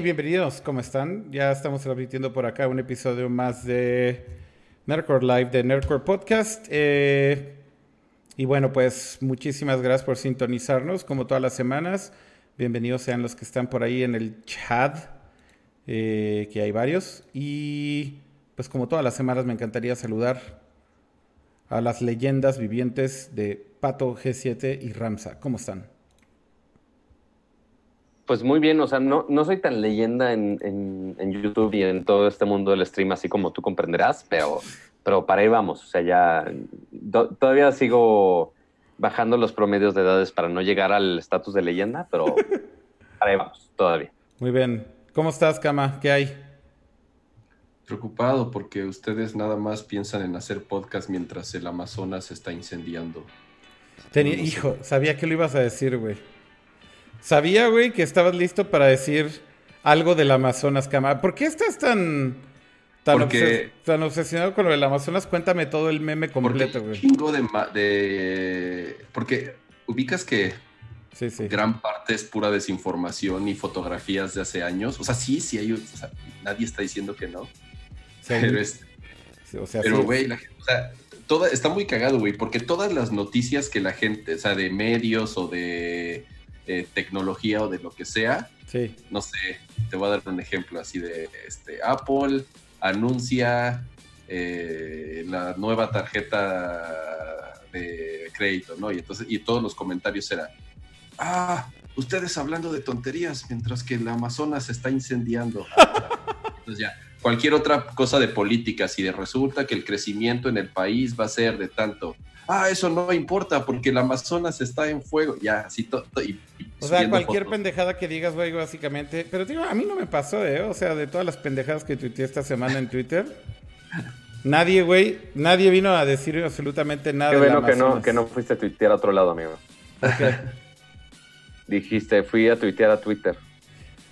Bienvenidos, ¿cómo están? Ya estamos transmitiendo por acá un episodio más de Nerdcore Live de Nerdcore Podcast. Eh, y bueno, pues muchísimas gracias por sintonizarnos como todas las semanas. Bienvenidos sean los que están por ahí en el chat, eh, que hay varios. Y pues como todas las semanas me encantaría saludar a las leyendas vivientes de Pato G7 y Ramsa. ¿Cómo están? Pues muy bien, o sea, no, no soy tan leyenda en, en, YouTube y en todo este mundo del stream, así como tú comprenderás, pero, pero para ahí vamos. O sea, ya todavía sigo bajando los promedios de edades para no llegar al estatus de leyenda, pero para ahí vamos, todavía. Muy bien. ¿Cómo estás, Kama? ¿Qué hay? Preocupado porque ustedes nada más piensan en hacer podcast mientras el Amazonas se está incendiando. Tenía, hijo, sabía que lo ibas a decir, güey. Sabía, güey, que estabas listo para decir algo del Amazonas, Cama. ¿Por qué estás tan, tan, tan obsesionado con lo del Amazonas? Cuéntame todo el meme completo, güey. Chingo de, de... Porque ubicas que sí, sí. gran parte es pura desinformación y fotografías de hace años. O sea, sí, sí hay... O sea, nadie está diciendo que no. Pero, es, o sea, pero güey, o sea, toda, está muy cagado, güey, porque todas las noticias que la gente, o sea, de medios o de eh, tecnología o de lo que sea. Sí. No sé, te voy a dar un ejemplo así de este, Apple anuncia eh, la nueva tarjeta de crédito, ¿no? Y entonces, y todos los comentarios eran, ah, ustedes hablando de tonterías mientras que el Amazonas se está incendiando. entonces ya, cualquier otra cosa de políticas y de resulta que el crecimiento en el país va a ser de tanto ah, eso no importa porque el Amazonas está en fuego. Ya, así todo. o sea, cualquier pendejada que digas, güey, básicamente. Pero digo, a mí no me pasó, ¿eh? O sea, de todas las pendejadas que tuiteé esta semana en Twitter. Nadie, güey, nadie vino a decir absolutamente nada. Qué bueno que no, que no fuiste a tuitear a otro lado, amigo. Dijiste, fui a tuitear a Twitter.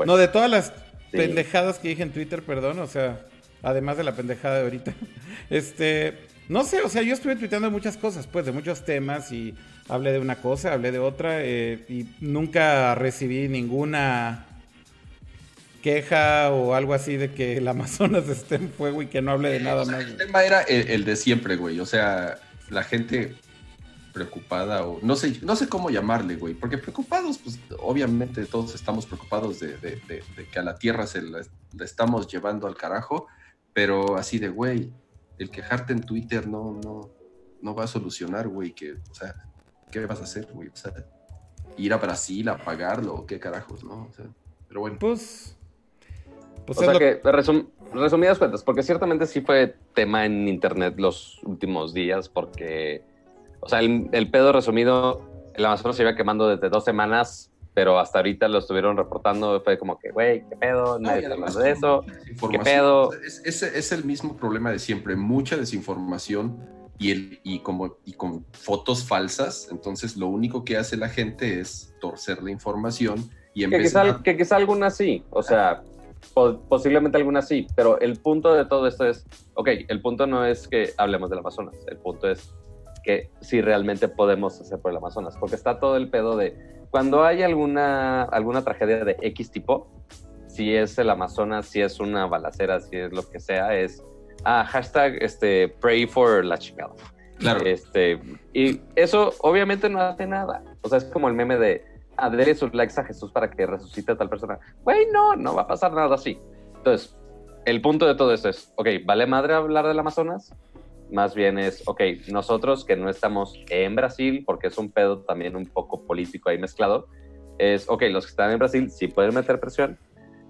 No, de todas las pendejadas que dije en Twitter, perdón, o sea, además de la pendejada de ahorita. Este, no sé, o sea, yo estuve tuiteando muchas cosas, pues, de muchos temas y hablé de una cosa, hablé de otra eh, y nunca recibí ninguna queja o algo así de que el Amazonas esté en fuego y que no hable de nada más. El tema era el, de siempre, güey. O sea, la gente preocupada o no sé, no sé cómo llamarle, güey, porque preocupados, pues obviamente todos estamos preocupados de, que a la Tierra se la, estamos llevando al carajo, pero así de, güey, el quejarte en Twitter no, no, no va a solucionar, güey, que, o sea, ¿qué vas a hacer, güey? O sea, ir a Brasil a pagarlo, qué carajos, ¿no? O sea, pero bueno. Pues... pues o sea que, resumidas cuentas, porque ciertamente sí fue tema en internet los últimos días, porque, o sea, el, el pedo resumido, el Amazonas se iba quemando desde dos semanas pero hasta ahorita lo estuvieron reportando, fue como que, güey, ¿qué pedo? Nadie está hablando de eso. ¿Qué pedo? Es, es, el mismo problema de siempre, mucha desinformación y, el, y, como, y con fotos falsas, entonces lo único que hace la gente es torcer la información y en que, quizá, que quizá alguna sí, o sea, posiblemente alguna sí, pero el punto de todo esto es, ok, el punto no es que hablemos del Amazonas, el punto es que si realmente podemos hacer por el Amazonas, porque está todo el pedo de cuando hay alguna, alguna tragedia de X tipo, si es el Amazonas, si es una balacera, si es lo que sea, es ah, hashtag este, pray for la chingada. Claro. Este, y eso obviamente no hace nada. O sea, es como el meme de ah, sus likes a Jesús para que resucite a tal persona. Güey, no, no va a pasar nada así. Entonces, el punto de todo esto es, ok, ¿vale madre hablar del Amazonas? Más bien es, ok, nosotros que no estamos en Brasil, porque es un pedo también un poco político ahí mezclado, es, ok, los que están en Brasil sí pueden meter presión.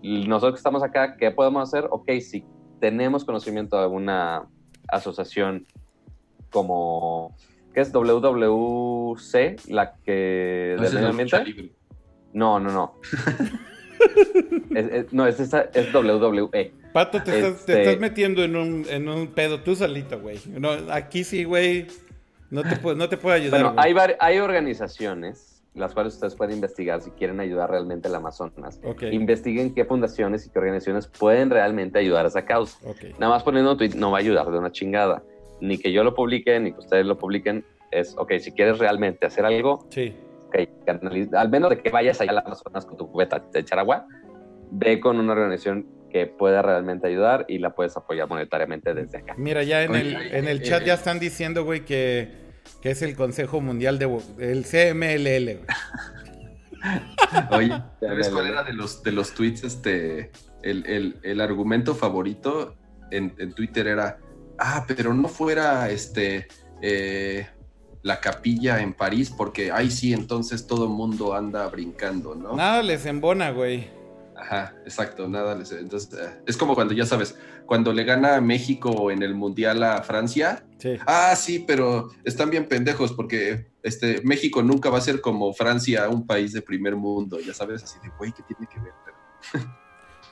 Nosotros que estamos acá, ¿qué podemos hacer? Ok, si tenemos conocimiento de alguna asociación como, ¿qué es WWC? La que... ¿No medio ambiente. No, no, no. no, es, es, es WWE. Pato, te, estás, este metiendo en un, en un pedo tú solito, güey. No, aquí sí, güey, no te, no te puedo ayudar. Bueno, hay, hay organizaciones las cuales ustedes pueden investigar si quieren ayudar realmente al Amazonas. Investiguen qué fundaciones y qué organizaciones pueden realmente ayudar a esa causa. Nada más poniendo un tweet no va a ayudar de una chingada. Ni que yo lo publique, ni que ustedes lo publiquen. Es, ok, si quieres realmente hacer algo, sí. al menos de que vayas allá al Amazonas con tu cubeta de echar agua, ve con una organización que pueda realmente ayudar y la puedes apoyar monetariamente desde acá. Mira, ya en el, en el chat ya están diciendo, güey, que, que es el Consejo Mundial de... el CMLL, güey. Oye, ¿sabes cuál era de los, de los tweets? Este, el, argumento favorito en, Twitter era, ah, pero no fuera este, eh, la capilla en París, porque ahí sí, entonces todo el mundo anda brincando, ¿no? Nada les embona, güey. Ajá, exacto, nada les. Entonces, eh, es como cuando ya sabes, cuando le gana México en el Mundial a Francia. Sí. Ah, sí, pero están bien pendejos porque este, México nunca va a ser como Francia, un país de primer mundo, ya sabes, así de, güey, ¿qué tiene que ver?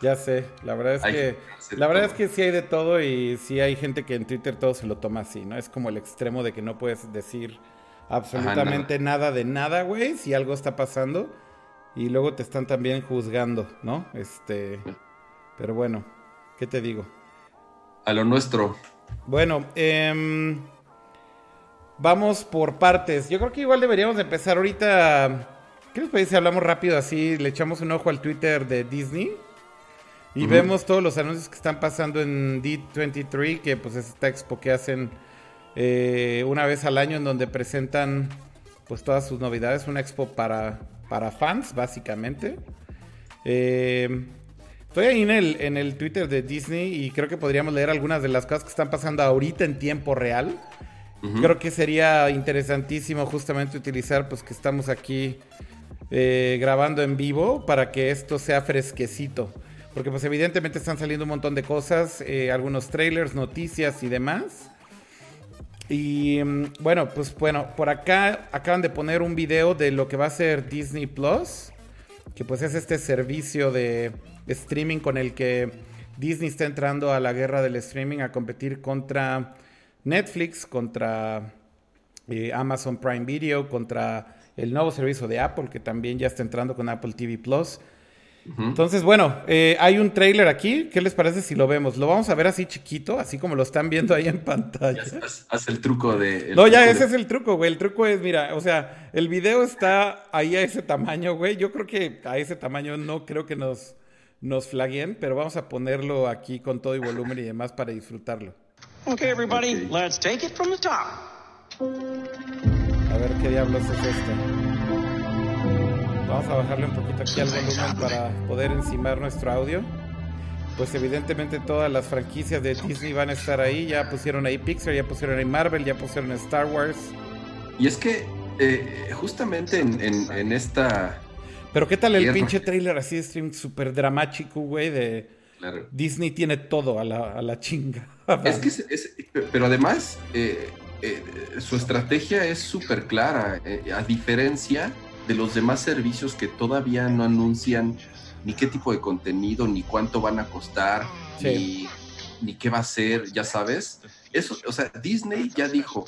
Ya sé, la verdad es que la verdad es que sí hay de todo y sí hay gente que en Twitter todo se lo toma así, ¿no? Es como el extremo de que no puedes decir absolutamente nada de nada, güey, si algo está pasando y luego te están también juzgando, ¿no? Este, pero bueno, ¿qué te digo? A lo nuestro. Bueno, eh, vamos por partes. Yo creo que igual deberíamos empezar ahorita. ¿Qué les parece si hablamos rápido así? Le echamos un ojo al Twitter de Disney. Y vemos todos los anuncios que están pasando en D23, que pues es esta expo que hacen eh, una vez al año en donde presentan pues todas sus novedades. Una expo para, para fans, básicamente. Eh, estoy ahí en el, en el Twitter de Disney y creo que podríamos leer algunas de las cosas que están pasando ahorita en tiempo real. Creo que sería interesantísimo justamente utilizar pues que estamos aquí eh, grabando en vivo para que esto sea fresquecito. Porque pues evidentemente están saliendo un montón de cosas, eh, algunos trailers, noticias y demás. Y mm, bueno, pues bueno, por acá acaban de poner un video de lo que va a ser Disney Plus, que pues es este servicio de streaming con el que Disney está entrando a la guerra del streaming a competir contra Netflix, contra eh, Amazon Prime Video, contra el nuevo servicio de Apple que también ya está entrando con Apple TV Plus. Entonces, bueno, eh, hay un trailer aquí. ¿Qué les parece si lo vemos? Lo vamos a ver así chiquito, así como lo están viendo ahí en pantalla. Haz, el truco de. no, ya, ese es el truco, güey. El truco es, mira, o sea, el video está ahí a ese tamaño, güey. Yo creo que a ese tamaño no creo que nos, nos flaguen, pero vamos a ponerlo aquí con todo y volumen y demás para disfrutarlo. Ok, everybody, let's take it from the top. A ver qué diablos es esto. Vamos a bajarle un poquito aquí al volumen para poder encimar nuestro audio. Pues evidentemente todas las franquicias de Disney van a estar ahí. Ya pusieron ahí Pixar, ya pusieron ahí Marvel, ya pusieron Star Wars. Y es que eh, justamente en, esta... Pero qué tal el pinche trailer así de súper dramático, güey, de... Disney tiene todo a la, chinga. es que, pero además, eh, eh, su estrategia es súper clara, a diferencia de los demás servicios que todavía no anuncian ni qué tipo de contenido, ni cuánto van a costar, ni, qué va a ser, ya sabes. Eso, o sea, Disney ya dijo,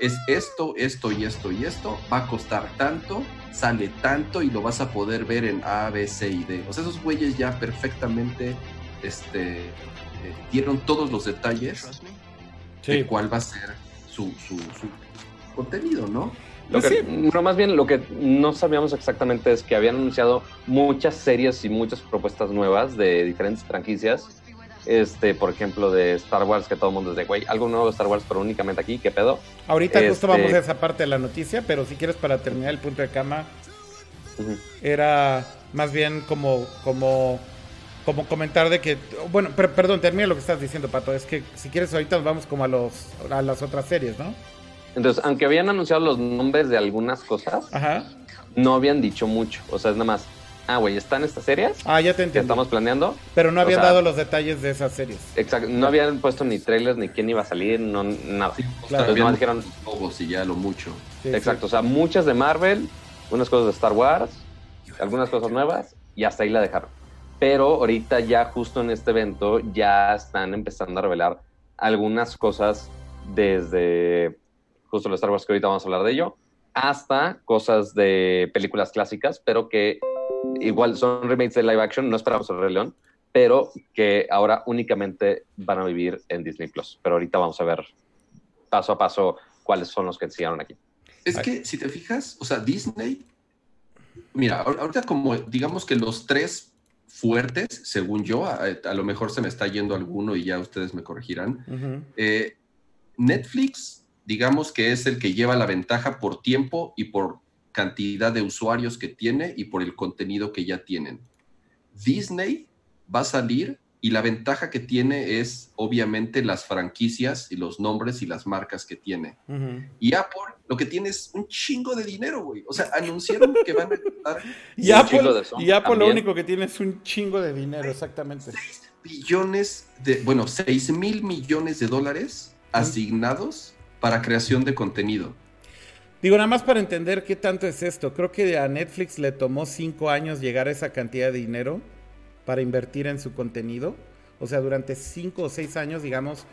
es esto, esto y esto y esto, va a costar tanto, sale tanto y lo vas a poder ver en A, B, C y D. O sea, esos güeyes ya perfectamente este, eh, dieron todos los detalles de cuál va a ser su, su, su contenido, ¿no? Lo más bien lo que no sabíamos exactamente es que habían anunciado muchas series y muchas propuestas nuevas de diferentes franquicias. Este, por ejemplo, de Star Wars, que todo el mundo es de, güey, algo nuevo de Star Wars, pero únicamente aquí, ¿qué pedo? Ahorita justo vamos este a esa parte de la noticia, pero si quieres para terminar el punto de cama, era más bien como, como, como comentar de que, bueno, perdón, termina lo que estás diciendo, Pato, es que si quieres ahorita vamos como a, los, a las otras series, ¿no? Entonces, aunque habían anunciado los nombres de algunas cosas, no habían dicho mucho. O sea, es nada más, ah, güey, ¿están estas series? Ah, ya te entiendo. Que estamos planeando. Pero no habían dado los detalles de esas series. Exacto, no habían puesto ni trailers, ni quién iba a salir, no, nada. claro. Entonces, dijeron... Logos y ya lo mucho. Exacto, o sea, muchas de Marvel, unas cosas de Star Wars, algunas cosas nuevas, y hasta ahí la dejaron. Pero ahorita ya justo en este evento ya están empezando a revelar algunas cosas desde justo los Star Wars que ahorita vamos a hablar de ello, hasta cosas de películas clásicas, pero que igual son remakes de live action, no esperamos el Rey León, pero que ahora únicamente van a vivir en Disney Plus. Pero ahorita vamos a ver paso a paso cuáles son los que enseñaron aquí. Es que si te fijas, o sea, Disney, mira, ahorita como digamos que los tres fuertes, según yo, a, lo mejor se me está yendo alguno y ya ustedes me corregirán. Eh, Netflix, digamos que es el que lleva la ventaja por tiempo y por cantidad de usuarios que tiene y por el contenido que ya tienen. Disney va a salir y la ventaja que tiene es obviamente las franquicias y los nombres y las marcas que tiene. Y Apple lo que tiene es un chingo de dinero, güey. O sea, anunciaron que van a y, Apple, y Apple lo único que tiene es un chingo de dinero, exactamente. 6 billones de, bueno, 6 mil millones de dólares asignados para creación de contenido. Digo, nada más para entender qué tanto es esto. Creo que a Netflix le tomó cinco años llegar a esa cantidad de dinero para invertir en su contenido. O sea, durante cinco o seis años, digamos,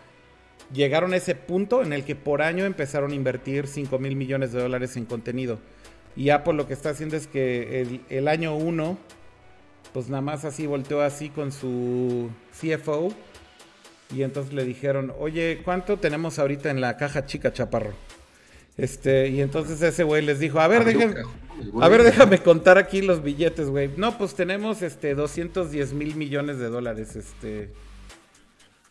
llegaron a ese punto en el que por año empezaron a invertir 5 mil millones de dólares en contenido. Y Apple lo que está haciendo es que el, año uno, pues nada más así volteó así con su CFO. Y entonces le dijeron, oye, ¿cuánto tenemos ahorita en la caja chica, chaparro? Este, y entonces ese güey les dijo, a ver, déjenme, a ver, déjame contar aquí los billetes, güey. No, pues tenemos este 210 mil millones de dólares, este.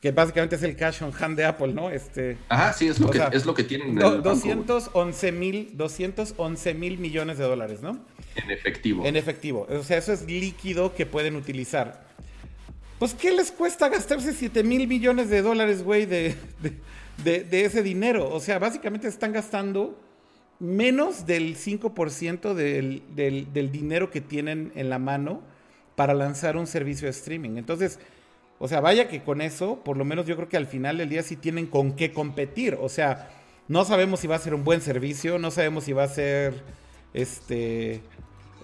Que básicamente es el cash on hand de Apple, ¿no? Este. Ajá, sí, es lo, que, es lo que tienen. En el 211 mil 211 mil millones de dólares, ¿no? En efectivo. En efectivo. O sea, eso es líquido que pueden utilizar. Pues, ¿qué les cuesta gastarse 7 mil millones de dólares, güey, de, ese dinero. O sea, básicamente están gastando menos del 5% del, del, dinero que tienen en la mano para lanzar un servicio de streaming. Entonces, o sea, vaya que con eso, por lo menos yo creo que al final del día sí tienen con qué competir. O sea, no sabemos si va a ser un buen servicio, no sabemos si va a ser este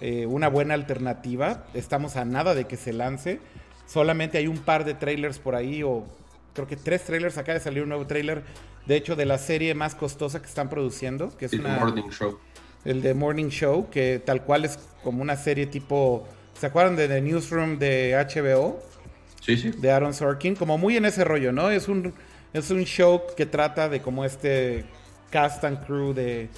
eh, una buena alternativa. Estamos a nada de que se lance. Solamente hay un par de trailers por ahí o creo que tres trailers. Acaba de salir un nuevo trailer, de hecho, de la serie más costosa que están produciendo, que es el Morning Show. El de Morning Show, que tal cual es como una serie tipo. ¿Se acuerdan de The Newsroom de HBO? Sí, sí. De Aaron Sorkin, como muy en ese rollo, ¿no? Es un, es un show que trata de como este cast and crew de,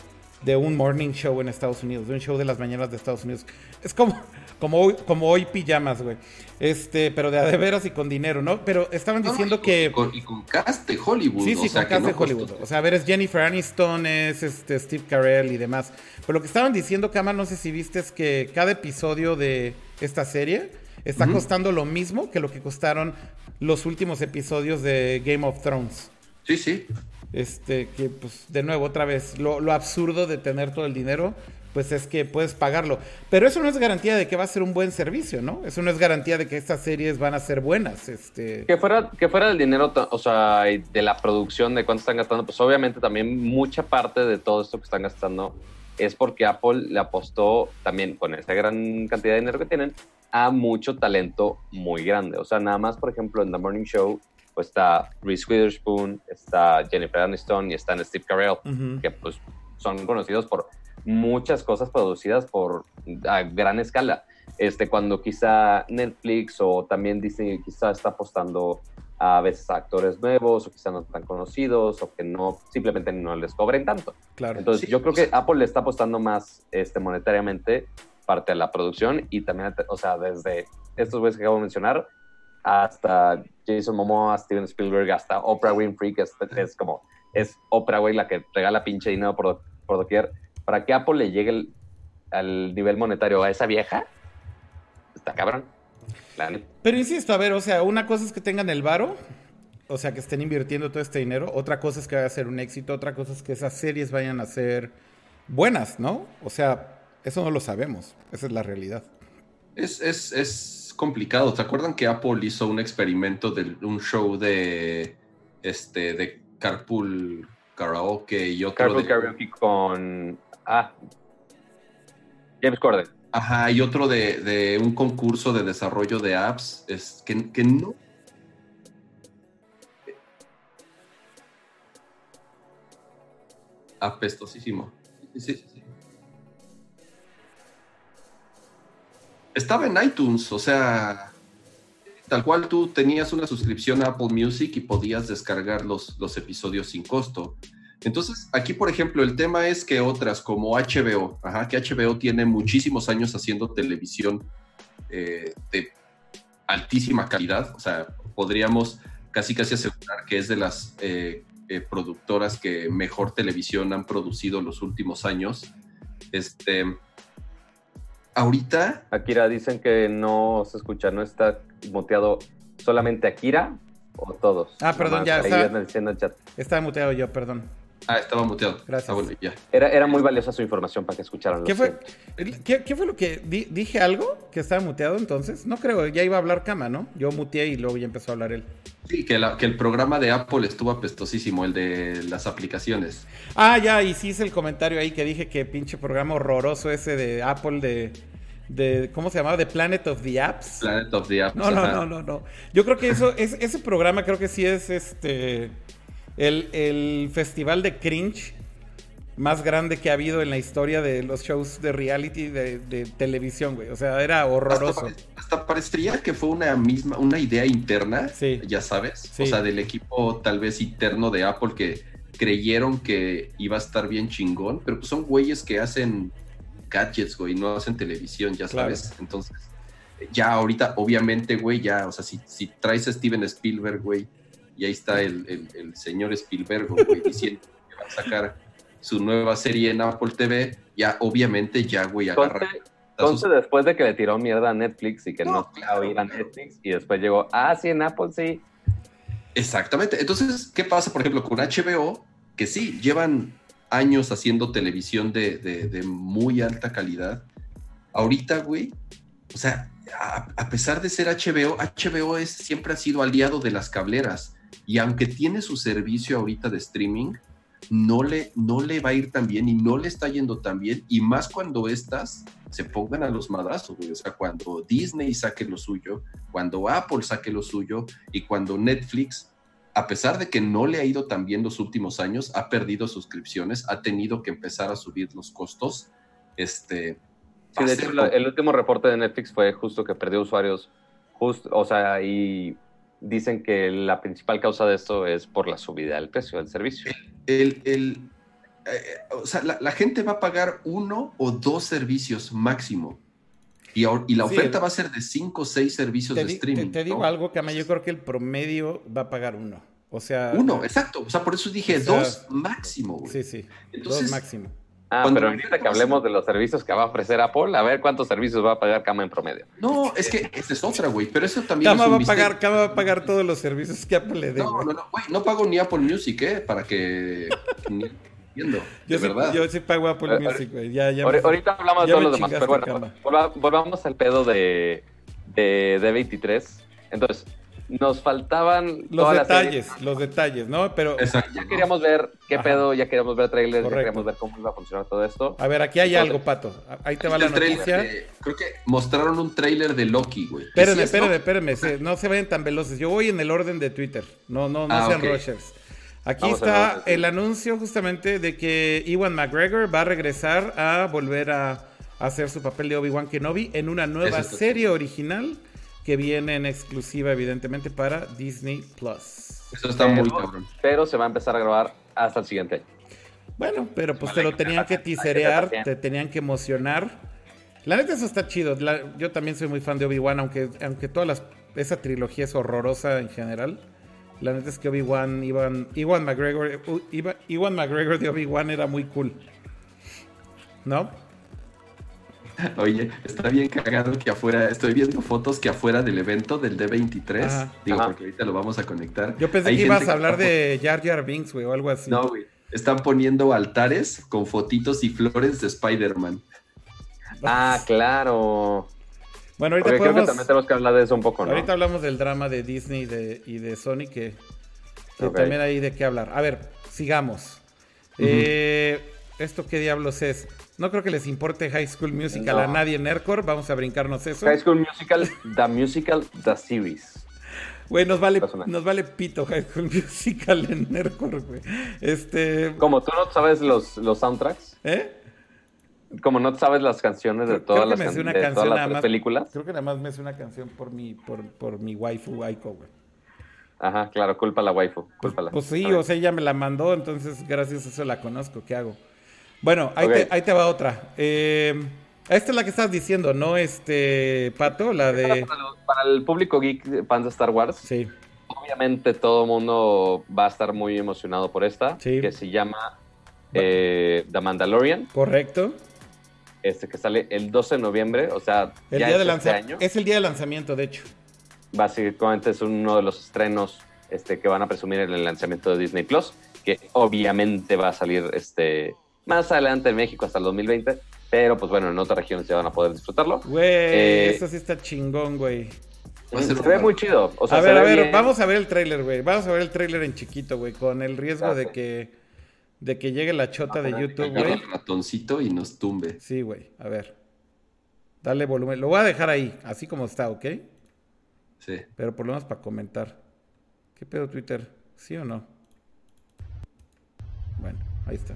de un morning show en Estados Unidos, de un show de las mañanas de Estados Unidos. Es como, como hoy, como hoy pijamas, güey. Este, pero de a de veras y con dinero, ¿no? Pero estaban diciendo que. y con cast de Hollywood. Sí, sí, con cast de Hollywood. O sea, a ver, es Jennifer Aniston, es este, Steve Carell y demás. Pero lo que estaban diciendo, Kama, no sé si viste, es que cada episodio de esta serie está costando lo mismo que lo que costaron los últimos episodios de Game of Thrones. Sí, sí. Este, que pues, de nuevo, otra vez, lo, lo absurdo de tener todo el dinero pues es que puedes pagarlo. Pero eso no es garantía de que va a ser un buen servicio, ¿no? Eso no es garantía de que estas series van a ser buenas. Este... Que fuera, que fuera el dinero, o sea, de la producción, de cuánto están gastando, pues obviamente también mucha parte de todo esto que están gastando es porque Apple le apostó también con esa gran cantidad de dinero que tienen a mucho talento muy grande. O sea, nada más, por ejemplo, en The Morning Show, pues está Reese Witherspoon, está Jennifer Aniston y está Steve Carell, que pues son conocidos por muchas cosas producidas por a gran escala. Este, cuando quizá Netflix o también Disney quizá está apostando a veces a actores nuevos o quizá no tan conocidos o que no simplemente no les cobren tanto. Claro. Entonces yo creo que Apple le está apostando más este, monetariamente parte de la producción y también, o sea, desde estos güeyes que acabo de mencionar hasta Jason Momoa, Steven Spielberg, hasta Oprah Winfrey, que es, como, es Oprah, güey, la que regala pinche dinero por, por doquier para que Apple le llegue al nivel monetario a esa vieja, está cabrón. Pero insisto, a ver, o sea, una cosa es que tengan el varo, o sea, que estén invirtiendo todo este dinero, otra cosa es que vaya a ser un éxito, otra cosa es que esas series vayan a ser buenas, ¿no? O sea, eso no lo sabemos, esa es la realidad. Es, es, es complicado. ¿Te acuerdan que Apple hizo un experimento de un show de, este, de Carpool Karaoke y otro Carpool Karaoke con Ah, James Corden. Ajá, y otro de, un concurso de desarrollo de apps, es que, que no. Apestosísimo. Sí, sí, sí. Estaba en iTunes, o sea, tal cual tú tenías una suscripción a Apple Music y podías descargar los, los episodios sin costo. Entonces, aquí, por ejemplo, el tema es que otras como HBO, ajá, que HBO tiene muchísimos años haciendo televisión eh, de altísima calidad, o sea, podríamos casi casi asegurar que es de las eh, eh, productoras que mejor televisión han producido los últimos años. Este, ahorita... Akira, dicen que no se escucha, no está muteado solamente Akira o todos. Ah, perdón, ya está. Estaba muteado yo, perdón. Ah, estaba muteado. Gracias. Ah, ya. Era, era muy valiosa su información para que escucharan. ¿Qué fue, ¿qué, fue lo que dije algo que estaba muteado entonces? No creo, ya iba a hablar Cama, ¿no? Yo muteé y luego ya empezó a hablar él. Sí, que, que el programa de Apple estuvo apestosísimo, el de las aplicaciones. Ah, ya, y sí hice el comentario ahí que dije que pinche programa horroroso ese de Apple de de ¿cómo se llamaba? The Planet of the Apps. Planet of the Apps. No, no, no, no, no. Yo creo que eso es ese programa creo que sí es este el, festival de cringe más grande que ha habido en la historia de los shows de reality de, televisión, güey. O sea, era horroroso. Hasta, parecería que fue una misma, una idea interna, ya sabes. O sea, del equipo tal vez interno de Apple que creyeron que iba a estar bien chingón, pero pues son güeyes que hacen gadgets, güey, no hacen televisión, ya sabes. Entonces, ya ahorita, obviamente, güey, ya, o sea, si, si traes a Steven Spielberg, güey, y ahí está el, señor Spielberg, güey, diciendo que va a sacar su nueva serie en Apple TV, ya obviamente ya, güey, agarra. Entonces, después de que le tiró mierda a Netflix y que no, no ir a Netflix, y después llegó, ah, sí, en Apple sí. Exactamente. Entonces, ¿qué pasa, por ejemplo, con HBO? Que sí, llevan años haciendo televisión de, muy alta calidad. Ahorita, güey, o sea, a, pesar de ser HBO, HBO es, siempre ha sido aliado de las cableras. Y aunque tiene su servicio ahorita de streaming, no le, no le va a ir tan bien y no le está yendo tan bien. Y más cuando estas se pongan a los madrazos, güey. O sea, cuando Disney saque lo suyo, cuando Apple saque lo suyo y cuando Netflix a pesar de que no le ha ido tan bien los últimos años, ha perdido suscripciones, ha tenido que empezar a subir los costos. Este, de hecho, el último reporte de Netflix fue justo que perdió usuarios, justo, o sea, y dicen que la principal causa de esto es por la subida del precio del servicio. El, el, eh, o sea, la, gente va a pagar uno o dos servicios máximo. Y, y la oferta va a ser de cinco o seis servicios de streaming. Te, digo algo, que yo creo que el promedio va a pagar uno. O sea. Uno, exacto. O sea, por eso dije dos máximo, Sí, sí. dos máximo. Ah, pero ahorita que hablemos de los servicios que va a ofrecer Apple, a ver cuántos servicios va a pagar Cama en promedio. No, es que esa es otra, güey. Pero eso también Cama va a pagar, Cama va a pagar todos los servicios que Apple le dé. No, no, no, güey. No pago ni Apple Music, ¿eh? Para que. yo, sí, yo sí pago Apple Music, güey. Ya, ya ahorita hablamos de todos los demás, pero bueno, volvamos al pedo de, de, de 23. Entonces, nos faltaban los detalles, los detalles, ¿no? Pero ya queríamos ver qué pedo, ya queríamos ver trailers, ya queríamos ver cómo iba a funcionar todo esto. A ver, aquí hay algo, Pato. Ahí te va la noticia. creo que mostraron un trailer de Loki, güey. Espérenme, espérenme, espérenme, no se vayan tan veloces. Yo voy en el orden de Twitter. No, no, no ah, sean rushers. Aquí está el anuncio justamente de que Iwan McGregor va a regresar a volver a hacer su papel de Obi-Wan Kenobi en una nueva serie original que viene en exclusiva, evidentemente, para Disney Plus. Eso está muy cabrón. Pero se va a empezar a grabar hasta el siguiente año. Bueno, pero pues te lo tenían que tiserear, te tenían que emocionar. La neta, eso está chido. yo también soy muy fan de Obi-Wan, aunque, aunque toda esa trilogía es horrorosa en general. La neta es que Obi-Wan, Iwan, Iwan McGregor, Iwan McGregor de Obi-Wan era muy cool. ¿No? Oye, está bien cagado que afuera, estoy viendo fotos que afuera del evento del D23, digo, porque ahorita lo vamos a conectar. Yo pensé que ibas a hablar de Jar Jar Binks, güey, o algo así. No, güey. Están poniendo altares con fotitos y flores de Spider-Man. Ah, claro. Bueno, ahorita podemos... creo que también tenemos que hablar de eso un poco, ¿no? Ahorita hablamos del drama de Disney y de, Sony, que, también hay de qué hablar. A ver, sigamos. eh, ¿Esto qué diablos es? No creo que les importe High School Musical a nadie en Nerdcore. Vamos a brincarnos eso. High School Musical, The Musical, The Series. Güey, nos vale, nos vale pito High School Musical en Nerdcore, güey. Este... Como tú no sabes los, los soundtracks. ¿Eh? Como no sabes las canciones de todas las, de todas las películas. Creo que nada más me hace una canción por mi, por, por mi waifu Aiko, güey. Ajá, claro, culpa a la waifu. Pues, pues sí, o sea, ella me la mandó, entonces gracias a eso la conozco. ¿Qué hago? Bueno, ahí, te, ahí te, va otra. Eh, Esta es la que estás diciendo, ¿no, este, Pato? La de... Para, el público geek fans de Star Wars. Sí. Obviamente todo el mundo va a estar muy emocionado por esta. Sí. Que se llama eh, The Mandalorian. Correcto. Este que sale el 12 de noviembre, o sea, el día de este año. Es el día de lanzamiento, de hecho. Básicamente es uno de los estrenos este, que van a presumir en el lanzamiento de Disney Plus, que obviamente va a salir este, más adelante en México hasta el 2020. Pero pues bueno, en otras regiones ya van a poder disfrutarlo. Güey, eh, eso sí está chingón, güey. Se ve muy chido. a ver, a ver, vamos a ver el tráiler, güey. Vamos a ver el tráiler en chiquito, güey, con el riesgo de que de que llegue la chota de YouTube, güey. el ratoncito y nos tumbe. Sí, güey. A ver. Dale volumen. Lo voy a dejar ahí, así como está, ¿ok? Sí. Pero por lo menos para comentar. ¿Qué pedo Twitter? ¿Sí o no? Bueno, ahí está.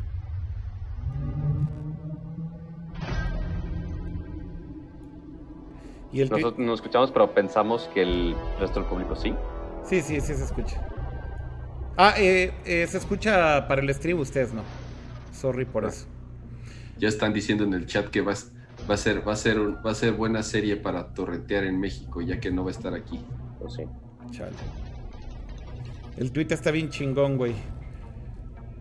Nosotros no escuchamos, pero pensamos que el resto del público sí. Sí, sí, sí se escucha. Ah, eh, eh, se escucha para el stream, ustedes no. Sorry por ah. eso. Ya están diciendo en el chat que va, va a ser, va a ser, va a ser buena serie para torretear en México, ya que no va a estar aquí. Pues sí. Chale. El tweet está bien chingón, güey.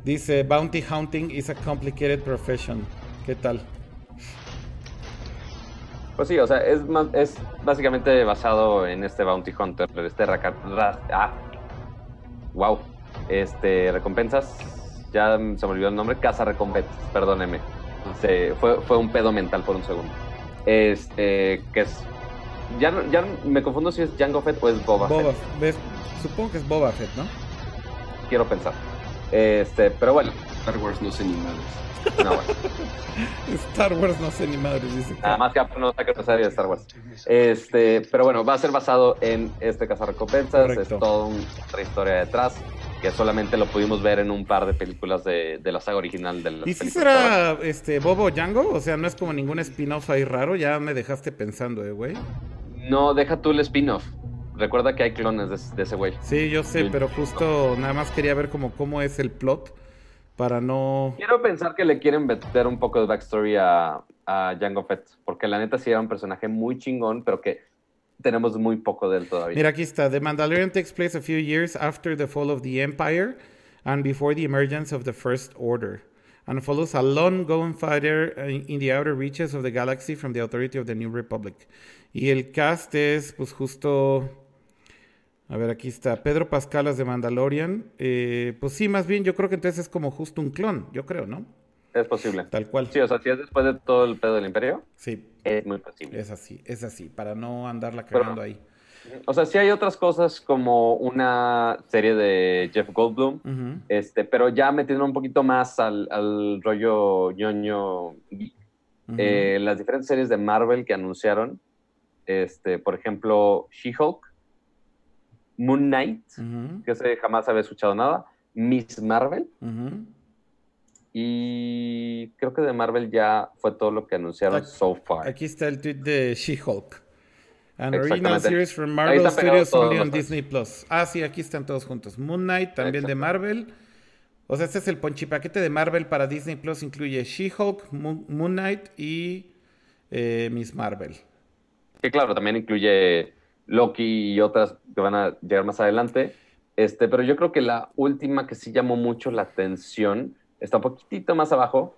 Dice, Bounty hunting is a complicated profession. ¿Qué tal? Pues sí, o sea, es, es básicamente basado en este Bounty Hunter, este Rakat... ah, wow. Este, recompensas, ya se me olvidó el nombre, Casa Recompensas, perdóneme. Se, fue, fue un pedo mental por un segundo. Este, que es... Ya, ya me confundo si es Jango Fett o es Boba, Boba Fett. Supongo que es Boba Fett, ¿no? Quiero pensar. Este, pero bueno. Star Wars no sé ni no, bueno. Star Wars no sé ni madres, dice. Nada más que no sé qué de Star Wars. Este, pero bueno, va a ser basado en este cazarrecompensas. Es toda otra historia detrás que solamente lo pudimos ver en un par de películas de, de la saga original del ¿Y si será este Bobo Django? O sea, no es como ningún spin-off ahí raro, ya me dejaste pensando, eh, güey. No, deja tú el spin-off. Recuerda que hay clones de, ese güey. Sí, yo sé, pero justo nada más quería ver como cómo es el plot para no... Quiero pensar que le quieren meter un poco de backstory a, a Jango Fett, porque la neta sí era un personaje muy chingón, pero que tenemos muy poco de él todavía. Mira, aquí está. The Mandalorian takes place a few years after the fall of the Empire and before the emergence of the First Order, and follows a lone-going fighter in the outer reaches of the galaxy from the authority of the New Republic. Y el cast es, pues, justo a ver, aquí está. Pedro Pascalas de Mandalorian. Eh, pues sí, más bien yo creo que entonces es como justo un clon, yo creo, ¿no? Es posible. Tal cual. Sí, o sea, si es después de todo el pedo del imperio. Sí. Es muy posible. Es así, es así, para no andarla cagando ahí. O sea, sí hay otras cosas como una serie de Jeff Goldblum, este, pero ya metiendo un poquito más al, rollo ñoño eh, las diferentes series de Marvel que anunciaron, este, por ejemplo, She-Hulk, Moon Knight, que ese jamás había escuchado nada, Miss Marvel. Y creo que de Marvel ya fue todo lo que anunciaron so far. Aquí está el tweet de She-Hulk. An original series from Marvel Studios only on Disney Plus. Ah, sí, aquí están todos juntos. Moon Knight, también de Marvel. O sea, este es el ponchipaquete de Marvel para Disney Plus. Incluye She-Hulk, Moon, Knight y eh, Miss Marvel. Que claro, también incluye Loki y otras que van a llegar más adelante. Este, pero yo creo que la última que sí llamó mucho la atención está un poquitito más abajo,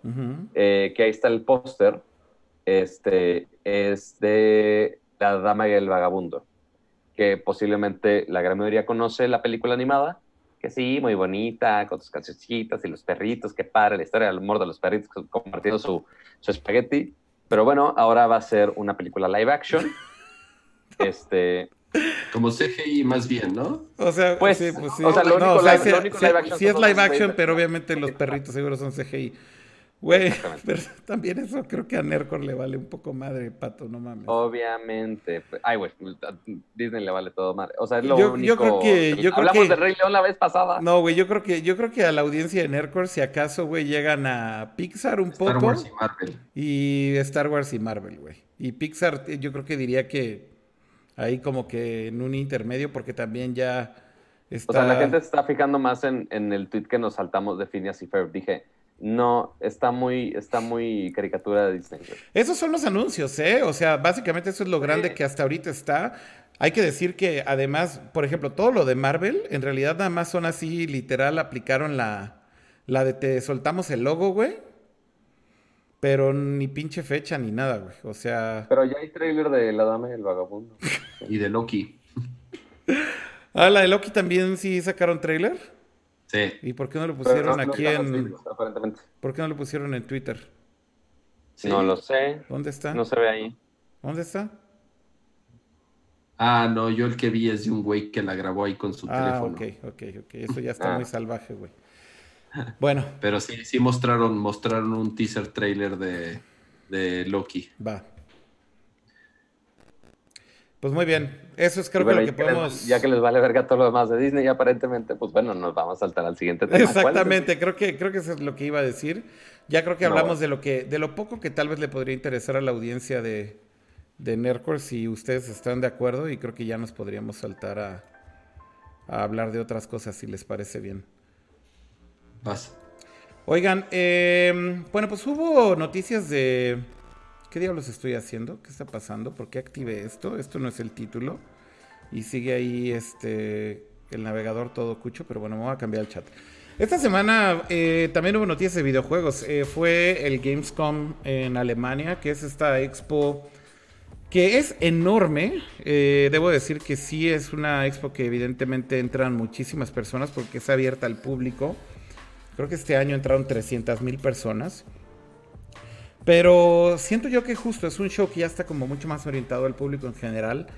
eh, que ahí está el póster, este, es de La Dama y el Vagabundo, que posiblemente la gran mayoría conoce la película animada, que sí, muy bonita, con sus cancioncitas y los perritos, qué padre la historia del amor de los perritos compartiendo su, su espagueti. Pero bueno, ahora va a ser una película live action. Este. Como CGI más bien, ¿no? O sea, pues, sí, pues sí. O sea, lo único, live, action. Sí es live action, pero obviamente los perritos seguro son CGI. Güey, pero también eso creo que a Nercor le vale un poco madre, pato, no mames. Obviamente. Ay, güey, a Disney le vale todo madre. O sea, es lo yo, único. Yo creo que. Yo Hablamos creo de Rey León la vez pasada. No, güey, yo creo que, yo creo que a la audiencia de Nercor, si acaso, güey, llegan a Pixar un poco. Star Wars y Marvel. Y Star Wars y Marvel, güey. Y Pixar, yo creo que diría que ahí como que en un intermedio, porque también ya está... O sea, la gente se está fijando más en, el tweet que nos saltamos de Phineas y Ferb. Dije, no, está muy, está muy caricatura de Disney. Esos son los anuncios, ¿eh? O sea, básicamente eso es lo grande que hasta ahorita está. Hay que decir que además, por ejemplo, todo lo de Marvel, en realidad nada más son así, literal, aplicaron la, la de te soltamos el logo, güey. Pero ni pinche fecha ni nada, güey. O sea. Pero ya hay trailer de La Dama y el Vagabundo. y de Loki. ah, la de Loki también sí sacaron trailer. Sí. ¿Y por qué no lo pusieron aquí en. aparentemente. ¿Por qué no lo pusieron en Twitter? No lo sé. ¿Dónde está? No se ve ahí. ¿Dónde está? Ah, no, yo el que vi es de un güey que la grabó ahí con su ah, teléfono. Ok, ok, ok. Eso ya está ah. muy salvaje, güey. Bueno. Pero sí, sí mostraron, mostraron un teaser trailer de, de Loki. Va. Pues muy bien, eso es creo que lo que podemos... ya que les vale verga todo lo demás de Disney, aparentemente, pues bueno, nos vamos a saltar al siguiente tema. Exactamente, creo que, creo que eso es lo que iba a decir. Ya creo que hablamos de lo que, de lo poco que tal vez le podría interesar a la audiencia de, de Nerdcore, si ustedes están de acuerdo, y creo que ya nos podríamos saltar a, a hablar de otras cosas, si les parece bien. Vas. Oigan, eh, bueno, pues hubo noticias de ¿Qué diablos estoy haciendo? ¿Qué está pasando? ¿Por qué activé esto? Esto no es el título. Y sigue ahí este el navegador todo cucho, pero bueno, me voy a cambiar el chat. Esta semana eh, también hubo noticias de videojuegos. Eh, fue el Gamescom en Alemania, que es esta expo que es enorme. Eh, debo decir que sí es una expo que evidentemente entran muchísimas personas porque es abierta al público. Creo que este año entraron 300 mil personas. Pero siento yo que justo es un show que ya está como mucho más orientado al público en general.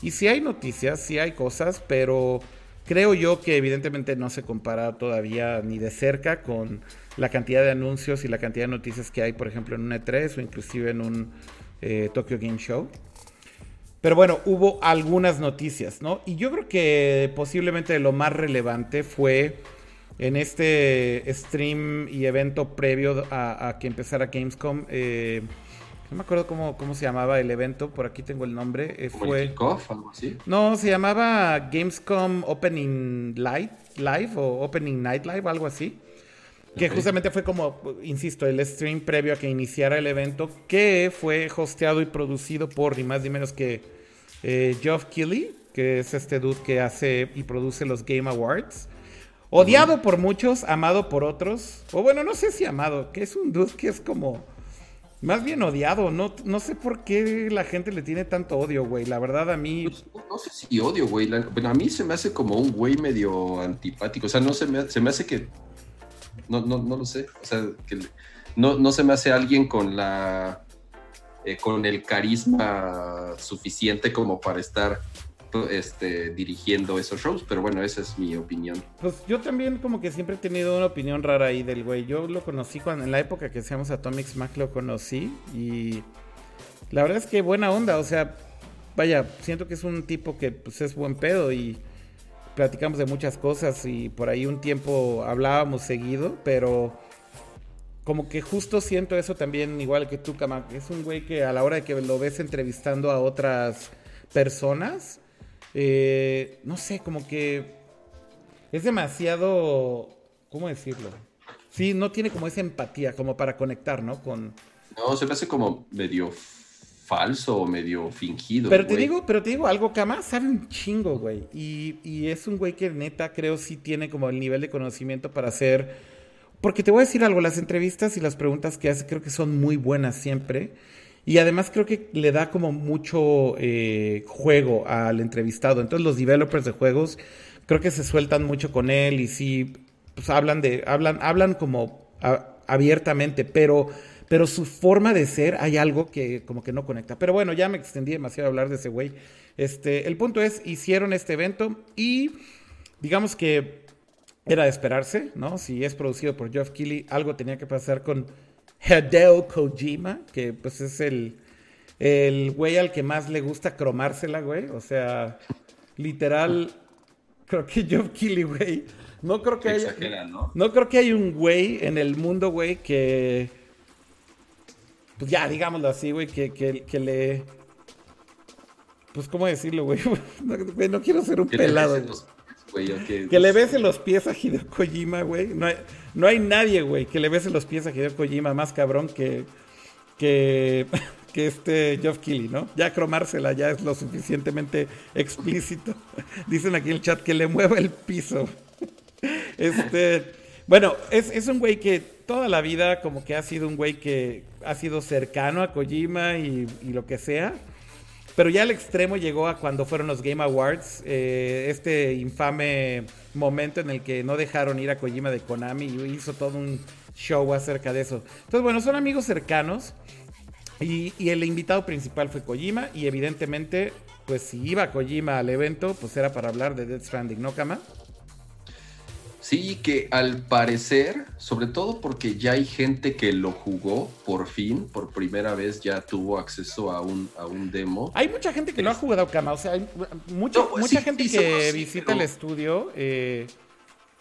Y sí hay noticias, sí hay cosas, pero creo yo que evidentemente no se compara todavía ni de cerca con la cantidad de anuncios y la cantidad de noticias que hay, por ejemplo, en un E3 o inclusive en un eh, Tokyo Game Show. Pero bueno, hubo algunas noticias, ¿no? Y yo creo que posiblemente lo más relevante fue en este stream y evento previo a, que empezara Gamescom. Eh, no me acuerdo cómo, cómo, se llamaba el evento, por aquí tengo el nombre. Eh, fue... algo así? No, se llamaba Gamescom Opening Live, Live o Opening Night Live, algo así. Que justamente fue como, insisto, el stream previo a que iniciara el evento, que fue hosteado y producido por ni más ni menos que eh, Geoff Keighley, que es este dude que hace y produce los Game Awards. Odiado por muchos, amado por otros. O bueno, no sé si amado, que es un dude que es como. Más bien odiado, no, no sé por qué la gente le tiene tanto odio, güey. La verdad, a mí. Pues, no, sé si odio, güey. bueno, a mí se me hace como un güey medio antipático. O sea, no se me, se me hace que. No, no, no lo sé. O sea, que no, no se me hace alguien con la. Eh, con el carisma suficiente como para estar este, dirigiendo esos shows, pero bueno, esa es mi opinión. Pues yo también como que siempre he tenido una opinión rara ahí del güey. Yo lo conocí cuando en la época que hacíamos Atomic Smack lo conocí y la verdad es que buena onda, o sea, vaya, siento que es un tipo que pues es buen pedo y platicamos de muchas cosas y por ahí un tiempo hablábamos seguido, pero como que justo siento eso también igual que tú, Kama, es un güey que a la hora de que lo ves entrevistando a otras personas, eh, no sé, como que es demasiado, ¿cómo decirlo? Sí, no tiene como esa empatía, como para conectar, ¿no? Con... No, se me hace como medio falso o medio fingido. Pero te digo, pero te digo algo, Kama sabe un chingo, güey. Y, y es un güey que neta creo sí tiene como el nivel de conocimiento para hacer. Porque te voy a decir algo, las entrevistas y las preguntas que hace creo que son muy buenas siempre. Y además creo que le da como mucho eh, juego al entrevistado. Entonces los developers de juegos creo que se sueltan mucho con él y sí, pues hablan de, hablan, hablan como abiertamente, pero, pero su forma de ser hay algo que como que no conecta. Pero bueno, ya me extendí demasiado a hablar de ese güey. Este, el punto es, hicieron este evento y digamos que era de esperarse, ¿no? Si es producido por Geoff Keighley, algo tenía que pasar con Hideo Kojima, que pues es el, el güey al que más le gusta cromársela, güey. O sea, literal, creo que Geoff Keighley, güey. No creo que haya. ¿no? ¿no? creo que hay un güey en el mundo, güey, que. Pues ya, digámoslo así, güey, que, que, que le. Pues, ¿cómo decirlo, güey? No, no quiero ser un pelado. Güey. Que le bese los pies a Hideo Kojima, güey. No hay, no hay nadie, güey, que le bese los pies a Hideo Kojima más cabrón que, que, que este Geoff Keighley, ¿no? Ya cromársela ya es lo suficientemente explícito. Dicen aquí en el chat que le mueva el piso. Este, bueno, es, es un güey que toda la vida como que ha sido un güey que ha sido cercano a Kojima y, lo que sea. Pero ya al extremo llegó a cuando fueron los Game Awards, eh, este infame momento en el que no dejaron ir a Kojima de Konami y hizo todo un show acerca de eso. Entonces, bueno, son amigos cercanos y, el invitado principal fue Kojima y evidentemente, pues si iba Kojima al evento, pues era para hablar de Death Stranding, ¿no, Kama? Sí, que al parecer, sobre todo porque ya hay gente que lo jugó por fin, por primera vez ya tuvo acceso a un, a un demo. Hay mucha gente que lo ha jugado, Kama. O sea, hay mucha, mucha gente que visita el estudio. Eh,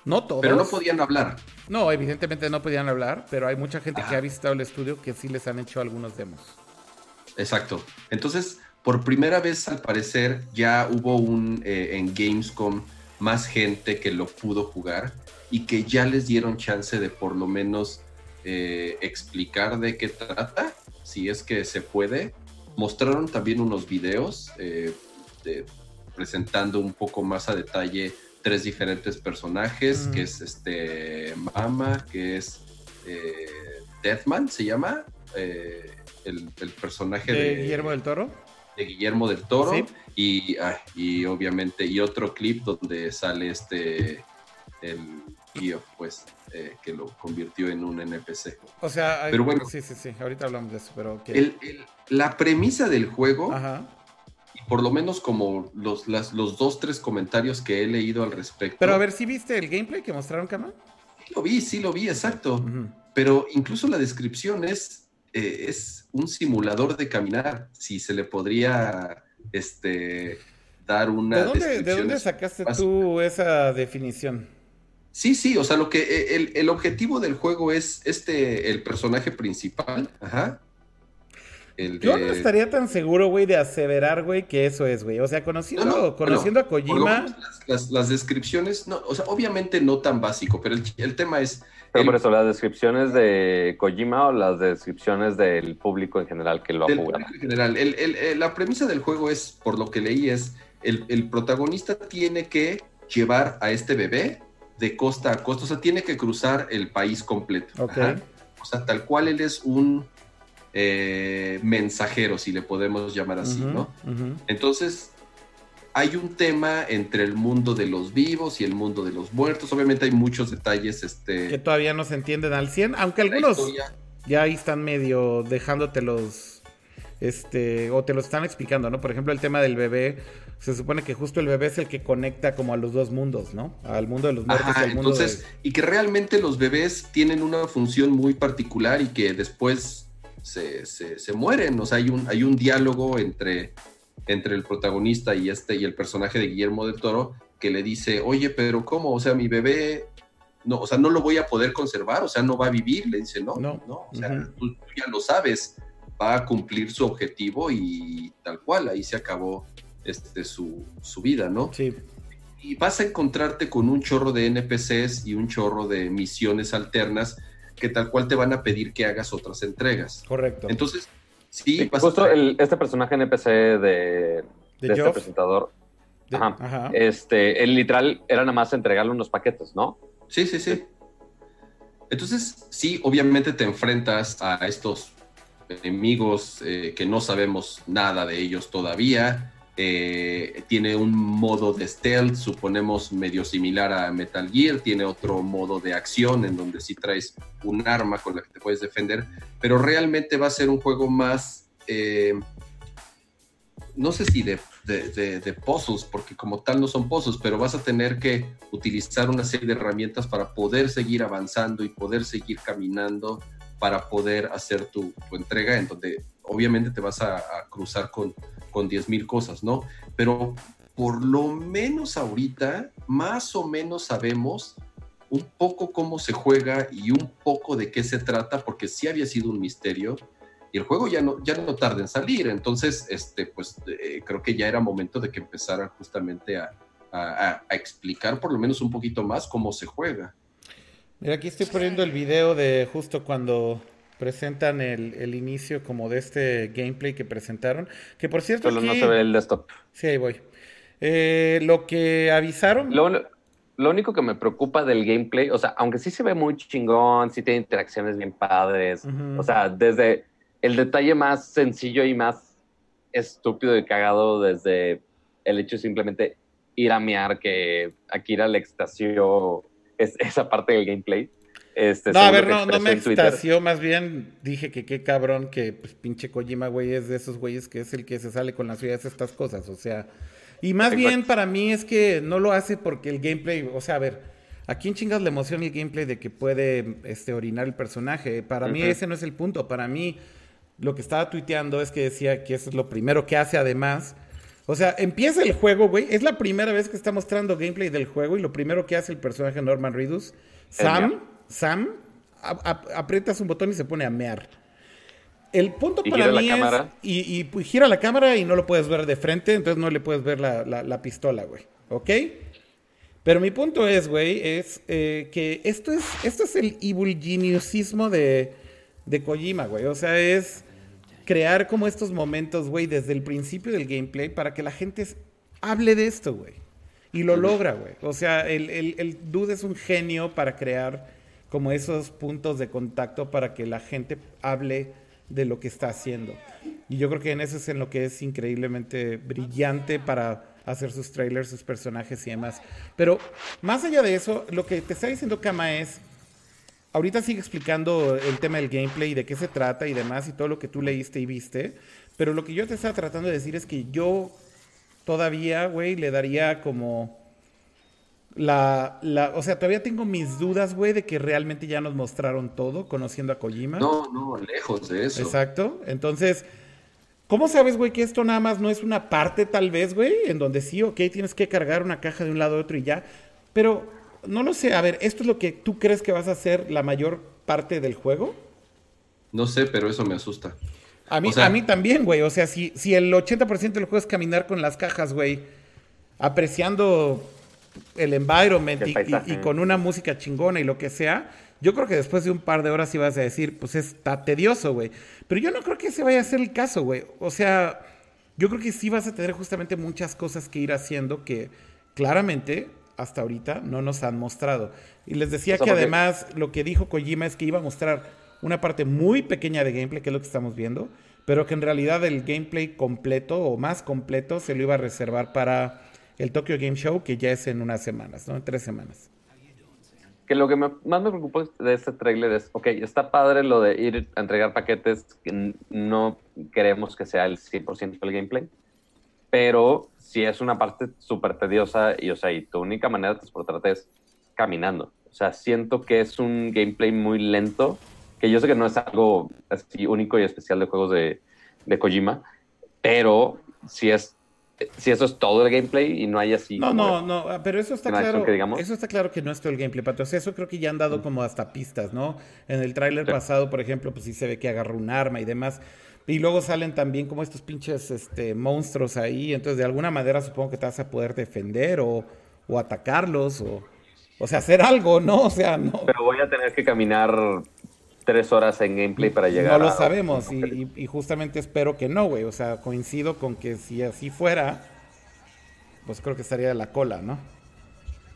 no todos. Pero no podían hablar. No, evidentemente no podían hablar, pero hay mucha gente que ha visitado el estudio que sí les han hecho algunos demos. Exacto. Entonces, por primera vez, al parecer, ya hubo un eh, en Gamescom más gente que lo pudo jugar y que ya les dieron chance de por lo menos eh, explicar de qué trata, si es que se puede. Mostraron también unos videos eh, presentando un poco más a detalle tres diferentes personajes, que es este Mama, que es eh, Deathman, se llama, el, personaje de, Guillermo del Toro. De Guillermo del Toro. Y, y obviamente, y otro clip donde sale este, el tío, pues, eh, que lo convirtió en un NPC. O sea, pero bueno, sí, sí, sí, ahorita hablamos de eso, pero... la premisa del juego, y por lo menos como los, los dos, tres comentarios que he leído al respecto... Pero a ver, ¿sí viste el gameplay que mostraron, Kama? Sí lo vi, sí lo vi, exacto. Pero incluso la descripción es, eh, es un simulador de caminar, si se le podría este, dar una. ¿De dónde, ¿de dónde sacaste tú esa definición? Sí, sí, o sea, lo que e, el, objetivo del juego es este, el personaje principal, ajá. Yo no estaría tan seguro, güey, de aseverar, güey, que eso es, güey. O sea, conociendo, conociendo a Kojima. Las, descripciones, no, o sea, obviamente no tan básico, pero el, tema es. Pero por eso, las descripciones de Kojima o las descripciones del público en general que lo ha jugado. En general, la premisa del juego es, por lo que leí, es el, protagonista tiene que llevar a este bebé de costa a costa, o sea, tiene que cruzar el país completo. O sea, tal cual él es un eh, mensajero, si le podemos llamar así, ¿no? Entonces, hay un tema entre el mundo de los vivos y el mundo de los muertos. Obviamente hay muchos detalles. Este, que todavía no se entienden al 100, aunque algunos ya ahí están medio dejándotelos este, o te lo están explicando, ¿no? Por ejemplo, el tema del bebé, se supone que justo el bebé es el que conecta como a los dos mundos, ¿no? Al mundo de los muertos y al mundo entonces, Y que realmente los bebés tienen una función muy particular y que después se, se, mueren. O sea, hay un, hay un diálogo entre, entre el protagonista y, este, y el personaje de Guillermo del Toro que le dice, oye, pero ¿cómo? O sea, mi bebé, no, o sea, no lo voy a poder conservar, o sea, no va a vivir. Le dice, no, no, no o sea, tú, ya lo sabes, va a cumplir su objetivo y tal cual, ahí se acabó este, su, su vida, ¿no? Sí. Y vas a encontrarte con un chorro de NPCs y un chorro de misiones alternas que tal cual te van a pedir que hagas otras entregas. Correcto. Entonces, sí, justo este personaje NPC de, de, este presentador, ajá, este, el literal era nada más entregarle unos paquetes, ¿no? Sí, sí, sí. Entonces, sí, obviamente te enfrentas a estos enemigos eh, que no sabemos nada de ellos todavía. Eh, tiene un modo de stealth, suponemos medio similar a Metal Gear, tiene otro modo de acción en donde sí traes un arma con la que te puedes defender, pero realmente va a ser un juego más, eh, no sé si de, de, puzzles, porque como tal no son puzzles, pero vas a tener que utilizar una serie de herramientas para poder seguir avanzando y poder seguir caminando para poder hacer tu, entrega, en donde obviamente te vas a, cruzar con, con 10.000 cosas, ¿no? Pero por lo menos ahorita, más o menos sabemos un poco cómo se juega y un poco de qué se trata, porque sí había sido un misterio y el juego ya no, ya no tarda en salir. Entonces, este, pues eh, creo que ya era momento de que empezaran justamente a, a, explicar por lo menos un poquito más cómo se juega. Mira, aquí estoy poniendo el video de justo cuando presentan el, inicio como de este gameplay que presentaron. Que por cierto. Solo no se ve el desktop. Sí, ahí voy. Eh, lo que avisaron. Lo, lo, único que me preocupa del gameplay, o sea, aunque sí se ve muy chingón, sí tiene interacciones bien padres. O sea, desde el detalle más sencillo y más estúpido y cagado, desde el hecho de simplemente ir a mear, que Akira le extasió es, esa parte del gameplay. Este, no, a ver, no, no me extasió, más bien dije que qué cabrón que pues, pinche Kojima, güey, es de esos güeyes que es el que se sale con las suyas estas cosas, o sea, y más bien para mí es que no lo hace porque el gameplay, o sea, a ver, ¿a quién chingas la emoción el gameplay de que puede este, orinar el personaje? Para mí ese no es el punto, para mí lo que estaba tuiteando es que decía que eso es lo primero que hace además o sea, empieza el juego, güey. Es la primera vez que está mostrando gameplay del juego y lo primero que hace el personaje Norman Reedus, Sam, Sam, aprieta un botón y se pone a mear. El punto para mí es. Y, y, pues, gira la cámara y no lo puedes ver de frente, entonces no le puedes ver la, pistola, güey. ¿Ok? Pero mi punto es, güey, es eh, que esto es, esto es el evil geniusismo de, de Kojima, güey. O sea, es crear como estos momentos, güey, desde el principio del gameplay para que la gente hable de esto, güey. Y lo logra, güey. O sea, el, el, dude es un genio para crear como esos puntos de contacto para que la gente hable de lo que está haciendo. Y yo creo que en eso es en lo que es increíblemente brillante para hacer sus trailers, sus personajes y demás. Pero más allá de eso, lo que te está diciendo Kama es ahorita sigue explicando el tema del gameplay y de qué se trata y demás y todo lo que tú leíste y viste. Pero lo que yo te estaba tratando de decir es que yo todavía, güey, le daría como la, la, o sea, todavía tengo mis dudas, güey, de que realmente ya nos mostraron todo conociendo a Kojima. No, no, lejos de eso. Exacto. Entonces, ¿cómo sabes, güey, que esto nada más no es una parte tal vez, güey, en donde sí, ok, tienes que cargar una caja de un lado a otro y ya? Pero no lo sé. A ver, ¿esto es lo que tú crees que vas a hacer la mayor parte del juego? No sé, pero eso me asusta. A mí, a mí también, güey. O sea, si, si el 80% del juego es caminar con las cajas, güey, apreciando el environment y, con una música chingona y lo que sea, yo creo que después de un par de horas ibas a decir, pues está tedioso, güey. Pero yo no creo que ese vaya a ser el caso, güey. O sea, yo creo que sí vas a tener justamente muchas cosas que ir haciendo que claramente hasta ahorita no nos han mostrado. Y les decía que además lo que dijo Kojima es que iba a mostrar una parte muy pequeña de gameplay, que es lo que estamos viendo, pero que en realidad el gameplay completo o más completo se lo iba a reservar para el Tokyo Game Show, que ya es en unas semanas, ¿no? En tres semanas. Que lo que más me preocupó de este trailer es, ok, está padre lo de ir a entregar paquetes, que no queremos que sea el 100% del gameplay, pero si es una parte súper tediosa y, o sea, y tu única manera de transportarte es caminando. O sea, siento que es un gameplay muy lento, que yo sé que no es algo así único y especial de juegos de, de Kojima, pero si es si eso es todo el gameplay y no hay así. No, no, no, pero eso está claro. Que eso está claro que no es todo el gameplay, Pato. O sea, eso creo que ya han dado como hasta pistas, ¿no? En el tráiler pasado, por ejemplo, pues sí se ve que agarra un arma y demás. Y luego salen también como estos pinches este, monstruos ahí. Entonces, de alguna manera supongo que te vas a poder defender o, o atacarlos o, o sea, hacer algo, ¿no? O sea, no. Pero voy a tener que caminar tres horas en gameplay para llegar. No lo sabemos y, y, justamente espero que no, güey. O sea, coincido con que si así fuera, pues creo que estaría de la cola, ¿no?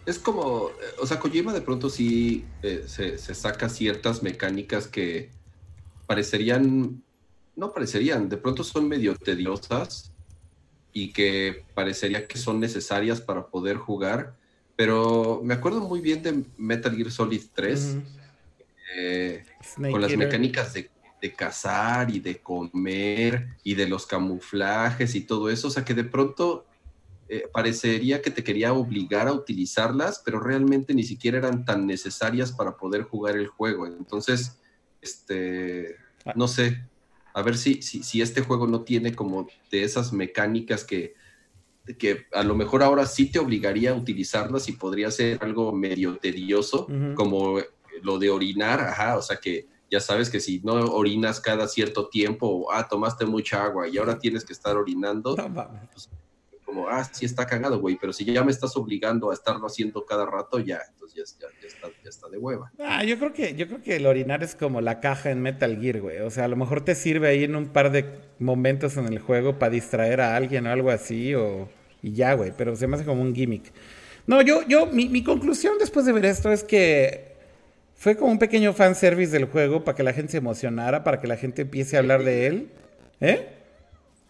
Es como, o sea, Kojima de pronto sí eh, se, se saca ciertas mecánicas que parecerían no parecerían, de pronto son medio tediosas y que parecería que son necesarias para poder jugar, pero me acuerdo muy bien de Metal Gear Solid 3, eh, con las mecánicas de, cazar y de comer y de los camuflajes y todo eso, o sea que de pronto eh, parecería que te quería obligar a utilizarlas, pero realmente ni siquiera eran tan necesarias para poder jugar el juego. Entonces, este, ah. no sé, a ver si, si, este juego no tiene como de esas mecánicas que, que a lo mejor ahora sí te obligaría a utilizarlas y podría ser algo medio tedioso, como lo de orinar, ajá, o sea que ya sabes que si no orinas cada cierto tiempo, ah, tomaste mucha agua y ahora tienes que estar orinando, pues, como, ah, sí está cagado, güey, pero si ya me estás obligando a estarlo haciendo cada rato, ya, entonces ya, está, ya está, de hueva. Ah, yo creo que, yo creo que el orinar es como la caja en Metal Gear, güey. O sea, a lo mejor te sirve ahí en un par de momentos en el juego para distraer a alguien o algo así, o y ya, güey, pero se me hace como un gimmick. No, yo, yo, mi, mi conclusión después de ver esto es que fue como un pequeño fanservice del juego para que la gente se emocionara, para que la gente empiece a hablar de él. ¿Eh?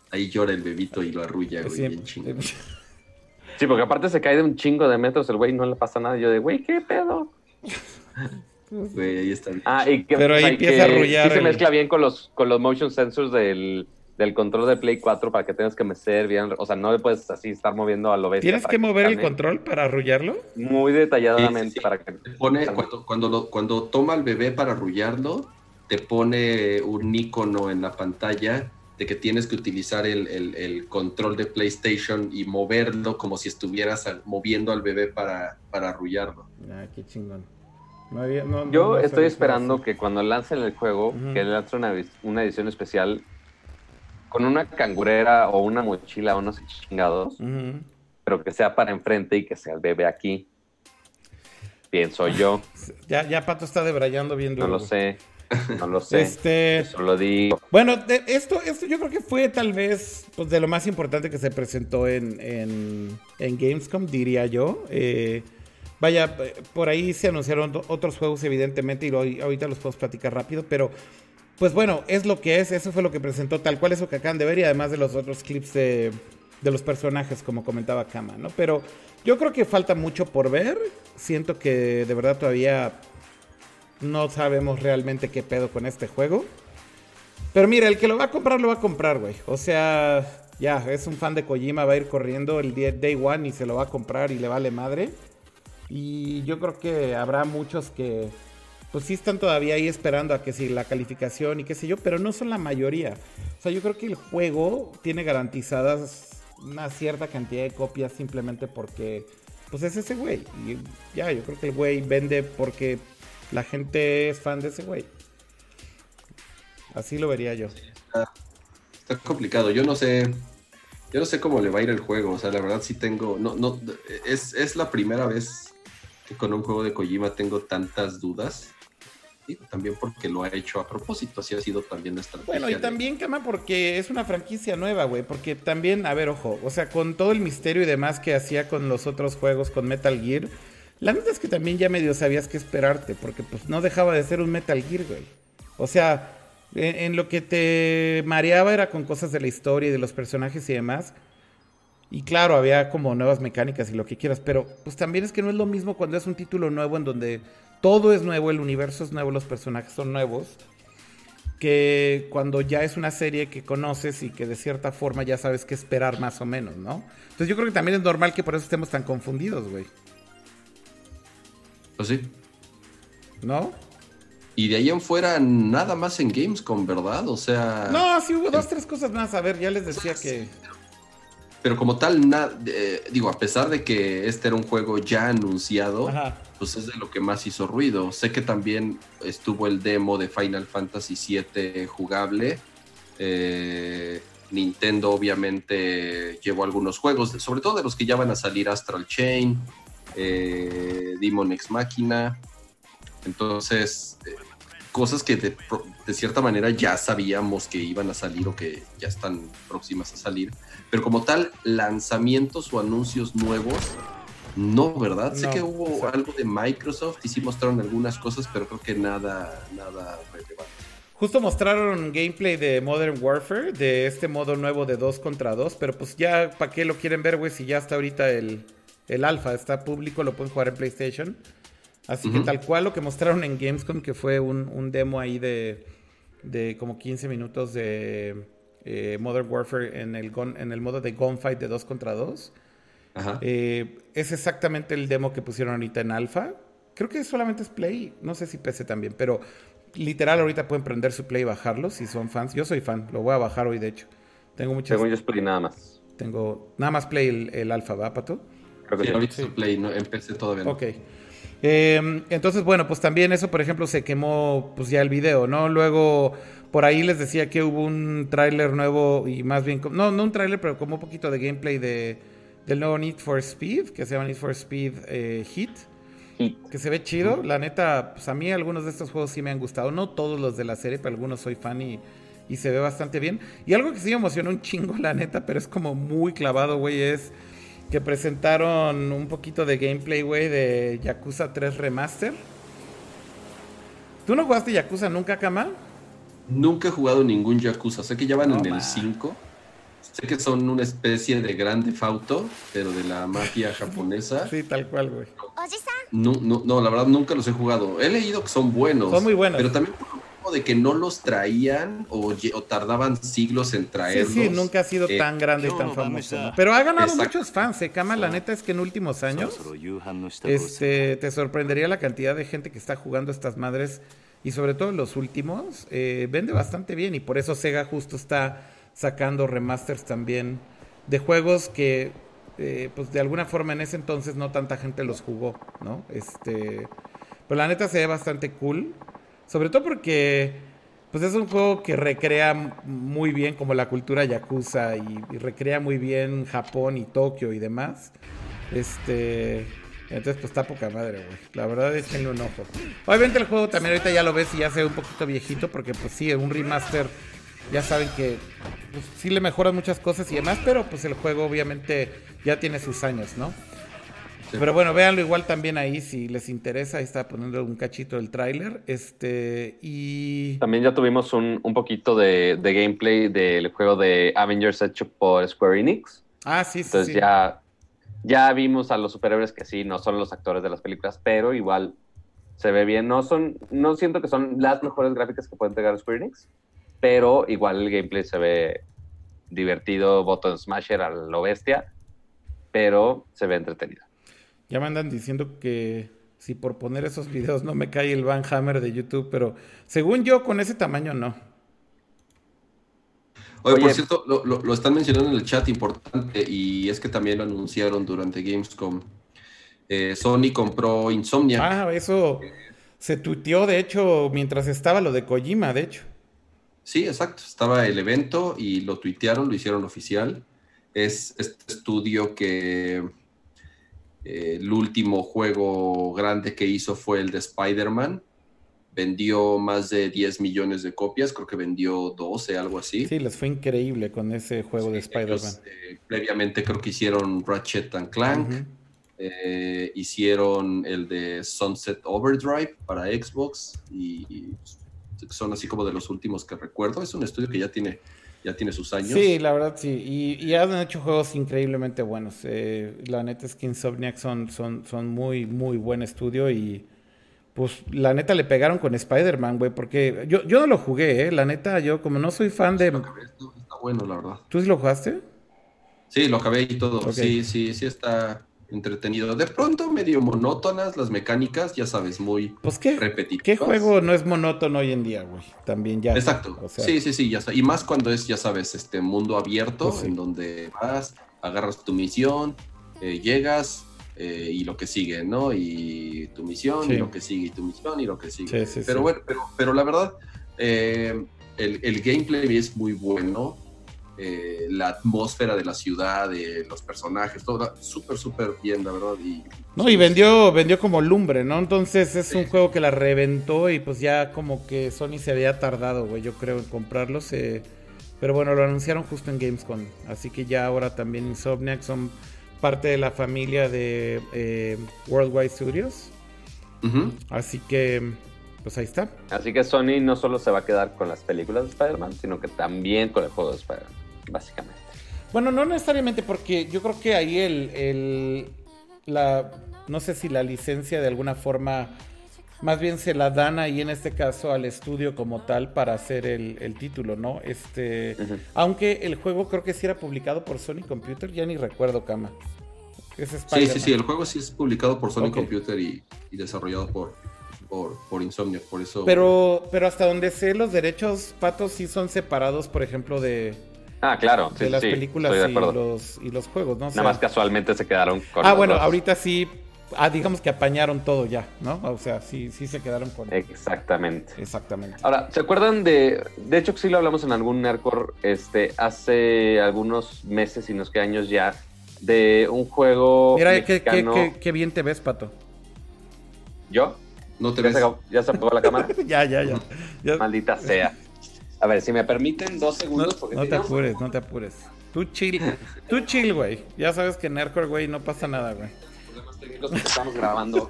Ahí llora el bebito y lo arrulla, güey, bien chingo. Sí, porque aparte se cae de un chingo de metros, el güey no le pasa nada. Yo de, güey, ¿qué pedo? Güey, ahí está bien. Ah, y que, Pero ahí empieza a arrullar. Sí se mezcla bien con los, con los motion sensors del, del control de Play 4 para que tengas que mecer bien. O sea, no le puedes así estar moviendo a lo bestia. ¿Tienes que mover el control para arrullarlo? Muy detalladamente para que. Te pone, cuando, cuando, cuando toma al bebé para arrullarlo, te pone un icono en la pantalla de que tienes que utilizar el, control de PlayStation y moverlo como si estuvieras moviendo al bebé para, para arrullarlo. Ah, qué chingón. Yo estoy esperando que cuando lancen el juego, que lancen una, una, edición especial con una cangurera o una mochila o unos chingados, pero que sea para enfrente y que sea el bebé aquí. Pienso yo. Ya, ya Pato está debrayando viendo. No lo sé. No lo sé. Este, Eso lo digo. Bueno, esto, esto yo creo que fue tal vez pues, de lo más importante que se presentó en, en, Gamescom, diría yo. Eh, vaya, por ahí se anunciaron otros juegos, evidentemente, y ahorita los podemos platicar rápido, pero pues bueno, es lo que es. Eso fue lo que presentó, tal cual eso que acaban de ver, y además de los otros clips de, de los personajes, como comentaba Kama, ¿no? Pero yo creo que falta mucho por ver. Siento que de verdad todavía no sabemos realmente qué pedo con este juego. Pero mira, el que lo va a comprar, lo va a comprar, güey. O sea, ya, es un fan de Kojima, va a ir corriendo el day one y se lo va a comprar y le vale madre. Y yo creo que habrá muchos que, pues sí están todavía ahí esperando a que si la calificación y qué sé yo, pero no son la mayoría. O sea, yo creo que el juego tiene garantizadas una cierta cantidad de copias simplemente porque, pues es ese güey. Y ya, yo creo que el güey vende porque la gente es fan de ese güey. Así lo vería yo. Está, complicado. Yo no sé. Yo no sé cómo le va a ir el juego. O sea, la verdad sí tengo. No, no, es, es la primera vez que con un juego de Kojima tengo tantas dudas. También porque lo ha hecho a propósito, así ha sido también nuestra. Bueno, y también, Kama, porque es una franquicia nueva, güey. Porque también, a ver, ojo, o sea, con todo el misterio y demás que hacía con los otros juegos, con Metal Gear, la neta es que también ya medio sabías qué esperarte, porque pues no dejaba de ser un Metal Gear, güey. O sea, en, lo que te mareaba era con cosas de la historia y de los personajes y demás. Y claro, había como nuevas mecánicas y lo que quieras, pero pues también es que no es lo mismo cuando es un título nuevo en donde todo es nuevo, el universo es nuevo, los personajes son nuevos, que cuando ya es una serie que conoces y que de cierta forma ya sabes qué esperar más o menos, ¿no? Entonces yo creo que también es normal que por eso estemos tan confundidos, güey. Pues sí. ¿No? Y de ahí en fuera nada más en Gamescom, ¿verdad? O sea... No, sí hubo dos, tres cosas más. A ver, ya les decía que... Pero como tal, digo, a pesar de que este era un juego ya anunciado, pues es de lo que más hizo ruido. Sé que también estuvo el demo de Final Fantasy VII jugable. Eh, Nintendo obviamente llevó algunos juegos, sobre todo de los que ya van a salir Astral Chain, eh, Demon Ex Máquina. Entonces, eh, cosas que de, cierta manera ya sabíamos que iban a salir o que ya están próximas a salir. Pero como tal, lanzamientos o anuncios nuevos, no, ¿verdad? sé que hubo algo de Microsoft y sí mostraron algunas cosas, pero creo que nada, nada relevante. Justo mostraron gameplay de Modern Warfare, de este modo nuevo de 2 contra 2, pero pues ya, ¿para qué lo quieren ver, güey? Si ya está ahorita el, el alfa, está público, lo pueden jugar en PlayStation. Así que tal cual lo que mostraron en Gamescom, que fue un, demo ahí de, de, como 15 minutos de eh, Modern Warfare en el, en el modo de gunfight de 2 contra 2. Eh, es exactamente el demo que pusieron ahorita en alfa. Creo que solamente es Play, no sé si PC también, pero literal ahorita pueden prender su Play y bajarlo si son fans. Yo soy fan, lo voy a bajar hoy de hecho. Tengo muchas... Tengo yo Play nada más. Tengo nada más Play el, el alfa, ¿va, Pato? Creo que sí, Play, no, empecé todavía Ok. Eh, entonces, bueno, pues también eso, por ejemplo, se quemó pues ya el video, ¿no? Luego, por ahí les decía que hubo un tráiler nuevo y más bien, no, no un tráiler, pero como un poquito de gameplay de, del nuevo Need for Speed, que se llama Need for Speed eh, Heat. Que se ve chido. La neta, pues a mí algunos de estos juegos sí me han gustado. No todos los de la serie, pero algunos soy fan y, y se ve bastante bien. Y algo que sí me emociona un chingo, la neta, pero es como muy clavado, güey, es que presentaron un poquito de gameplay, güey, de Yakuza 3 Remaster. ¿Tú no jugaste Yakuza nunca, Kama? Nunca he jugado ningún Yakuza. Sé que ya van en el 5. Sé que son una especie de grande fauto, pero de la mafia japonesa. Sí, tal cual, güey. No, no, no, la verdad nunca los he jugado. He leído que son buenos. Son muy buenos. Pero también de que no los traían o, tardaban siglos en traerlos. Sí, sí, nunca ha sido eh, tan grande y tan famoso. Pero ha ganado muchos fans, ¿eh? Kama, la neta es que en últimos años este, te sorprendería la cantidad de gente que está jugando estas madres y sobre todo los últimos, eh, vende bastante bien y por eso Sega justo está sacando remasters también de juegos que eh, pues de alguna forma en ese entonces no tanta gente los jugó, ¿no? Este, pero la neta se ve bastante cool. Sobre todo porque pues es un juego que recrea muy bien como la cultura yakuza y, recrea muy bien Japón y Tokio y demás. Este, entonces pues está poca madre, güey. La verdad es échenle un ojo. Obviamente el juego también ahorita ya lo ves y ya se ve un poquito viejito porque pues sí, un remaster ya saben que pues, sí le mejoran muchas cosas y demás, pero pues el juego obviamente ya tiene sus años, ¿no? Pero bueno, véanlo igual también ahí si les interesa. Ahí está poniendo un cachito del tráiler. Este, y... También ya tuvimos un, un poquito de, de, gameplay del juego de Avengers hecho por Square Enix. Ah, sí, sí. Entonces ya, ya vimos a los superhéroes que sí, no son los actores de las películas, pero igual se ve bien. No son, no siento que son las mejores gráficas que pueden entregar Square Enix, pero igual el gameplay se ve divertido, button smasher a lo bestia, pero se ve entretenido. Ya me andan diciendo que si por poner esos videos no me cae el Van Hammer de YouTube, pero según yo, con ese tamaño no. Oye, por cierto, lo, están mencionando en el chat importante y es que también lo anunciaron durante Gamescom. Eh, Sony compró Insomnia. Ah, eso se tuiteó, de hecho, mientras estaba lo de Kojima, de hecho. Sí, exacto. Estaba el evento y lo tuitearon, lo hicieron oficial. Es este estudio que el último juego grande que hizo fue el de Spider-Man. Vendió más de 10 millones de copias, creo que vendió 12, algo así. Sí, les fue increíble con ese juego de Spider-Man. Eh, previamente creo que hicieron Ratchet and Clank, eh, hicieron el de Sunset Overdrive para Xbox y son así como de los últimos que recuerdo. Es un estudio que ya tiene ya tiene sus años. Sí, la verdad sí. Y, han hecho juegos increíblemente buenos. Eh, la neta es que Insomniac son, son, son muy, muy buen estudio y pues la neta le pegaron con Spider-Man, güey, porque yo, yo no lo jugué, ¿eh? La neta, yo como no soy fan de... Está bueno, la verdad. ¿Tú sí lo jugaste? Sí, lo acabé y todo. Sí, sí, sí está entretenido. De pronto medio monótonas las mecánicas, ya sabes, muy pues qué, repetitivas. ¿Qué juego no es monótono hoy en día, güey? También ya. Exacto. sí, sí, sí, ya. Y más cuando es, ya sabes, este mundo abierto pues en donde vas, agarras tu misión, eh, llegas eh, y lo que sigue, ¿no? Y tu misión y lo que sigue, y tu misión y lo que sigue. pero bueno, pero, pero la verdad, eh, el, el gameplay es muy bueno eh, la atmósfera de la ciudad, de los personajes, todo súper, súper bien, la verdad. Y, no, y vendió, vendió como lumbre, ¿no? Entonces es un juego que la reventó y pues ya como que Sony se había tardado, güey, yo creo, en comprarlos. Pero bueno, lo anunciaron justo en Gamescom. Así que ya ahora también Insomniac son parte de la familia de eh, Worldwide Studios. Así que pues ahí está. Así que Sony no solo se va a quedar con las películas de Spider-Man, sino que también con el juego de Spider-Man básicamente. Bueno, no necesariamente porque yo creo que ahí el, el la, no sé si la licencia de alguna forma, más bien se la dan ahí en este caso al estudio como tal para hacer el, título, ¿no? Este, aunque el juego creo que sí era publicado por Sony Computer, ya ni recuerdo, Kama. sí, sí, sí, el juego sí es publicado por Sony Computer y, desarrollado por, por, por Insomniac, por eso. Pero, pero hasta donde sé, los derechos patos sí son separados, por ejemplo, de, Ah, claro. de las películas y los, y los, juegos, ¿no? Nada más casualmente se quedaron con. Ah, bueno, ahorita sí. Ah, digamos que apañaron todo ya, ¿no? O sea, sí, sí se quedaron con. Exactamente. Exactamente. Ahora, ¿se acuerdan de. De hecho, sí lo hablamos en algún Nerdcore este, hace algunos meses y no sé qué años ya. de un juego. Mira, qué, bien te ves, Pato. ¿Yo? No te ¿Ya ves. Se, ¿Ya se apagó la cámara? ya, ya, ya, Maldita sea. A ver, si me permiten dos segundos. No, no te apures, no te apures. Tú chill, tú chill, güey. Ya sabes que en Nerdcore, güey, no pasa nada, güey. Porque estamos grabando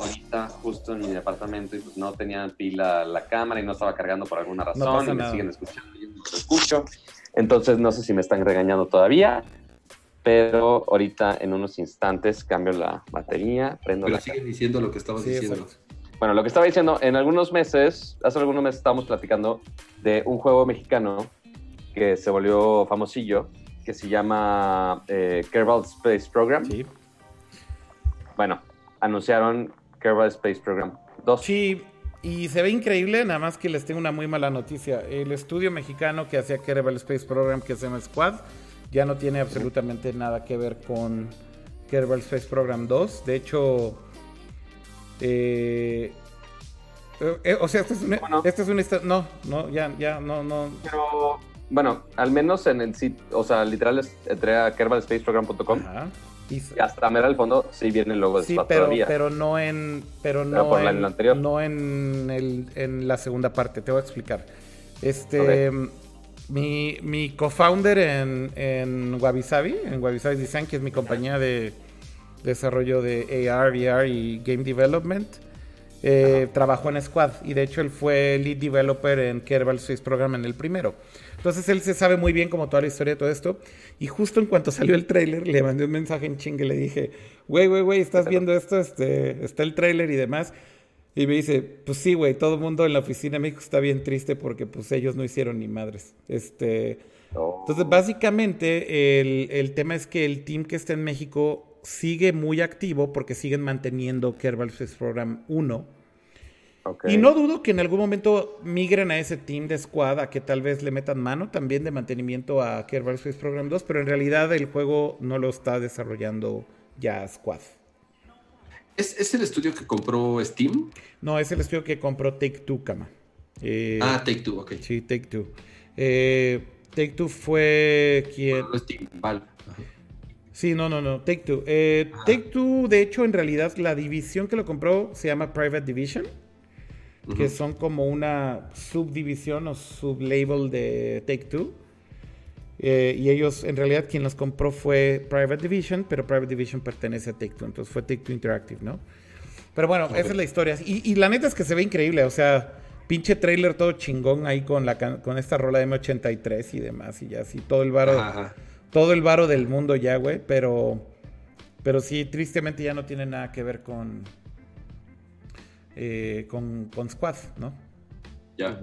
ahorita justo en mi departamento y pues no tenía pila la cámara y no estaba cargando por alguna razón y me siguen escuchando y yo no escucho. Entonces no sé si me están regañando todavía, pero ahorita en unos instantes cambio la batería, prendo Pero la sigue diciendo lo que estabas diciendo. Bueno, lo que estaba diciendo, en algunos meses, hace algunos meses estábamos platicando de un juego mexicano que se volvió famosillo, que se llama eh, Kerbal Space Program. Sí. Bueno, anunciaron Kerbal Space Program 2. Sí, y se ve increíble, nada más que les tengo una muy mala noticia. El estudio mexicano que hacía Kerbal Space Program, que se llama Squad, ya no tiene absolutamente nada que ver con Kerbal Space Program 2. De hecho, eh, eh, o sea, esto es una, Bueno. esta es histo- no, no, ya, ya, no, no. Pero, bueno, al menos en el sitio, o sea, literal entré a kerbalspaceprogram.com Ajá. Y- hasta mera al fondo sí viene el logo de Sí, Squad pero, todavía. pero no en, pero Pero no la- en, anterior. no en, el, en la segunda parte. Te voy a explicar. Este, mi, mi co-founder en, en Wabi Sabi, en Wabi Sabi Design, que es mi compañía de desarrollo de AR, VR y game development, eh, trabajó en Squad y de hecho él fue lead developer en Kerbal Space Program en el primero. Entonces él se sabe muy bien como toda la historia de todo esto. Y justo en cuanto salió el tráiler, le mandé un mensaje en chingue, le dije, güey, güey, güey, ¿estás viendo esto? Este, está el tráiler y demás. Y me dice, pues sí, güey, todo el mundo en la oficina de México está bien triste porque pues ellos no hicieron ni madres. Este, entonces, básicamente, el, el tema es que el team que está en México sigue muy activo porque siguen manteniendo Kerbal Space Program 1. Y no dudo que en algún momento migren a ese team de squad a que tal vez le metan mano también de mantenimiento a Kerbal Space Program 2, pero en realidad el juego no lo está desarrollando ya Squad. ¿Es, es el estudio que compró Steam? No, es el estudio que compró Take Two, Kama. Eh, Ah, Take Two, ok. Sí, Take Two. Eh, Take Two fue quien... No, Steam, Valve. Ajá. Sí, no, no, no. Take Two. Eh. Take Two, de hecho, en realidad la división que lo compró se llama Private Division, que son como una subdivisión o sublabel de Take Two. Eh, y ellos, en realidad, quien los compró fue Private Division, pero Private Division pertenece a Take Two, entonces fue Take Two Interactive, ¿no? Pero bueno, esa es la historia. Y, y la neta es que se ve increíble, o sea, pinche trailer todo chingón ahí con, la, con esta rola M83 y demás, y ya así, todo el varo ajá. todo el varo del mundo ya, güey, pero pero sí, tristemente ya no tiene nada que ver con eh, con, con Squad, ¿no? Ya.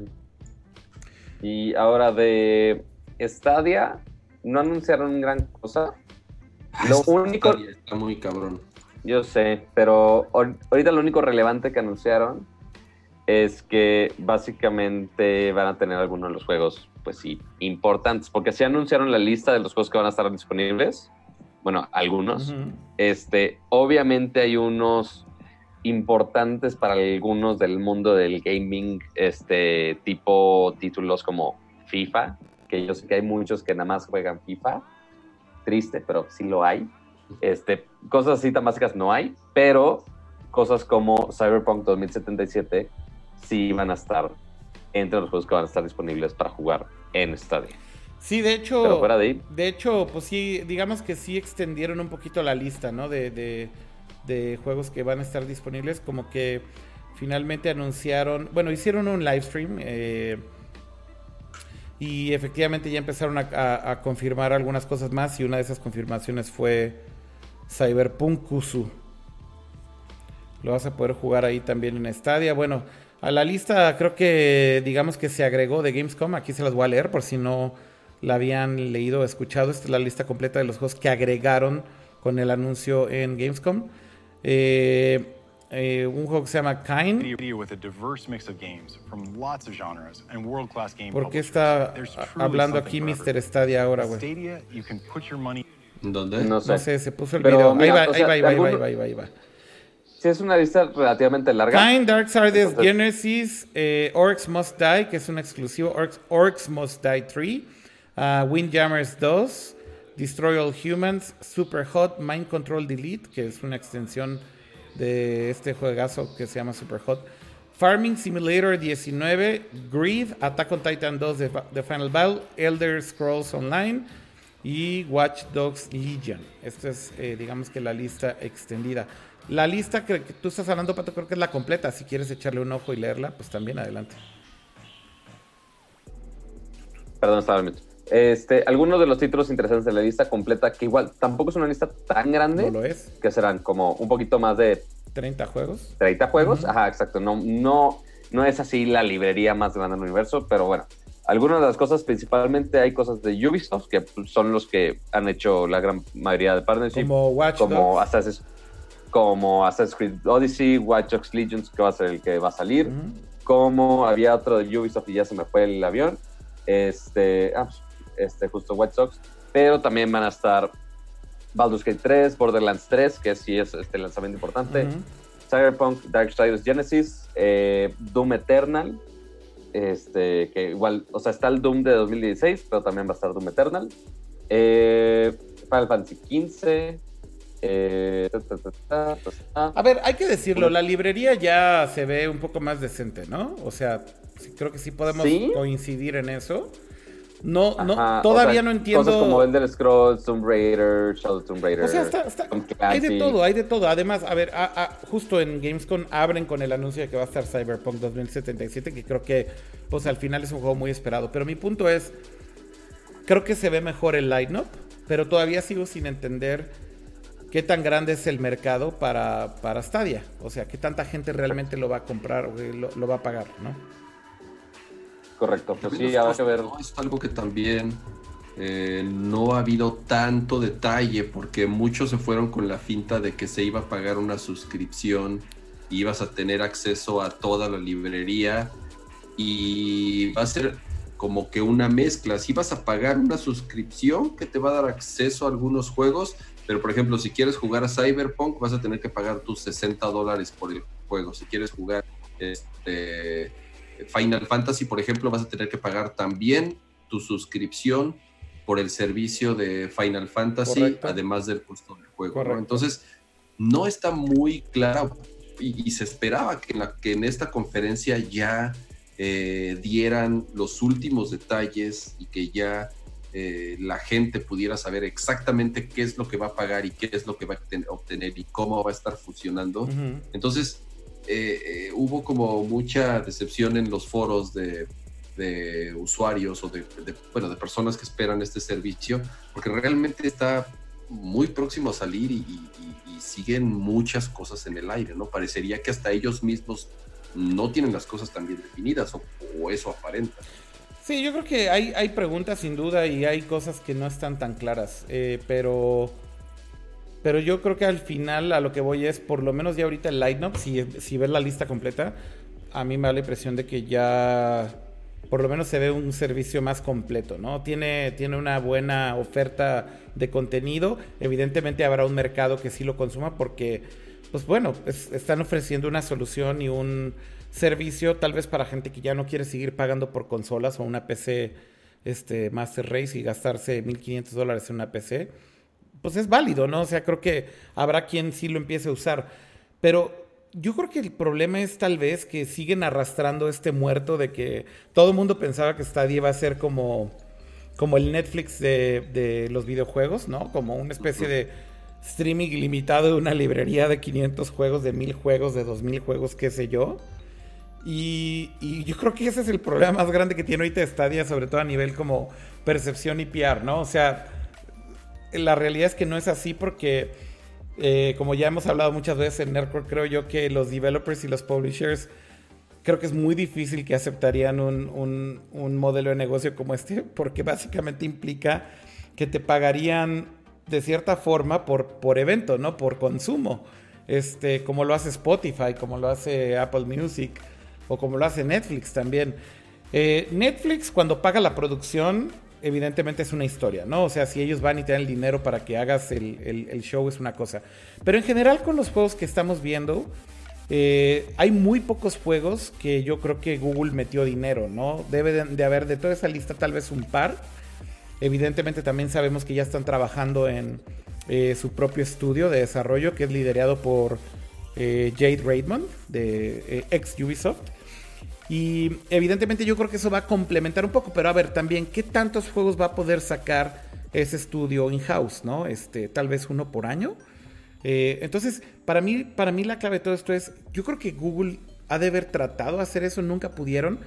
Y ahora de Stadia, no anunciaron gran cosa. Lo Está- único, Está muy cabrón. yo sé, pero ahor- ahorita lo único relevante que anunciaron es que básicamente van a tener algunos de los juegos, pues sí, importantes, porque sí anunciaron la lista de los juegos que van a estar disponibles. Bueno, algunos. Este, obviamente hay unos importantes para algunos del mundo del gaming, este tipo títulos como FIFA, que yo sé que hay muchos que nada más juegan FIFA. Triste, pero sí lo hay. Este, cosas así tan básicas no hay, pero cosas como Cyberpunk 2077 sí van a estar entre los juegos que van a estar disponibles para jugar en Stadia. Sí, de hecho, Pero fuera de ahí, de hecho, pues sí, digamos que sí extendieron un poquito la lista, ¿no? De, de, de juegos que van a estar disponibles, como que finalmente anunciaron, bueno, hicieron un live stream eh, y efectivamente ya empezaron a, confirmar algunas cosas más y una de esas confirmaciones fue Cyberpunk Kusu. Lo vas a poder jugar ahí también en Stadia. Bueno, a la lista creo que digamos que se agregó de Gamescom. Aquí se las voy a leer por si no la habían leído o escuchado. Esta es la lista completa de los juegos que agregaron con el anuncio en Gamescom. Eh, eh, un juego que se llama Kind. video with a diverse mix of games from lots of genres and world-class game ¿Por qué está hablando aquí Mr. Stadia ahora, güey? ¿Dónde? no sé. No sé, se puso el Pero video. mira, ahí va, o sea, ahí va, ahí va, ahí va, ahí va, ahí va. Sí, es una lista relativamente larga. Kind, Darksiders, Entonces- Genesis, eh, Orcs Must Die, que es un exclusivo, Orcs, Orcs Must Die 3, uh, Windjammers 2, Destroy All Humans, Super Hot, Mind Control Delete, que es una extensión de este juegazo que se llama Super Hot. Farming Simulator 19, Greed, Attack on Titan 2 de, Final Battle, Elder Scrolls Online y Watch Dogs Legion. Esta es, eh, digamos que la lista extendida. La lista que, tú estás hablando, Pato, creo que es la completa. Si quieres echarle un ojo y leerla, pues también adelante. Perdón, estaba este, algunos de los títulos interesantes de la lista completa, que igual tampoco es una lista tan grande. No lo es. Que serán como un poquito más de 30 juegos. 30 juegos, ajá, exacto. No, no, no es así la librería más grande del universo, pero bueno. Algunas de las cosas, principalmente hay cosas de Ubisoft, que son los que han hecho la gran mayoría de partnerships. Como Watch como Assassin's, como Assassin's Creed Odyssey, Watch Dogs Legions, que va a ser el que va a salir. Como había otro de Ubisoft y ya se me fue el avión. Este, ah, pues, este, justo White Sox, pero también van a estar Baldur's Gate 3, Borderlands 3, que sí es este lanzamiento importante, Cyberpunk, Darksiders Genesis, eh, Doom Eternal, este, que igual, o sea, está el Doom de 2016, pero también va a estar Doom Eternal, eh, Final Fantasy XV, eh, a ver, hay que decirlo, la librería ya se ve un poco más decente, ¿no? O sea, creo que sí podemos coincidir en eso. No, no, todavía no entiendo. Cosas como Elder Scrolls, Tomb Raider, Shadow Tomb Raider. O sea, está, hay de todo, hay de todo. Además, a ver, justo en Gamescom abren con el anuncio de que va a estar Cyberpunk 2077, que creo que, pues al final es un juego muy esperado. Pero mi punto es, creo que se ve mejor el line-up, pero todavía sigo sin entender qué tan grande es el mercado para, para Stadia. O sea, qué tanta gente realmente lo va a comprar o lo, lo va a pagar, ¿no? Correcto, pues sí, habrá que ver. Es algo que también eh, no ha habido tanto detalle porque muchos se fueron con la finta de que se iba a pagar una suscripción y ibas a tener acceso a toda la librería y va a ser como que una mezcla. Si vas a pagar una suscripción que te va a dar acceso a algunos juegos, pero por ejemplo, si quieres jugar a Cyberpunk, vas a tener que pagar tus 60 dólares por el juego. Si quieres jugar este Final Fantasy, por ejemplo, vas a tener que pagar también tu suscripción por el servicio de Final Fantasy, además del costo del juego. Entonces, no está muy claro y, se esperaba que en, la, que en esta conferencia ya eh, dieran los últimos detalles y que ya eh, la gente pudiera saber exactamente qué es lo que va a pagar y qué es lo que va a obtener y cómo va a estar funcionando. Entonces, eh, eh, hubo como mucha decepción en los foros de, usuarios o de, bueno, de personas que esperan este servicio, porque realmente está muy próximo a salir y, siguen muchas cosas en el aire, ¿no? Parecería que hasta ellos mismos no tienen las cosas tan bien definidas o, eso aparenta. Sí, yo creo que hay, hay preguntas sin duda y hay cosas que no están tan claras, eh, pero pero yo creo que al final a lo que voy es, por lo menos ya ahorita el line-up, si, si ves la lista completa, a mí me da la impresión de que ya por lo menos se ve un servicio más completo, ¿no? Tiene, tiene una buena oferta de contenido. Evidentemente habrá un mercado que sí lo consuma porque, pues bueno, están ofreciendo una solución y un servicio tal vez para gente que ya no quiere seguir pagando por consolas o una PC este, Master Race y gastarse 1.500 dólares en una PC pues es válido, ¿no? O sea, creo que habrá quien sí lo empiece a usar. Pero yo creo que el problema es tal vez que siguen arrastrando este muerto de que todo el mundo pensaba que Stadia iba a ser como, como el Netflix de, los videojuegos, ¿no? Como una especie de streaming ilimitado de una librería de 500 juegos, de 1000 juegos, de 2000 juegos, qué sé yo. Y, y, yo creo que ese es el problema más grande que tiene ahorita Stadia, sobre todo a nivel como percepción y PR, ¿no? O sea, la realidad es que no es así porque, eh, como ya hemos hablado muchas veces en Nerdcore, creo yo que los developers y los publishers creo que es muy difícil que aceptarían un, modelo de negocio como este, porque básicamente implica que te pagarían de cierta forma por, por evento, ¿no? Por consumo. Este, como lo hace Spotify, como lo hace Apple Music, o como lo hace Netflix también. Eh, Netflix, cuando paga la producción, evidentemente es una historia, ¿no? O sea, si ellos van y te dan el dinero para que hagas el, show es una cosa. Pero en general con los juegos que estamos viendo, eh, hay muy pocos juegos que yo creo que Google metió dinero, ¿no? Debe de, haber de toda esa lista tal vez un par Evidentemente también sabemos que ya están trabajando en eh, su propio estudio de desarrollo que es liderado por eh, Jade Raymond de ex Ubisoft. Y evidentemente yo creo que eso va a complementar un poco, pero a ver también qué tantos juegos va a poder sacar ese estudio in-house, ¿no? Este, tal vez uno por año. entonces, para mí, para mí la clave de todo esto es, yo creo que Google ha de haber tratado de hacer eso, nunca pudieron.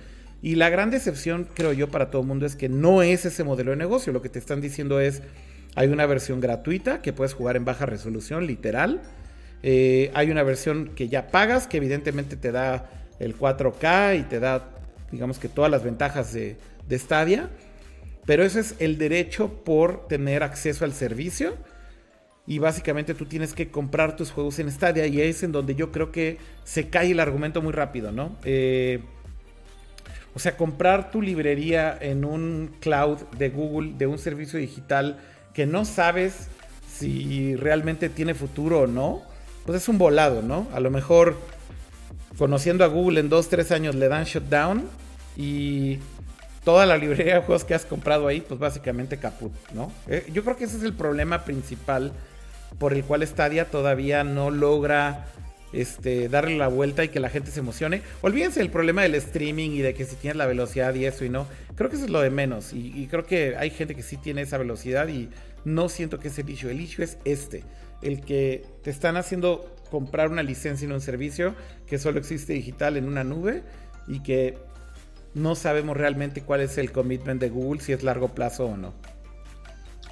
Y la gran decepción, creo yo, para todo el mundo es que no es ese modelo de negocio. Lo que te están diciendo es, hay una versión gratuita que puedes jugar en baja resolución, literal. Eh, hay una versión que ya pagas, que evidentemente te da el 4K y te da, digamos que todas las ventajas de, de Stadia. Pero ese es el derecho por tener acceso al servicio. Y básicamente tú tienes que comprar tus juegos en Stadia. Y es en donde yo creo que se cae el argumento muy rápido, ¿no? Eh, o sea, comprar tu librería en un cloud de Google, de un servicio digital que no sabes si realmente tiene futuro o no, pues es un volado, ¿no? A lo mejor conociendo a Google en dos, tres años le dan shutdown y toda la librería de juegos que has comprado ahí, pues básicamente caput, ¿no? Eh, yo creo que ese es el problema principal por el cual Stadia todavía no logra este, darle la vuelta y que la gente se emocione. Olvídense del problema del streaming y de que si tienes la velocidad y eso y no. Creo que eso es lo de menos. Y, creo que hay gente que sí tiene esa velocidad y no siento que es el issue. El issue es este. El que te están haciendo comprar una licencia en un servicio que solo existe digital en una nube y que no sabemos realmente cuál es el commitment de Google, si es largo plazo o no.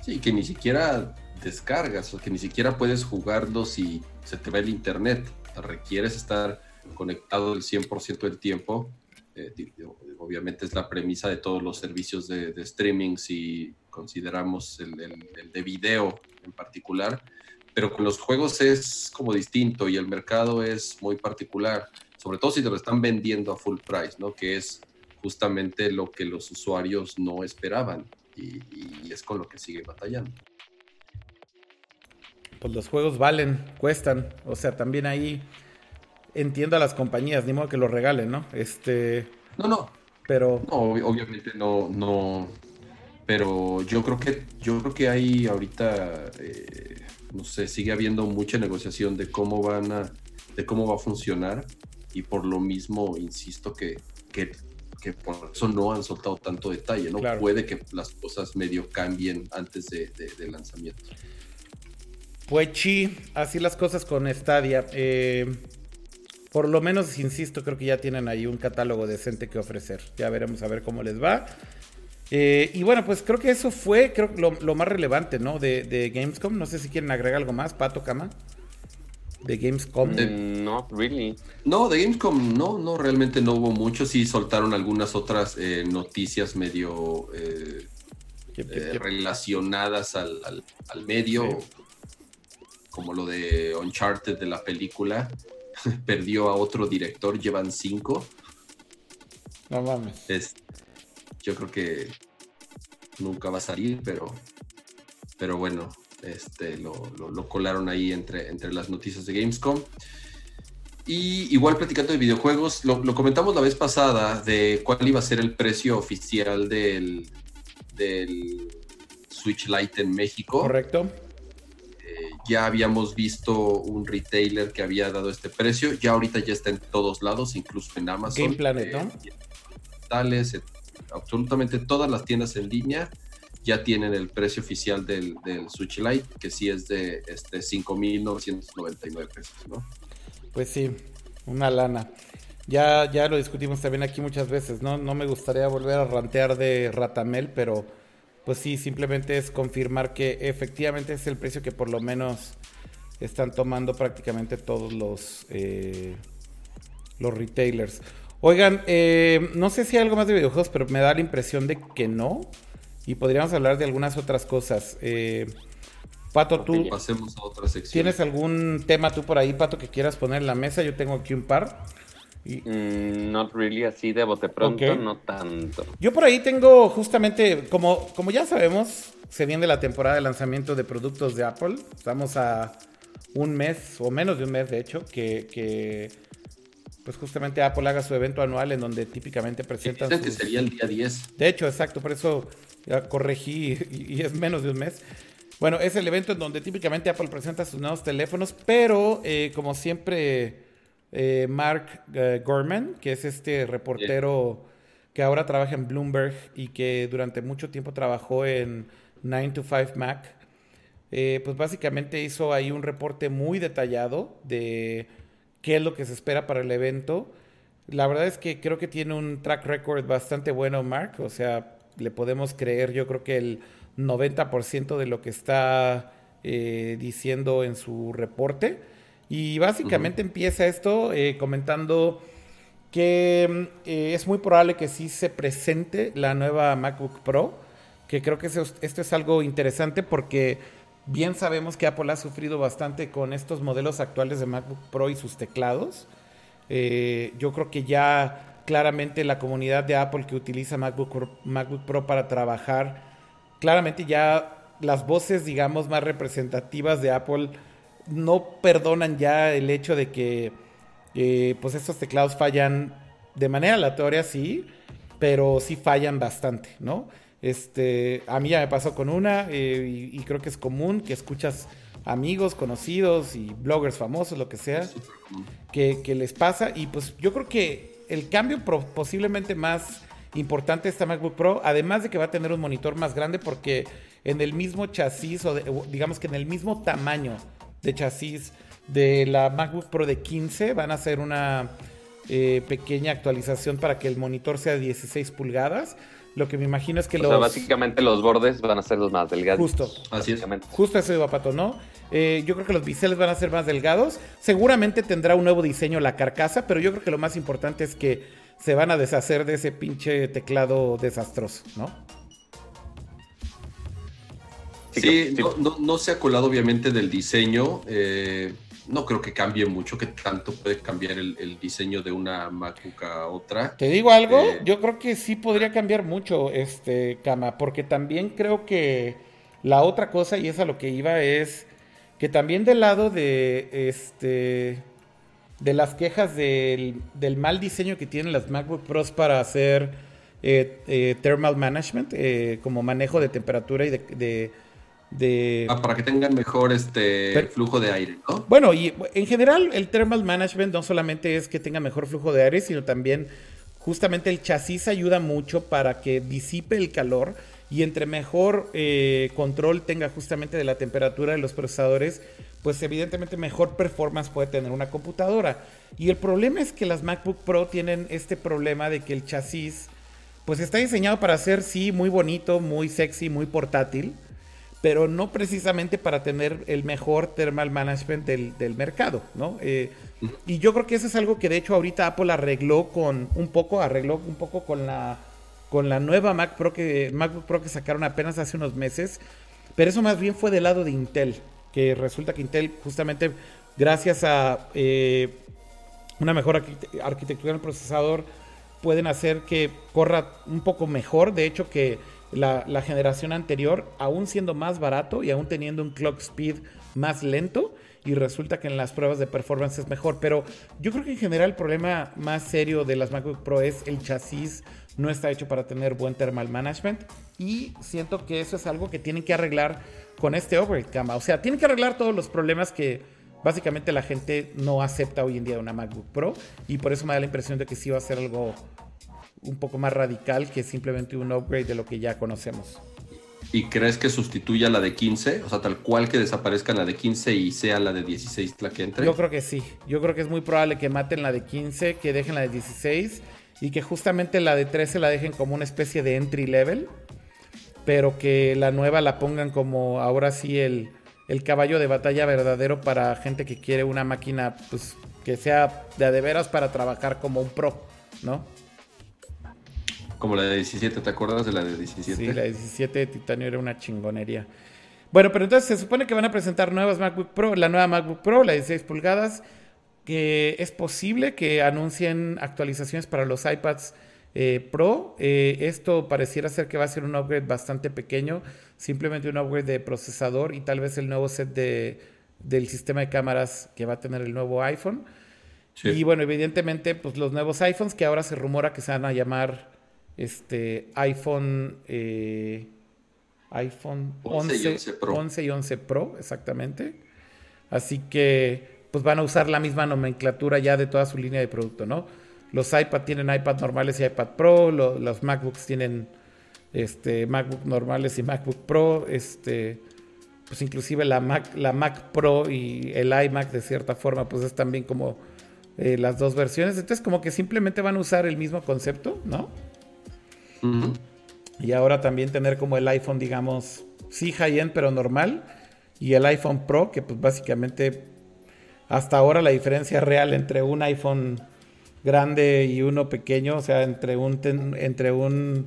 Sí, que ni siquiera descargas o que ni siquiera puedes jugarlo si se te va el internet requieres estar conectado el 100% del tiempo. Eh, obviamente es la premisa de todos los servicios de, streaming si consideramos el, de video en particular, pero con los juegos es como distinto y el mercado es muy particular, sobre todo si te lo están vendiendo a full price, ¿no? que es justamente lo que los usuarios no esperaban y, y es con lo que sigue batallando pues los juegos valen, cuestan. O sea, también ahí entiendo a las compañías, ni modo que lo regalen, ¿no? Este. No, no. Pero. No, obviamente no, no. Pero yo creo que, yo creo que hay ahorita, eh, no sé, sigue habiendo mucha negociación de cómo van a, de cómo va a funcionar. Y por lo mismo, insisto que, que, que por eso no han soltado tanto detalle, ¿no? Puede que las cosas medio cambien antes de, de lanzamiento. Pues sí, así las cosas con Stadia. Eh, por lo menos, insisto, creo que ya tienen ahí un catálogo decente que ofrecer. Ya veremos a ver cómo les va. Eh, y bueno, pues creo que eso fue creo, lo, lo más relevante, ¿no? De, Gamescom. No sé si quieren agregar algo más, Pato Cama. De Gamescom. no, really. No, de Gamescom no, no, realmente no hubo mucho. Sí soltaron algunas otras eh, noticias medio relacionadas al, al, medio como lo de Uncharted de la película, perdió a otro director, llevan cinco. No mames. Yo creo que nunca va a salir, pero, pero bueno, este, lo, colaron ahí entre, entre las noticias de Gamescom. Y igual platicando de videojuegos, lo, comentamos la vez pasada de cuál iba a ser el precio oficial del, del Switch Lite en México. Correcto ya habíamos visto un retailer que había dado este precio, ya ahorita ya está en todos lados, incluso en Amazon. Game Planet, ¿no? Tales, eh, absolutamente todas las tiendas en línea ya tienen el precio oficial del, del Switch Lite, que sí es de este, 5.999 pesos, ¿no? Pues sí, una lana. Ya, ya lo discutimos también aquí muchas veces, ¿no? No me gustaría volver a rantear de Ratamel, pero pues sí, simplemente es confirmar que efectivamente es el precio que por lo menos están tomando prácticamente todos los, eh, los retailers. Oigan, eh, no sé si hay algo más de videojuegos, pero me da la impresión de que no. Y podríamos hablar de algunas otras cosas. Eh, Pato, tú. Pasemos a otra sección. ¿Tienes algún tema tú por ahí, Pato, que quieras poner en la mesa? Yo tengo aquí un par. Mm, not really así de bote pronto, no tanto. Yo por ahí tengo justamente, como, como ya sabemos, se viene la temporada de lanzamiento de productos de Apple. Estamos a un mes, o menos de un mes de hecho, que, pues justamente Apple haga su evento anual en donde típicamente presentan... que sería el día 10. De hecho, exacto, por eso ya corregí y, es menos de un mes. Bueno, es el evento en donde típicamente Apple presenta sus nuevos teléfonos, pero eh, como siempre, eh, Mark eh, Gorman, que es este reportero que ahora trabaja en Bloomberg y que durante mucho tiempo trabajó en 9 to 5 Mac, pues básicamente hizo ahí un reporte muy detallado de qué es lo que se espera para el evento. La verdad es que creo que tiene un track record bastante bueno, Mark. O sea, le podemos creer, yo creo que el 90% de lo que está eh, diciendo en su reporte. Y básicamente empieza esto eh, comentando que eh, es muy probable que sí se presente la nueva MacBook Pro, que creo que esto es algo interesante porque bien sabemos que Apple ha sufrido bastante con estos modelos actuales de MacBook Pro y sus teclados. yo creo que ya claramente la comunidad de Apple que utiliza MacBook, MacBook Pro para trabajar, claramente ya las voces, digamos, más representativas de Apple no perdonan ya el hecho de que eh, pues estos teclados fallan de manera aleatoria, sí, pero sí fallan bastante, ¿no? Este, a mí ya me pasó con una eh, y, creo que es común que escuchas amigos, conocidos y bloggers famosos, lo que sea, que, que les pasa y pues yo creo que el cambio posiblemente más importante de esta MacBook Pro, además de que va a tener un monitor más grande porque en el mismo chasis o, digamos que en el mismo tamaño de chasis de la MacBook Pro de 15 van a hacer una eh, pequeña actualización para que el monitor sea de 16 pulgadas. Lo que me imagino es que o los... Sea, básicamente los bordes van a ser los más delgados. Justo. Así es. Justo eso iba Pato, ¿no? Eh, yo creo que los biseles van a ser más delgados. Seguramente tendrá un nuevo diseño la carcasa, pero yo creo que lo más importante es que se van a deshacer de ese pinche teclado desastroso, ¿no? Sí, no, se ha colado obviamente del diseño. Eh, no creo que cambie mucho, que tanto puede cambiar el, diseño de una MacBook a otra. Te digo algo, eh, yo creo que sí podría cambiar mucho, este, Cama, porque también creo que la otra cosa, y es a lo que iba, es que también del lado de, este, de las quejas del, mal diseño que tienen las MacBook Pros para hacer eh, eh, thermal management, como manejo de temperatura y de Ah, para que tengan mejor este flujo de aire, ¿no? Bueno, y en general el thermal management no solamente es que tenga mejor flujo de aire, sino también justamente el chasis ayuda mucho para que disipe el calor y entre mejor eh, control tenga justamente de la temperatura de los procesadores, pues evidentemente mejor performance puede tener una computadora. Y el problema es que las MacBook Pro tienen este problema de que el chasis pues está diseñado para ser sí muy bonito, muy sexy, muy portátil pero no precisamente para tener el mejor thermal management del, mercado, ¿no? Eh, y yo creo que eso es algo que de hecho ahorita Apple arregló con un poco, arregló un poco con la, con la nueva Mac Pro que, MacBook Pro que sacaron apenas hace unos meses, pero eso más bien fue del lado de Intel, que resulta que Intel justamente gracias a eh, una mejor arquitectura del procesador pueden hacer que corra un poco mejor, de hecho que la, generación anterior, aún siendo más barato y aún teniendo un clock speed más lento. Y resulta que en las pruebas de performance es mejor. Pero yo creo que en general el problema más serio de las MacBook Pro es el chasis no está hecho para tener buen thermal management. Y siento que eso es algo que tienen que arreglar con este overhead cama. O sea, tienen que arreglar todos los problemas que básicamente la gente no acepta hoy en día de una MacBook Pro. Y por eso me da la impresión de que sí va a ser algo un poco más radical que simplemente un upgrade de lo que ya conocemos. ¿Y crees que sustituya la de 15? O sea, tal cual que desaparezca la de 15 y sea la de 16 la que entre. Yo creo que sí. Yo creo que es muy probable que maten la de 15, que dejen la de 16 y que justamente la de 13 la dejen como una especie de entry level, pero que la nueva la pongan como ahora sí el, el caballo de batalla verdadero para gente que quiere una máquina pues que sea de, de veras para trabajar como un pro, ¿no? Como la de 17, ¿te acuerdas de la de 17? Sí, la de 17 de titanio era una chingonería. Bueno, pero entonces se supone que van a presentar nuevas MacBook Pro, la nueva MacBook Pro, la de 16 pulgadas, que es posible que anuncien actualizaciones para los iPads eh, Pro. Eh, esto pareciera ser que va a ser un upgrade bastante pequeño, simplemente un upgrade de procesador y tal vez el nuevo set de, del sistema de cámaras que va a tener el nuevo iPhone. Y bueno, evidentemente, pues los nuevos iPhones que ahora se rumora que se van a llamar este iPhone, eh, iPhone 11, 11, Pro. 11 y 11 Pro, exactamente. Así que pues van a usar la misma nomenclatura ya de toda su línea de producto, ¿no? Los iPad tienen iPad normales y iPad Pro, los MacBooks tienen este, MacBook normales y MacBook Pro, este, pues inclusive la Mac, la Mac Pro y el iMac de cierta forma, pues es también como eh, las dos versiones. Entonces como que simplemente van a usar el mismo concepto, ¿no? Y ahora también tener como el iPhone, digamos, sí high-end, pero normal. Y el iPhone Pro, que pues básicamente hasta ahora la diferencia real entre un iPhone grande y uno pequeño, o sea, entre un, entre un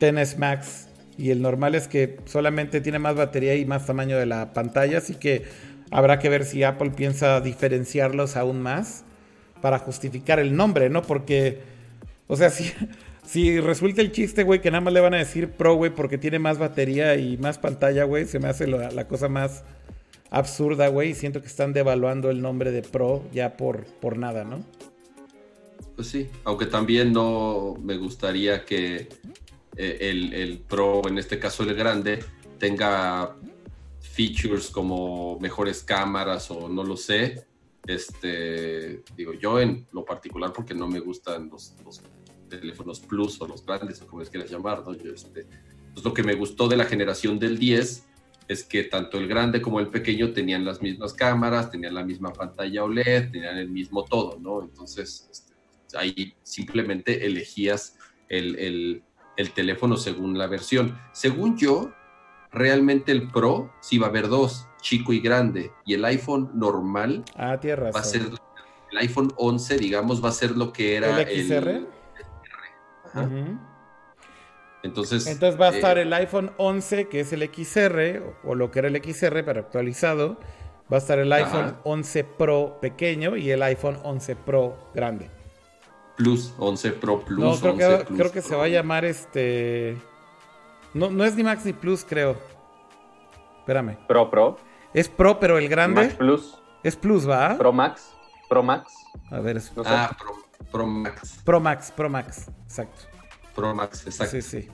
10 Max y el normal es que solamente tiene más batería y más tamaño de la pantalla, así que habrá que ver si Apple piensa diferenciarlos aún más para justificar el nombre, ¿no? Porque, o sea, si, si resulta el chiste, güey, que nada más le van a decir Pro, güey, porque tiene más batería y más pantalla, güey, se me hace la cosa más absurda, güey. Siento que están devaluando el nombre de Pro ya por, por nada, ¿no? Pues sí, aunque también no me gustaría que eh, el, Pro, en este caso el grande, tenga features como mejores cámaras o no lo sé. Este, digo, yo en lo particular, porque no me gustan los, teléfonos Plus o los grandes, o como les quieras llamar, ¿no? Yo, este, pues lo que me gustó de la generación del 10 es que tanto el grande como el pequeño tenían las mismas cámaras, tenían la misma pantalla OLED, tenían el mismo todo, ¿no? Entonces, este, ahí simplemente elegías el, teléfono según la versión. Según yo, realmente el Pro sí va a haber dos, chico y grande, y el iPhone normal ah, va a ser el iPhone 11, digamos, va a ser lo que era el XR. El, Ajá. Entonces, Entonces va a estar eh, el iPhone 11, que es el XR, o lo que era el XR, pero actualizado. Va a estar el iPhone 11 Pro pequeño y el iPhone 11 Pro grande. Plus, 11 Pro Plus. No, creo, que, creo que se va a llamar este. No, no es ni Max ni Plus, creo. Espérame. Pro Pro. Es Pro, pero el grande. Max Plus. Es Plus, ¿va? Pro Max. Pro Max. A ver, es... Ah, Pro, Pro Max. Pro Max, Pro Max, exacto. Pro Max, exacto. Sí, sí.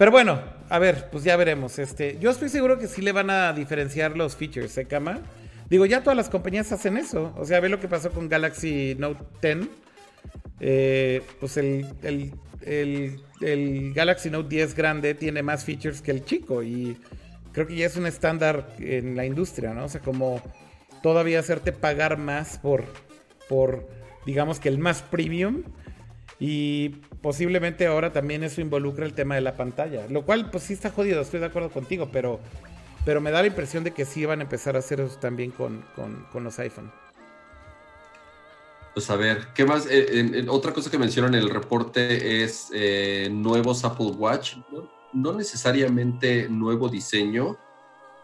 Pero bueno, a ver, pues ya veremos. Este, yo estoy seguro que sí le van a diferenciar los features, ¿eh, Cama? Digo, ya todas las compañías hacen eso. O sea, ve lo que pasó con Galaxy Note 10. Eh, pues el, el, Galaxy Note 10 grande tiene más features que el chico. Y creo que ya es un estándar en la industria, ¿no? O sea, como todavía hacerte pagar más por, por digamos que el más premium y posiblemente ahora también eso involucra el tema de la pantalla. Lo cual, pues sí está jodido, estoy de acuerdo contigo, pero, pero me da la impresión de que sí van a empezar a hacer eso también con, los iPhone. Pues a ver, ¿qué más? Eh, otra cosa que mencionan en el reporte es eh, nuevos Apple Watch. No, necesariamente nuevo diseño.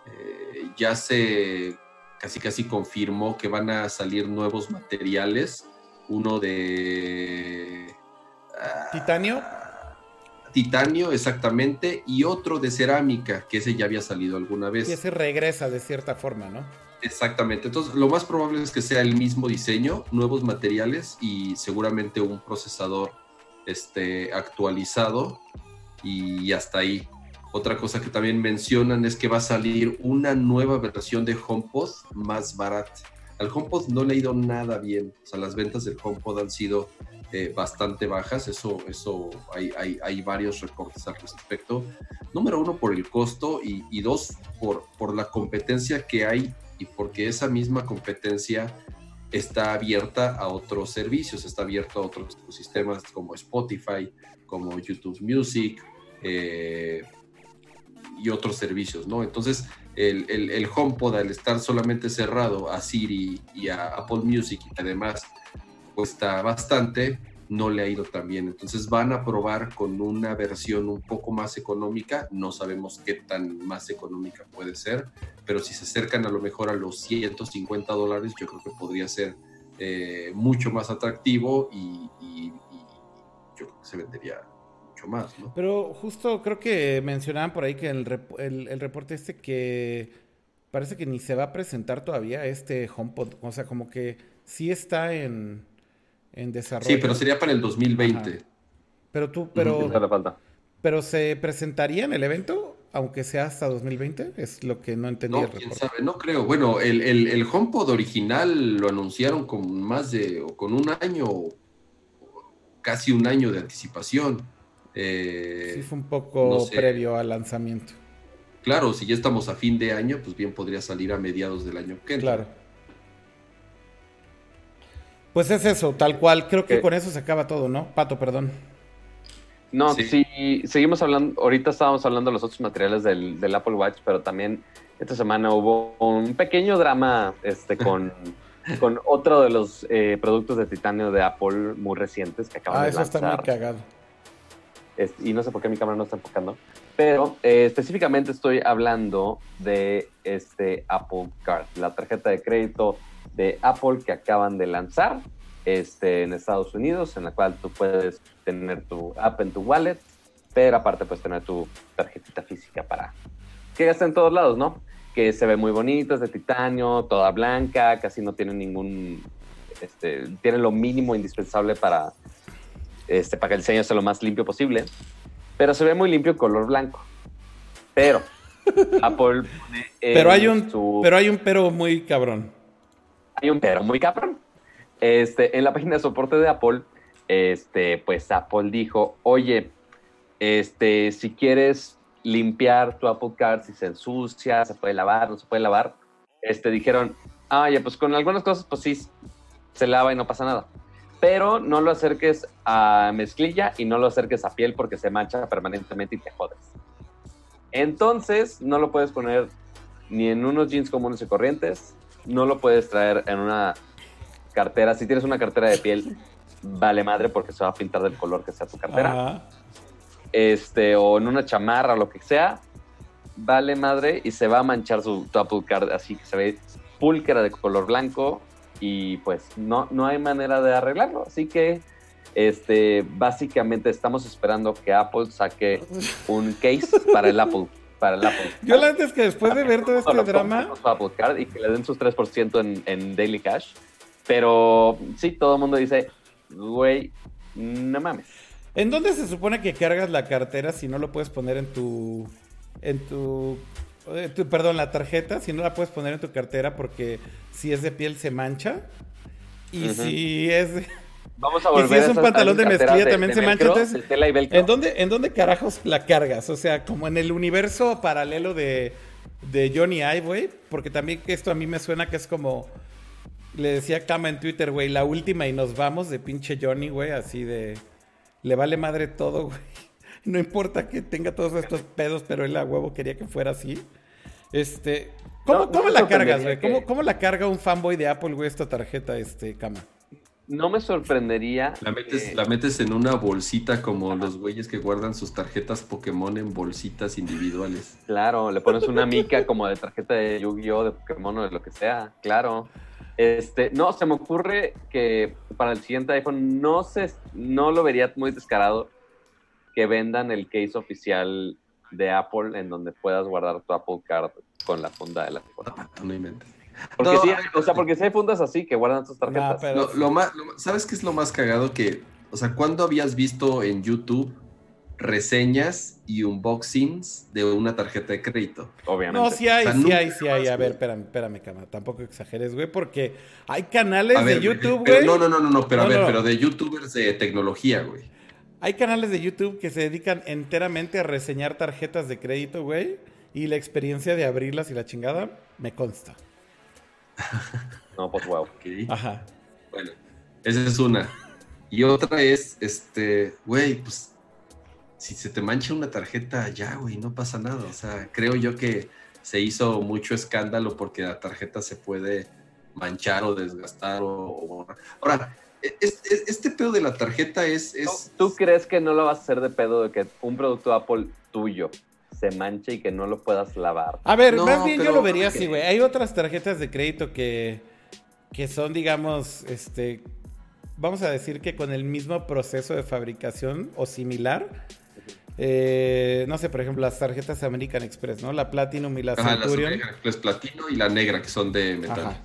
Eh, ya se casi casi confirmó que van a salir nuevos materiales. Uno de ¿Titanio? Titanio, exactamente, y otro de cerámica, que ese ya había salido alguna vez. Y ese regresa de cierta forma, ¿no? Exactamente, entonces lo más probable es que sea el mismo diseño, nuevos materiales y seguramente un procesador este, actualizado y hasta ahí. Otra cosa que también mencionan es que va a salir una nueva versión de HomePod más barata. Al HomePod no le ha ido nada bien, o sea, las ventas del HomePod han sido eh, bastante bajas, eso, eso hay, hay, varios reportes al respecto. Número uno, por el costo y, dos, por, por la competencia que hay y porque esa misma competencia está abierta a otros servicios, está abierta a otros sistemas como Spotify, como YouTube Music eh, y otros servicios, ¿no? Entonces, el, el, el, HomePod al estar solamente cerrado a Siri y a Apple Music y además cuesta bastante, no le ha ido tan bien. Entonces van a probar con una versión un poco más económica, no sabemos qué tan más económica puede ser, pero si se acercan a lo mejor a los 150 dólares, yo creo que podría ser eh, mucho más atractivo y, yo creo que se vendería mucho más, ¿no? Pero justo creo que mencionaban por ahí que el, el, el reporte este que parece que ni se va a presentar todavía este HomePod, o sea, como que sí está en en desarrollo. Sí, pero sería para el 2020. Pero tú, pero... Pero se presentaría en el evento, aunque sea hasta 2020, es lo que no entendí. No, quién sabe, no creo. Bueno, el, el, el, HomePod original lo anunciaron con más de, o con un año, casi un año de anticipación. Eh, sí, fue un poco previo al lanzamiento. Claro, si ya estamos a fin de año, pues bien podría salir a mediados del año que entra. Claro. Pues es eso, tal cual. Creo que con eso se acaba todo, ¿no? Pato, perdón. No, sí. seguimos hablando, ahorita estábamos hablando de los otros materiales del, Apple Watch, pero también esta semana hubo un pequeño drama este, con, con otro de los eh, productos de titanio de Apple muy recientes que acaban ah, de lanzar. Ah, eso está muy cagado. Y no sé por qué mi cámara no está enfocando. Pero eh, específicamente estoy hablando de este Apple Card, la tarjeta de crédito de Apple que acaban de lanzar este, en Estados Unidos, en la cual tú puedes tener tu app en tu wallet, pero aparte puedes tener tu tarjetita física para que ya está en todos lados, ¿no? Que se ve muy bonito, es de titanio, toda blanca, casi no tiene ningún, este, tiene lo mínimo indispensable para, este, para que el diseño sea lo más limpio posible, pero se ve muy limpio color blanco. Pero Apple pero hay un, pero hay un pero muy cabrón hay un pero muy cabrón. Este, en la página de soporte de Apple, este, pues Apple dijo, oye, este, si quieres limpiar tu Apple Card, si se ensucia, se puede lavar, no se puede lavar, este, dijeron, ah, ya, pues con algunas cosas, pues sí, se lava y no pasa nada. Pero no lo acerques a mezclilla y no lo acerques a piel porque se mancha permanentemente y te jodes. Entonces, no lo puedes poner ni en unos jeans comunes y corrientes, no lo puedes traer en una cartera. Si tienes una cartera de piel, vale madre porque se va a pintar del color que sea tu cartera. Este, o en una chamarra o lo que sea, vale madre y se va a manchar su tu Apple Card así que se ve púlquera de color blanco y pues no, no hay manera de arreglarlo. Así que este, básicamente estamos esperando que Apple saque un case para el Apple para el Apple. Yo la es que después de ver todo este drama. Apple Card y que le den sus 3% en, en Daily Cash. Pero sí, todo el mundo dice, güey, no mames. ¿En dónde se supone que cargas la cartera si no lo puedes poner en tu. en tu. Eh, perdón, la tarjeta, si no la puedes poner en tu cartera porque si es de piel se mancha? Y si es. Vamos a volver. Y si es un pantalón de mezclilla también se mancha. Entonces, ¿en dónde, ¿en dónde carajos la cargas? O sea, como en el universo paralelo de, de Johnny Ive, güey. Porque también esto a mí me suena que es como. Le decía Kama en Twitter, güey, la última y nos vamos de pinche Johnny, güey, así de. Le vale madre todo, güey. No importa que tenga todos estos pedos, pero él a huevo quería que fuera así. Este. ¿Cómo, ¿cómo la cargas, güey? ¿Cómo, ¿Cómo, la carga un fanboy de Apple, güey, esta tarjeta, este, Kama? no me sorprendería. La metes, la metes en una bolsita como los güeyes que guardan sus tarjetas Pokémon en bolsitas individuales. Claro, le pones una mica como de tarjeta de Yu-Gi-Oh, de Pokémon o de lo que sea, claro. Este, no, se me ocurre que para el siguiente iPhone no se, no lo vería muy descarado que vendan el case oficial de Apple en donde puedas guardar tu Apple Card con la funda de la No, no inventes. Porque sí, o sea, porque si hay fundas así que guardan tus tarjetas. lo, más, ¿Sabes qué es lo más cagado? Que, o sea, ¿cuándo habías visto en YouTube reseñas y unboxings de una tarjeta de crédito? Obviamente. No, sí hay, sí hay, sí hay. A ver, espérame, espérame, cama. Tampoco exageres, güey, porque hay canales de YouTube, güey. No, no, no, no, no, pero a ver, pero de YouTubers de tecnología, güey. Hay canales de YouTube que se dedican enteramente a reseñar tarjetas de crédito, güey. Y la experiencia de abrirlas y la chingada me consta. No, pues wow. Ajá. Bueno, esa es una. Y otra es, este, güey, pues, si se te mancha una tarjeta, ya, güey, no pasa nada. O sea, creo yo que se hizo mucho escándalo porque la tarjeta se puede manchar o desgastar o, Ahora, e, este pedo de la tarjeta es, es... ¿Tú crees que no lo vas a hacer de pedo de que un producto Apple tuyo se manche y que no lo puedas lavar. A ver, más bien yo lo vería así, güey. Hay otras tarjetas de crédito que, que son, digamos, este, vamos a decir que con el mismo proceso de fabricación o similar. Eh, no sé, por ejemplo, las tarjetas American Express, ¿no? La Platinum y la Centurion. Las Express Platino y la negra, que son de metal.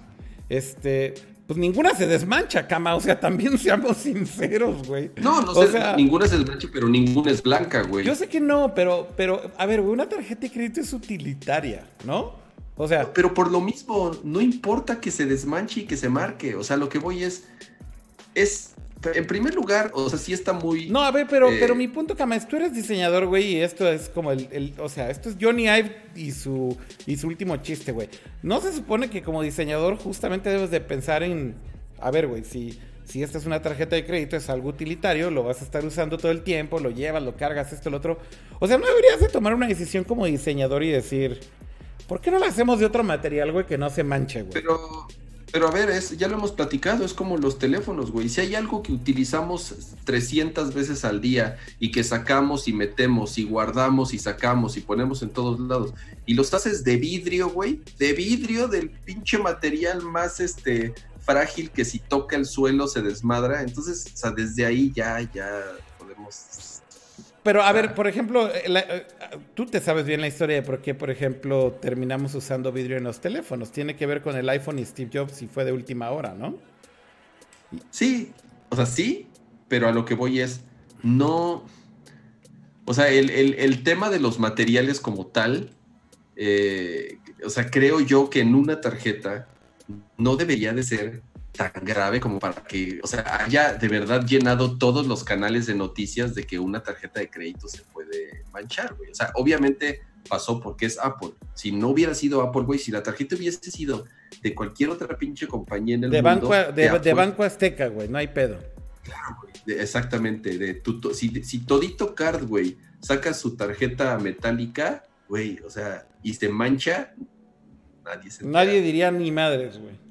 Este, pues ninguna se desmancha, cama. O sea, también seamos sinceros, güey. No, no sé, ninguna se desmancha, pero ninguna es blanca, güey. Yo sé que no, pero, pero, a ver, güey, una tarjeta de crédito es utilitaria, ¿no? O sea. Pero por lo mismo, no importa que se desmanche y que se marque. O sea, lo que voy es. Es en primer lugar, o sea, sí está muy. No, a ver, pero, eh, pero mi punto, Camas, tú eres diseñador, güey, y esto es como el, O sea, esto es Johnny Ive y su, y su último chiste, güey. No se supone que como diseñador justamente debes de pensar en. A ver, güey, si, si esta es una tarjeta de crédito, es algo utilitario, lo vas a estar usando todo el tiempo, lo llevas, lo cargas, esto, lo otro. O sea, no deberías de tomar una decisión como diseñador y decir. ¿Por qué no la hacemos de otro material, güey, que no se manche, güey? Pero pero a ver, es, ya lo hemos platicado, es como los teléfonos, güey. Si hay algo que utilizamos 300 veces al día y que sacamos y metemos y guardamos y sacamos y ponemos en todos lados y los haces de vidrio, güey, de vidrio del pinche material más este frágil que si toca el suelo se desmadra, entonces, o sea, desde ahí ya ya pero a ver, por ejemplo, eh, eh, tú te sabes bien la historia de por qué, por ejemplo, terminamos usando vidrio en los teléfonos. Tiene que ver con el iPhone y Steve Jobs y fue de última hora, ¿no? Sí, o sea, sí, pero a lo que voy es, no, o sea, el, tema de los materiales como tal, eh, o sea, creo yo que en una tarjeta no debería de ser tan grave como para que, o sea, haya de verdad llenado todos los canales de noticias de que una tarjeta de crédito se puede manchar, güey. O sea, obviamente pasó porque es Apple. Si no hubiera sido Apple, güey, si la tarjeta hubiese sido de cualquier otra pinche compañía en el de mundo. Banco, de, Banco Azteca, güey, no hay pedo. Claro, güey, exactamente. De tu, si, si Todito Card, güey, saca su tarjeta metálica, güey, o sea, y se mancha, nadie se. Nadie diría ni madres, güey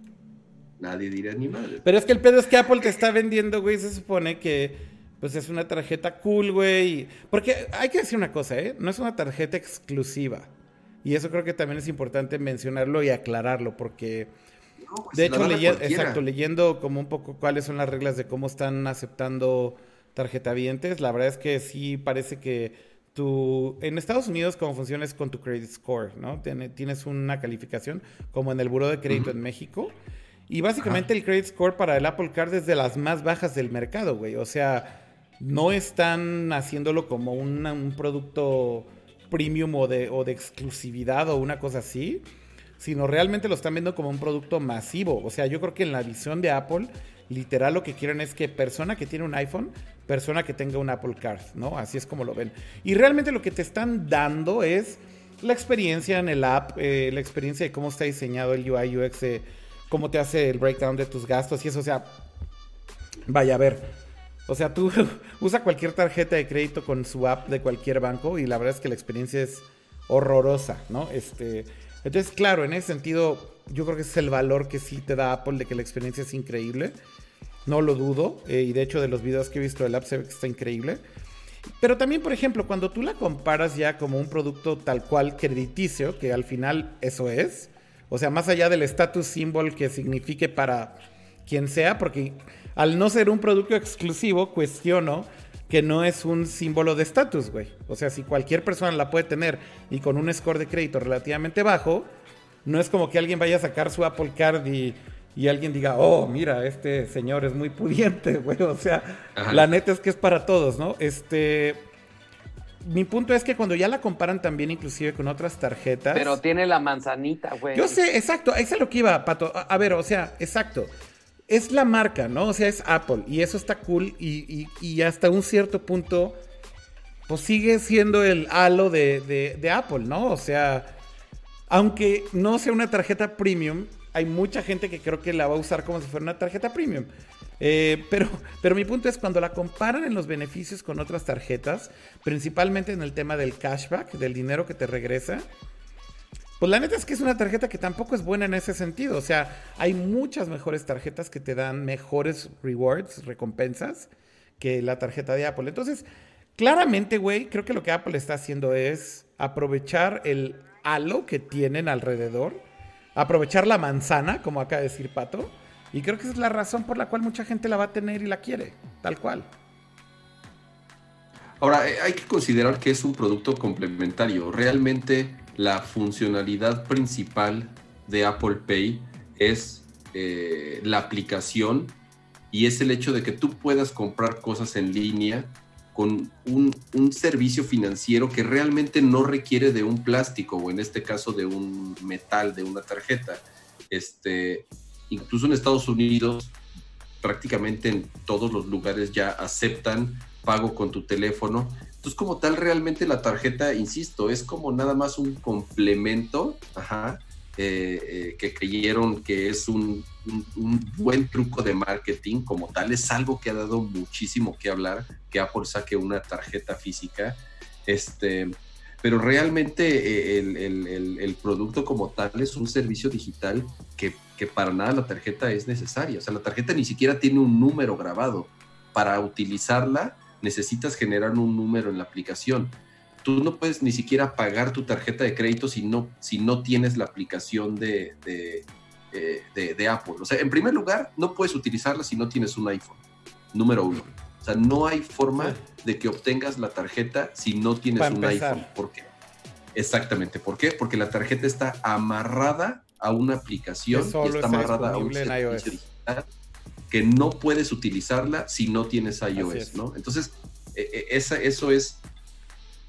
nadie diría ni madre. Pero es que el pedo es que Apple te está vendiendo, güey, se supone que pues es una tarjeta cool, güey. Porque hay que decir una cosa, ¿eh? No es una tarjeta exclusiva. Y eso creo que también es importante mencionarlo y aclararlo, porque... Pues, de hecho, exacto, leyendo como un poco cuáles son las reglas de cómo están aceptando tarjetavientes, la verdad es que sí parece que tú, en Estados Unidos cómo funciona es con tu credit score, ¿no? Tienes una calificación como en el Buró de Crédito en México y básicamente el credit score para el Apple Card es de las más bajas del mercado, güey. O sea, no están haciéndolo como un producto premium o de, o de exclusividad o una cosa así, sino realmente lo están viendo como un producto masivo. O sea, yo creo que en la visión de Apple, literal lo que quieren es que persona que tiene un iPhone, persona que tenga un Apple Card, ¿no? Así es como lo ven. Y realmente lo que te están dando es la experiencia en el app, eh, la experiencia de cómo está diseñado el UI UX cómo te hace el breakdown de tus gastos y eso, o sea, vaya a ver. O sea, tú usa cualquier tarjeta de crédito con su app de cualquier banco y la verdad es que la experiencia es horrorosa, ¿no? Este, entonces, claro, en ese sentido, yo creo que es el valor que sí te da Apple de que la experiencia es increíble. No lo dudo. Eh, y de hecho, de los videos que he visto del app se ve que está increíble. Pero también, por ejemplo, cuando tú la comparas ya como un producto tal cual crediticio, que al final eso es, o sea, más allá del status symbol que signifique para quien sea, porque al no ser un producto exclusivo, cuestiono que no es un símbolo de estatus, güey. O sea, si cualquier persona la puede tener y con un score de crédito relativamente bajo, no es como que alguien vaya a sacar su Apple Card y, alguien diga, oh, mira, este señor es muy pudiente, güey. O sea, la neta es que es para todos, ¿no? Este mi punto es que cuando ya la comparan también inclusive con otras tarjetas. Pero tiene la manzanita, güey. Yo sé, exacto, eso es lo que iba, Pato. A, ver, o sea, exacto. Es la marca, ¿no? O sea, es Apple. Y eso está cool. Y, hasta un cierto punto, pues sigue siendo el halo de, de Apple, ¿no? O sea, aunque no sea una tarjeta premium, hay mucha gente que creo que la va a usar como si fuera una tarjeta premium. Eh, pero, pero mi punto es cuando la comparan en los beneficios con otras tarjetas, principalmente en el tema del cashback, del dinero que te regresa, pues la neta es que es una tarjeta que tampoco es buena en ese sentido. O sea, hay muchas mejores tarjetas que te dan mejores rewards, recompensas, que la tarjeta de Apple. Entonces, claramente, güey, creo que lo que Apple está haciendo es aprovechar el halo que tienen alrededor, aprovechar la manzana, como acaba de decir Pato, y creo que esa es la razón por la cual mucha gente la va a tener y la quiere, tal cual. Ahora, eh, hay que considerar que es un producto complementario. Realmente la funcionalidad principal de Apple Pay es eh, la aplicación y es el hecho de que tú puedas comprar cosas en línea con un, un, servicio financiero que realmente no requiere de un plástico o en este caso de un metal, de una tarjeta. Este, incluso en Estados Unidos, prácticamente en todos los lugares ya aceptan pago con tu teléfono. Entonces, como tal, realmente la tarjeta, insisto, es como nada más un complemento, eh, eh, que creyeron que es un, buen truco de marketing como tal. Es algo que ha dado muchísimo que hablar, que Apple saque una tarjeta física. Este, pero realmente eh, el, producto como tal es un servicio digital que, que, para nada la tarjeta es necesaria. O sea, la tarjeta ni siquiera tiene un número grabado. Para utilizarla necesitas generar un número en la aplicación tú no puedes ni siquiera pagar tu tarjeta de crédito si no, si no tienes la aplicación de, eh, de, de, Apple. O sea, en primer lugar, no puedes utilizarla si no tienes un iPhone, número uno. O sea, no hay forma de que obtengas la tarjeta si no tienes un iPhone. ¿Por qué? Exactamente. ¿Por qué? Porque la tarjeta está amarrada a una aplicación y está amarrada a un servicio digital que no puedes utilizarla si no tienes iOS, ¿no? Entonces, e, e, esa, eso es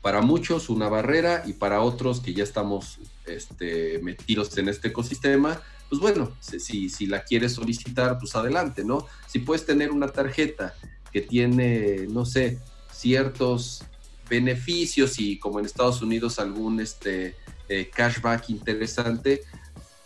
para muchos una barrera y para otros que ya estamos este, metidos en este ecosistema, pues bueno, si, si la quieres solicitar, pues adelante, ¿no? Si puedes tener una tarjeta que tiene, no sé, ciertos beneficios y como en Estados Unidos algún este, eh, cashback interesante,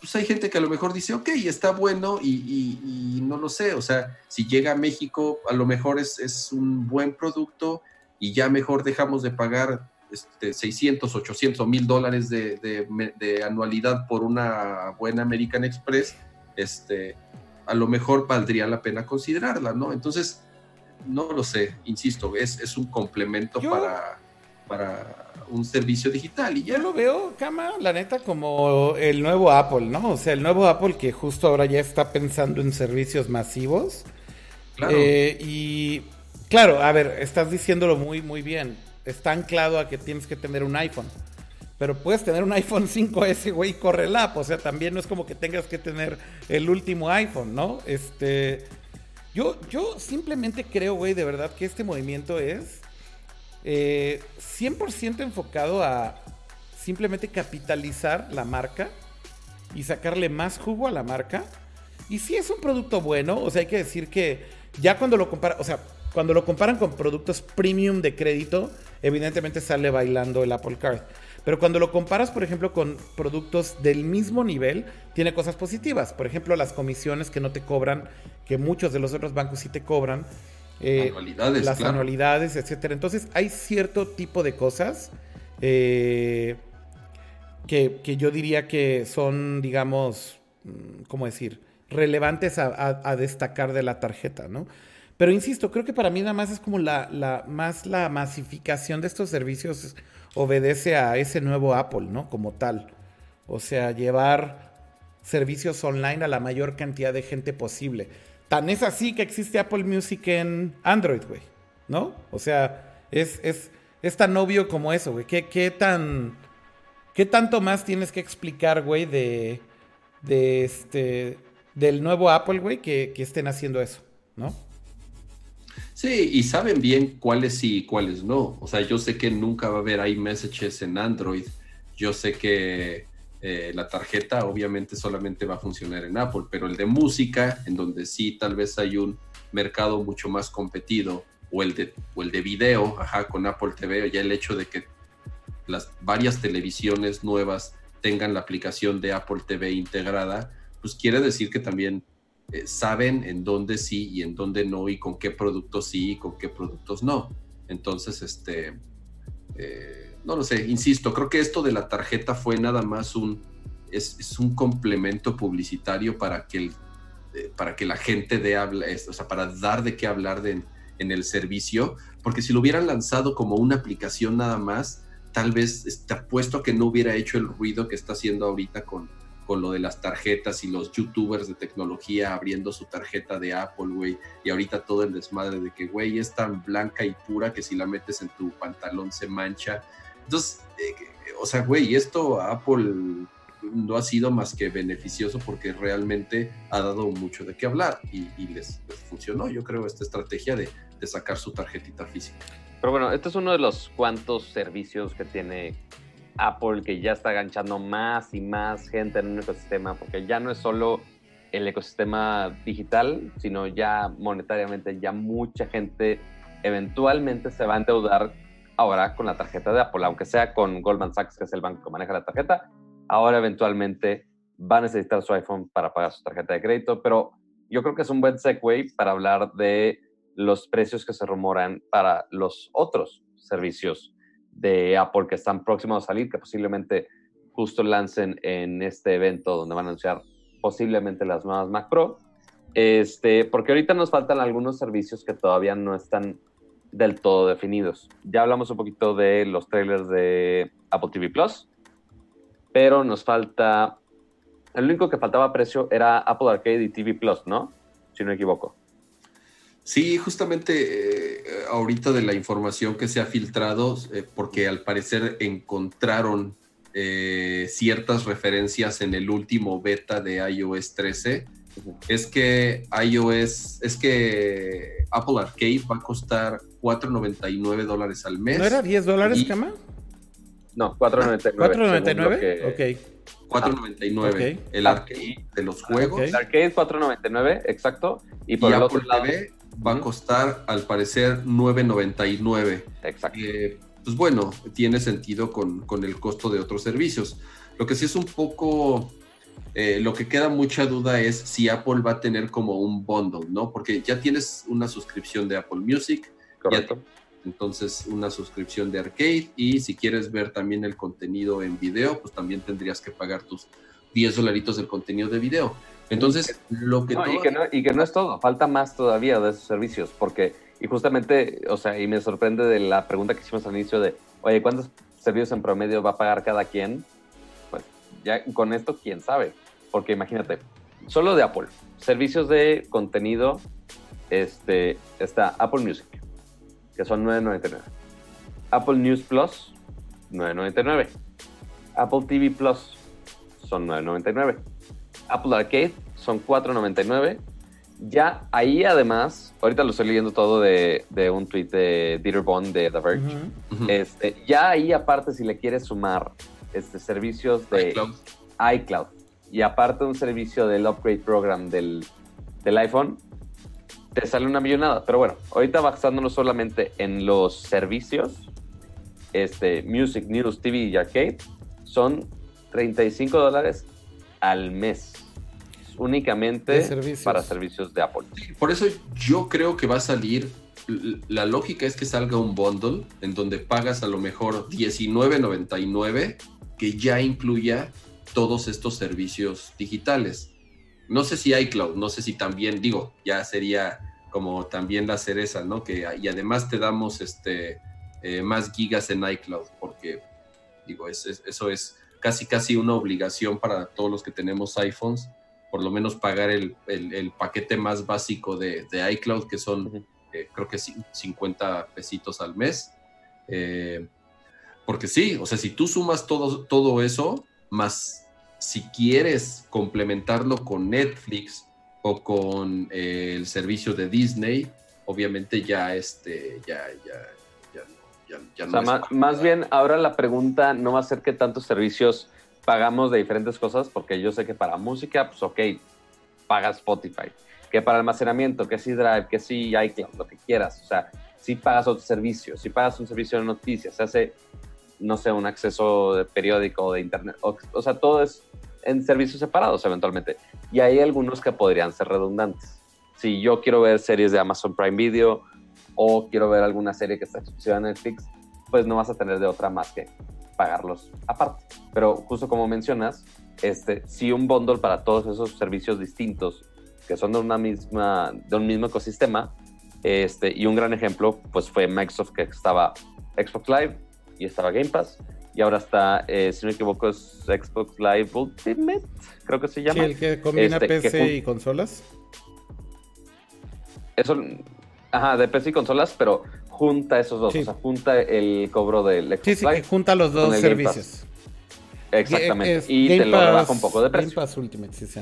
pues hay gente que a lo mejor dice, ok, está bueno y, no lo sé, o sea, si llega a México, a lo mejor es, es un buen producto y ya mejor dejamos de pagar este, 600, 800 o 1000 dólares de, anualidad por una buena American Express, este, a lo mejor valdría la pena considerarla, ¿no? Entonces, no lo sé, insisto, es, es un complemento para, para un servicio digital. Y ya. Yo lo veo, Cama, la neta, como el nuevo Apple, ¿no? O sea, el nuevo Apple que justo ahora ya está pensando en servicios masivos. Claro. Eh, y Claro, a ver, estás diciéndolo muy, muy bien. Está anclado a que tienes que tener un iPhone. Pero puedes tener un iPhone 5S, güey, y corre el app. O sea, también no es como que tengas que tener el último iPhone, ¿no? Este. Yo, yo simplemente creo, güey, de verdad que este movimiento es 100% eh, enfocado a simplemente capitalizar la marca y sacarle más jugo a la marca. Y si es un producto bueno, o sea, hay que decir que ya cuando lo compara, o sea, cuando lo comparan con productos premium de crédito, evidentemente sale bailando el Apple Card. Pero cuando lo comparas, por ejemplo, con productos del mismo nivel, tiene cosas positivas. Por ejemplo, las comisiones que no te cobran, que muchos de los otros bancos sí te cobran. Eh, anualidades, las anualidades, etcétera. Entonces, hay cierto tipo de cosas eh, que, yo diría que son, digamos, mm, ¿cómo decir? Relevantes a, a destacar de la tarjeta, ¿no? Pero insisto, creo que para mí nada más es como la, la, más la masificación de estos servicios obedece a ese nuevo Apple, ¿no? Como tal. O sea, llevar servicios online a la mayor cantidad de gente posible. Tan es así que existe Apple Music en Android, güey. ¿No? O sea, es, es, es tan obvio como eso, güey. ¿Qué, ¿Qué, tan. ¿Qué tanto más tienes que explicar, güey, de. de este. del nuevo Apple, güey, que, que estén haciendo eso, ¿no? Sí, y saben bien cuáles sí y cuáles no. O sea, yo sé que nunca va a haber iMessages en Android. Yo sé que eh, la tarjeta obviamente solamente va a funcionar en Apple, pero el de música, en donde sí tal vez hay un mercado mucho más competido, o el de, o el de video, ajá, con Apple TV, ya el hecho de que las varias televisiones nuevas tengan la aplicación de Apple TV integrada, pues quiere decir que también eh, saben en dónde sí y en dónde no y con qué productos sí y con qué productos no. Entonces, este, eh, no lo sé, insisto, creo que esto de la tarjeta fue nada más un, es, un complemento publicitario para que, eh, para que la gente dé o sea, para dar de qué hablar de, en el servicio, porque si lo hubieran lanzado como una aplicación nada más, tal vez te este, apuesto a que no hubiera hecho el ruido que está haciendo ahorita con, con lo de las tarjetas y los youtubers de tecnología abriendo su tarjeta de Apple, güey, y ahorita todo el desmadre de que, güey, es tan blanca y pura que si la metes en tu pantalón se mancha. Entonces, eh, o sea, güey, esto Apple no ha sido más que beneficioso porque realmente ha dado mucho de qué hablar y, les, funcionó, yo creo, esta estrategia de, sacar su tarjetita física. Pero bueno, este es uno de los cuantos servicios que tiene Apple que ya está aganchando más y más gente en un ecosistema, porque ya no es solo el ecosistema digital, sino ya monetariamente, ya mucha gente eventualmente se va a endeudar ahora con la tarjeta de Apple, aunque sea con Goldman Sachs, que es el banco que maneja la tarjeta, ahora eventualmente va a necesitar su iPhone para pagar su tarjeta de crédito, pero yo creo que es un buen segue para hablar de los precios que se rumoran para los otros servicios de Apple que están próximos a salir, que posiblemente justo lancen en este evento donde van a anunciar posiblemente las nuevas Mac Pro. Este, porque ahorita nos faltan algunos servicios que todavía no están del todo definidos. Ya hablamos un poquito de los trailers de Apple TV Plus, pero nos falta. El único que faltaba precio era Apple Arcade y TV Plus, ¿no? Si no me equivoco. Sí, justamente eh, ahorita de la información que se ha filtrado, eh, porque al parecer encontraron eh, ciertas referencias en el último beta de iOS 13, es que iOS, es que Apple Arcade va a costar 4.99 dólares al mes. ¿No era 10 dólares, Cama? No, 4.99. ¿4.99? Ok. 4.99 el arcade de los juegos. El arcade 4.99, exacto. Y por el otro lado, TV va a costar al parecer 9.99. Exacto. Eh, pues bueno, tiene sentido con, con, el costo de otros servicios. Lo que sí es un poco, eh, lo que queda mucha duda es si Apple va a tener como un bundle, ¿no? Porque ya tienes una suscripción de Apple Music. Correcto. entonces una suscripción de arcade y si quieres ver también el contenido en video, pues también tendrías que pagar tus 10 dolaritos del contenido de video. Entonces, lo que... No, y, que no, y que no es todo, falta más todavía de esos servicios, porque, y justamente, o sea, y me sorprende de la pregunta que hicimos al inicio de, oye, ¿cuántos servicios en promedio va a pagar cada quien? Pues ya con esto, quién sabe, porque imagínate, solo de Apple, servicios de contenido, este, está Apple Music, que son 9.99. Apple News Plus, 9.99. Apple TV Plus, son 9.99. Apple Arcade son 4.99. Ya ahí además, ahorita lo estoy leyendo todo de, un tweet de Dieter Bond de The Verge. Este, ya ahí aparte si le quieres sumar este, servicios de iCloud. y aparte un servicio del upgrade program del, iPhone, te sale una millonada. Pero bueno, ahorita basándonos solamente en los servicios, este, Music, News, TV y Arcade, son 35 dólares al mes. Únicamente para servicios de Apple. por eso yo creo que va a salir. La lógica es que salga un bundle en donde pagas a lo mejor $19.99 que ya incluya todos estos servicios digitales. No sé si iCloud, no sé si también, digo, ya sería como también la cereza, ¿no? Que, y además te damos este, eh, más gigas en iCloud, porque, digo, eso es casi casi una obligación para todos los que tenemos iPhones, por lo menos pagar el, paquete más básico de, iCloud, que son eh, creo que 50 pesitos al mes. Eh, porque sí, o sea, si tú sumas todo, todo eso, más si quieres complementarlo con Netflix o con eh, el servicio de Disney, obviamente ya este, ya, ya, más, bien ahora la pregunta no va a ser qué tantos servicios pagamos de diferentes cosas, porque yo sé que para música, pues ok, pagas Spotify. Que para almacenamiento, que si Drive, que si iCloud, lo que quieras. O sea, si pagas otro servicio, si pagas un servicio de noticias, se hace, no sé, un acceso de periódico de internet. O, o sea, todo es en servicios separados eventualmente. Y hay algunos que podrían ser redundantes. Si yo quiero ver series de Amazon Prime Video o quiero ver alguna serie que está exclusiva en Netflix, pues no vas a tener de otra más que pagarlos aparte. Pero justo como mencionas, este, si un bundle para todos esos servicios distintos que son de una misma, de un mismo ecosistema, este, y un gran ejemplo, pues fue Microsoft que estaba Xbox Live y estaba Game Pass, y ahora está, eh, si no me equivoco, es Xbox Live Ultimate, creo que se llama. Sí, el que combina este, PC y consolas. Eso, Ajá, de PC y consolas, pero junta esos dos. O sea, junta el cobro del Xbox Sí, sí, junta los dos servicios. Exactamente. y te lo rebaja un poco de precio. Game Pass Ultimate, sí, sí.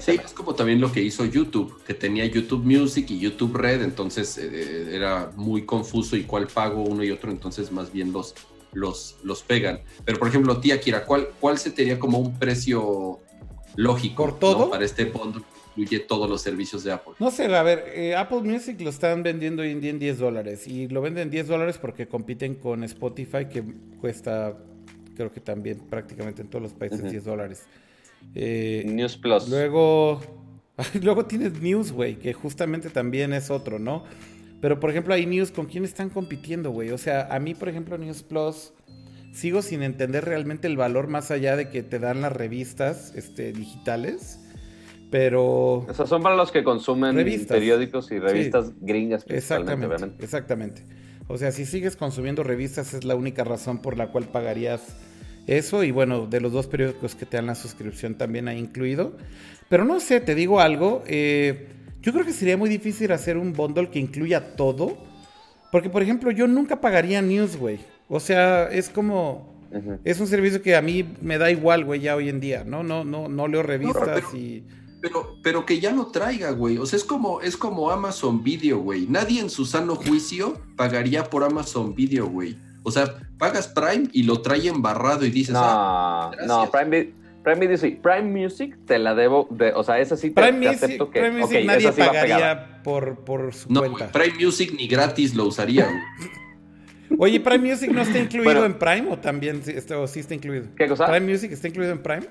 Sí, es como también lo que hizo YouTube, que tenía YouTube Music y YouTube Red, entonces eh, era muy confuso y cuál pago uno y otro, entonces más bien los, los, los pegan. Pero por ejemplo, tía Kira, ¿cuál, ¿cuál se te como un precio lógico ¿Por todo? para este bundle que incluye todos los servicios de Apple? No sé, a ver, eh, Apple Music lo están vendiendo hoy en día en 10 dólares y lo venden en 10 dólares porque compiten con Spotify que cuesta, creo que también prácticamente en todos los países 10 dólares. Eh, News Plus. Luego, luego tienes News, güey, que justamente también es otro, ¿no? Pero por ejemplo, hay News, ¿con quién están compitiendo, güey? O sea, a mí, por ejemplo, News Plus, sigo sin entender realmente el valor más allá de que te dan las revistas este, digitales. Pero. O sea, son para los que consumen periódicos y revistas gringas, exactamente, obviamente. Exactamente. O sea, si sigues consumiendo revistas, es la única razón por la cual pagarías eso y bueno, de los dos periódicos que te dan la suscripción también ha incluido. Pero no sé, te digo algo. Eh, yo creo que sería muy difícil hacer un bundle que incluya todo. Porque, por ejemplo, yo nunca pagaría News, güey. O sea, es como... Es un servicio que a mí me da igual, güey, ya hoy en día, ¿no? No, no, no leo revistas y... Pero, pero que ya lo traiga, güey. O sea, es como, es como Amazon Video, güey. Nadie en su sano juicio pagaría por Amazon Video, güey. O sea, pagas Prime y lo trae embarrado y dices, no, ah, no, Prime, Prime Video sí. Prime Music te la debo, de, o sea, esa sí te, Prime acepto que Prime Music nadie pagaría por, por su no, cuenta. Prime Music ni gratis lo usaría. Oye, ¿Prime Music no está incluido en Prime o también o sí está incluido? ¿Qué cosa? ¿Prime Music está incluido en Prime?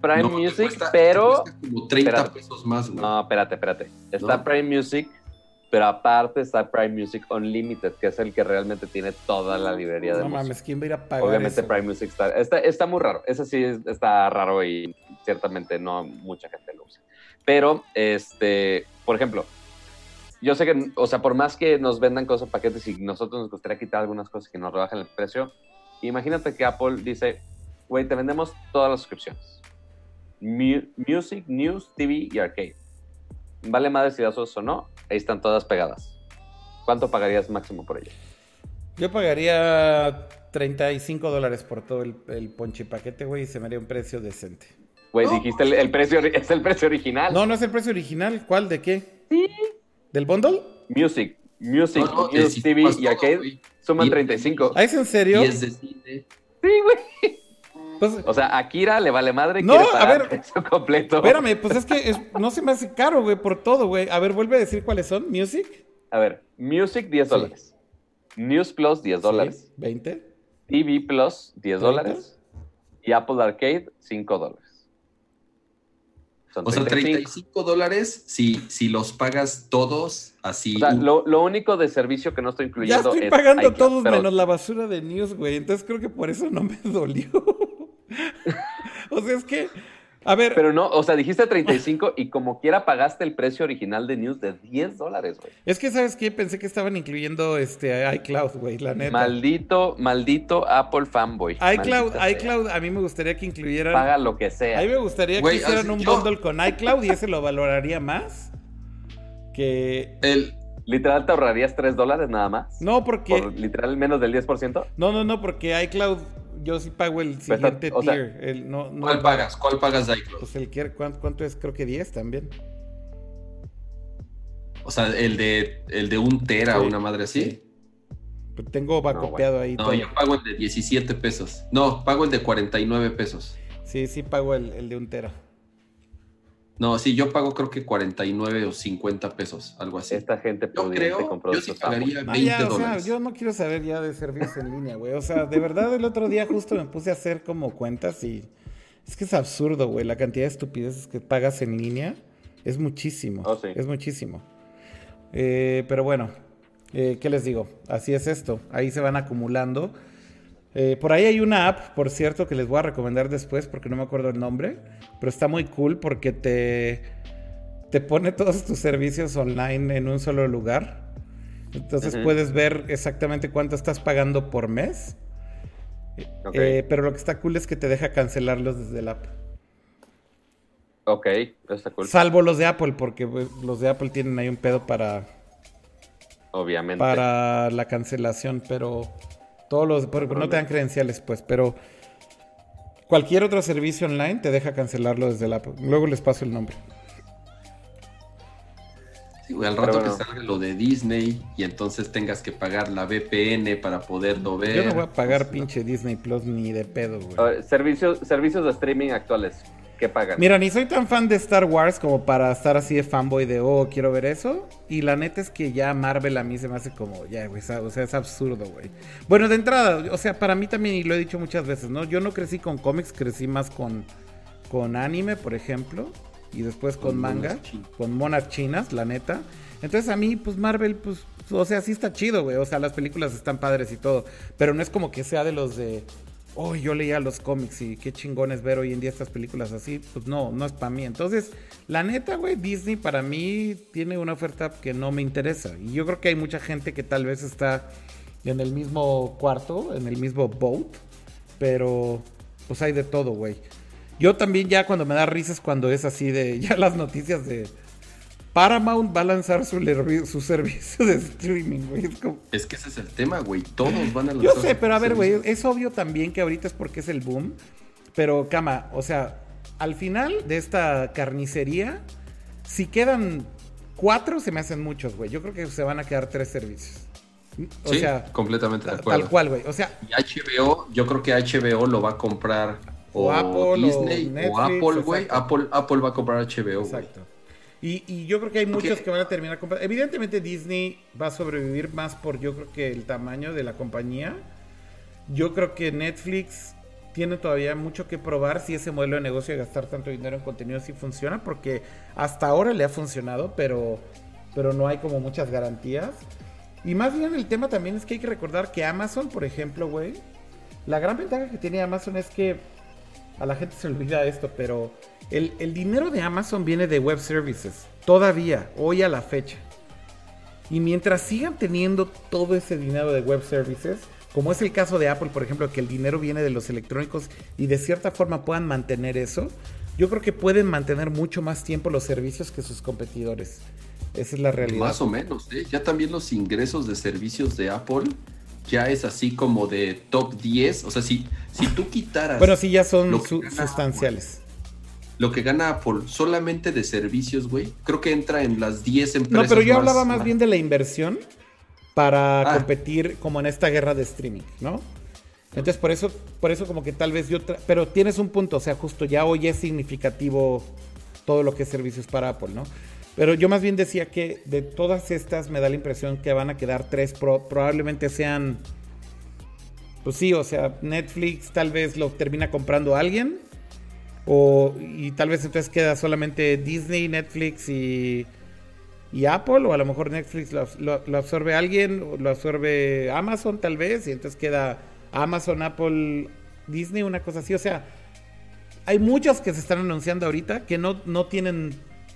Prime Music, pero... como 30 pesos más, güey. No, espérate, espérate. Está Prime Music pero aparte está Prime Music Unlimited, que es el que realmente tiene toda la librería de No mames, ¿quién va a ir a pagar Obviamente Prime Music está, está, muy raro. Ese sí está raro y ciertamente no mucha gente lo usa. Pero, este, por ejemplo, yo sé que, o sea, por más que nos vendan cosas, paquetes y nosotros nos gustaría quitar algunas cosas que nos rebajen el precio, imagínate que Apple dice, güey, te vendemos todas las suscripciones. music, News, TV y Arcade. Vale más si das o no, Ahí están todas pegadas. ¿Cuánto pagarías máximo por ella? Yo pagaría 35 dólares por todo el, el ponche paquete, güey, y se me haría un precio decente. Güey, dijiste el, precio, es el precio original. No, no es el precio original. ¿Cuál? ¿De qué? Sí. ¿Del bundle? Music. Music, TV y arcade suman 35. ¿Ah, es en serio? Y es de cine. Sí, güey. Pues, o sea, a Akira le vale madre. No, a ver. Eso completo. Espérame, pues es que no se me hace caro, güey, por todo, güey. A ver, vuelve a decir cuáles son. Music. A ver, Music 10 dólares. News Plus 10 dólares. 20. TV Plus 10 dólares. Y Apple Arcade 5 dólares. o sea, 35 dólares si, si los pagas todos así. O sea, lo, lo, único de servicio que no estoy incluyendo. Ya estoy pagando todos menos la basura de news, güey. Entonces creo que por eso no me dolió. o sea, es que, a ver. Pero no, o sea, dijiste 35 y como quiera pagaste el precio original de News de 10 dólares, güey. Es que, ¿sabes qué? Pensé que estaban incluyendo este iCloud, güey, la neta. Maldito, maldito Apple fanboy. iCloud, iCloud, a mí me gustaría que incluyeran. Paga lo que sea. A mí me gustaría que hicieran un bundle con iCloud y ese lo valoraría más que. El. ¿Literal te ahorrarías 3 dólares nada más? No, porque. ¿Por literal menos del 10%? No, no, no, porque iCloud yo sí pago el siguiente tier. ¿Cuál pagas? ¿Cuál pagas de iCloud? Pues el que, ¿cuánto, es? Creo que 10 también. O sea, el de, el de un tera, una madre así. Pues tengo va copiado ahí. No, yo pago el de 17 pesos. No, pago el de 49 pesos. Sí, sí pago el, el de un tera. No, sí, yo pago creo que 49 o 50 pesos, algo así. Esta gente yo creo, yo sí pagaría 20 ah, dólares. yo no quiero saber ya de servicios en línea, güey. O sea, de verdad el otro día justo me puse a hacer como cuentas y es que es absurdo, güey. La cantidad de estupideces que pagas en línea es muchísimo. Oh, sí. Es muchísimo. Eh, pero bueno, eh, ¿qué les digo? Así es esto. Ahí se van acumulando. Eh, por ahí hay una app, por cierto, que les voy a recomendar después porque no me acuerdo el nombre, pero está muy cool porque te, te pone todos tus servicios online en un solo lugar. Entonces puedes ver exactamente cuánto estás pagando por mes. Eh, pero lo que está cool es que te deja cancelarlos desde la app. Ok, está cool. Salvo los de Apple, porque pues, los de Apple tienen ahí un pedo para. Obviamente. Para la cancelación, pero todos los, porque no te dan credenciales, pues, pero Cualquier otro servicio online te deja cancelarlo desde la app. Luego les paso el nombre. Sí, al rato que salga lo de Disney y entonces tengas que pagar la VPN para poderlo ver. Yo no voy a pagar pinche Disney Plus ni de pedo, güey. servicios, servicios de streaming actuales. ¿Qué pagan? Mira, ni soy tan fan de Star Wars como para estar así de fanboy de, oh, quiero ver eso. Y la neta es que ya Marvel a mí se me hace como, ya, güey, o sea, es absurdo, güey. Bueno, de entrada, o sea, para mí también, y lo he dicho muchas veces, ¿no? Yo no crecí con cómics, crecí más con, con anime, por ejemplo y después con, manga, con monas chinas, la neta. Entonces a mí, pues Marvel, pues, o sea, sí está chido, güey. O sea, las películas están padres y todo. Pero no es como que sea de los de, oh, yo leía los cómics y qué chingones ver hoy en día estas películas así. Pues no, no es para mí. Entonces, la neta, güey, Disney para mí tiene una oferta que no me interesa. Y yo creo que hay mucha gente que tal vez está en el mismo cuarto, en el mismo boat. Pero, pues hay de todo, güey. Yo también ya cuando me da risas cuando es así de ya las noticias de Paramount va a lanzar su, su servicio de streaming, güey. Es, que ese es el tema, güey. Todos van a lanzar. Yo sé, pero a ver, güey, es obvio también que ahorita es porque es el boom. Pero, cama, o sea, al final de esta carnicería, si quedan cuatro, se me hacen muchos, güey. Yo creo que se van a quedar tres servicios. O sí, sea, completamente de acuerdo. Tal cual, güey. O sea, y HBO, yo creo que HBO lo va a comprar o, Apple Disney o, Apple, güey. Apple, Apple va a comprar HBO. Exacto. Y, yo creo que hay muchos que van a terminar comprando. Evidentemente Disney va a sobrevivir más por yo creo que el tamaño de la compañía. Yo creo que Netflix tiene todavía mucho que probar si ese modelo de negocio de gastar tanto dinero en contenido sí funciona, porque hasta ahora le ha funcionado, pero, pero no hay como muchas garantías. Y más bien el tema también es que hay que recordar que Amazon, por ejemplo, güey, la gran ventaja que tiene Amazon es que a la gente se olvida esto, pero el, dinero de Amazon viene de web services. Todavía, hoy a la fecha. Y mientras sigan teniendo todo ese dinero de web services, como es el caso de Apple, por ejemplo, que el dinero viene de los electrónicos y de cierta forma puedan mantener eso, yo creo que pueden mantener mucho más tiempo los servicios que sus competidores. Esa es la realidad. Más o menos, ¿eh? ya también los ingresos de servicios de Apple ya es así como de top 10. O sea, si, si tú quitaras. Bueno, sí, ya son sustanciales. lo que gana Apple solamente de servicios, güey, creo que entra en las 10 empresas. No, pero yo hablaba más, bien de la inversión para ah. competir como en esta guerra de streaming, ¿no? Entonces, por eso, por eso como que tal vez yo... Pero tienes un punto, o sea, justo ya hoy es significativo todo lo que es servicios para Apple, ¿no? Pero yo más bien decía que de todas estas me da la impresión que van a quedar tres, probablemente sean, pues sí, o sea, Netflix tal vez lo termina comprando alguien, o, y tal vez entonces queda solamente Disney, Netflix y, y Apple, o a lo mejor Netflix lo, lo, absorbe alguien, o lo absorbe Amazon tal vez, y entonces queda Amazon, Apple, Disney, una cosa así, o sea, hay muchos que se están anunciando ahorita que no, no tienen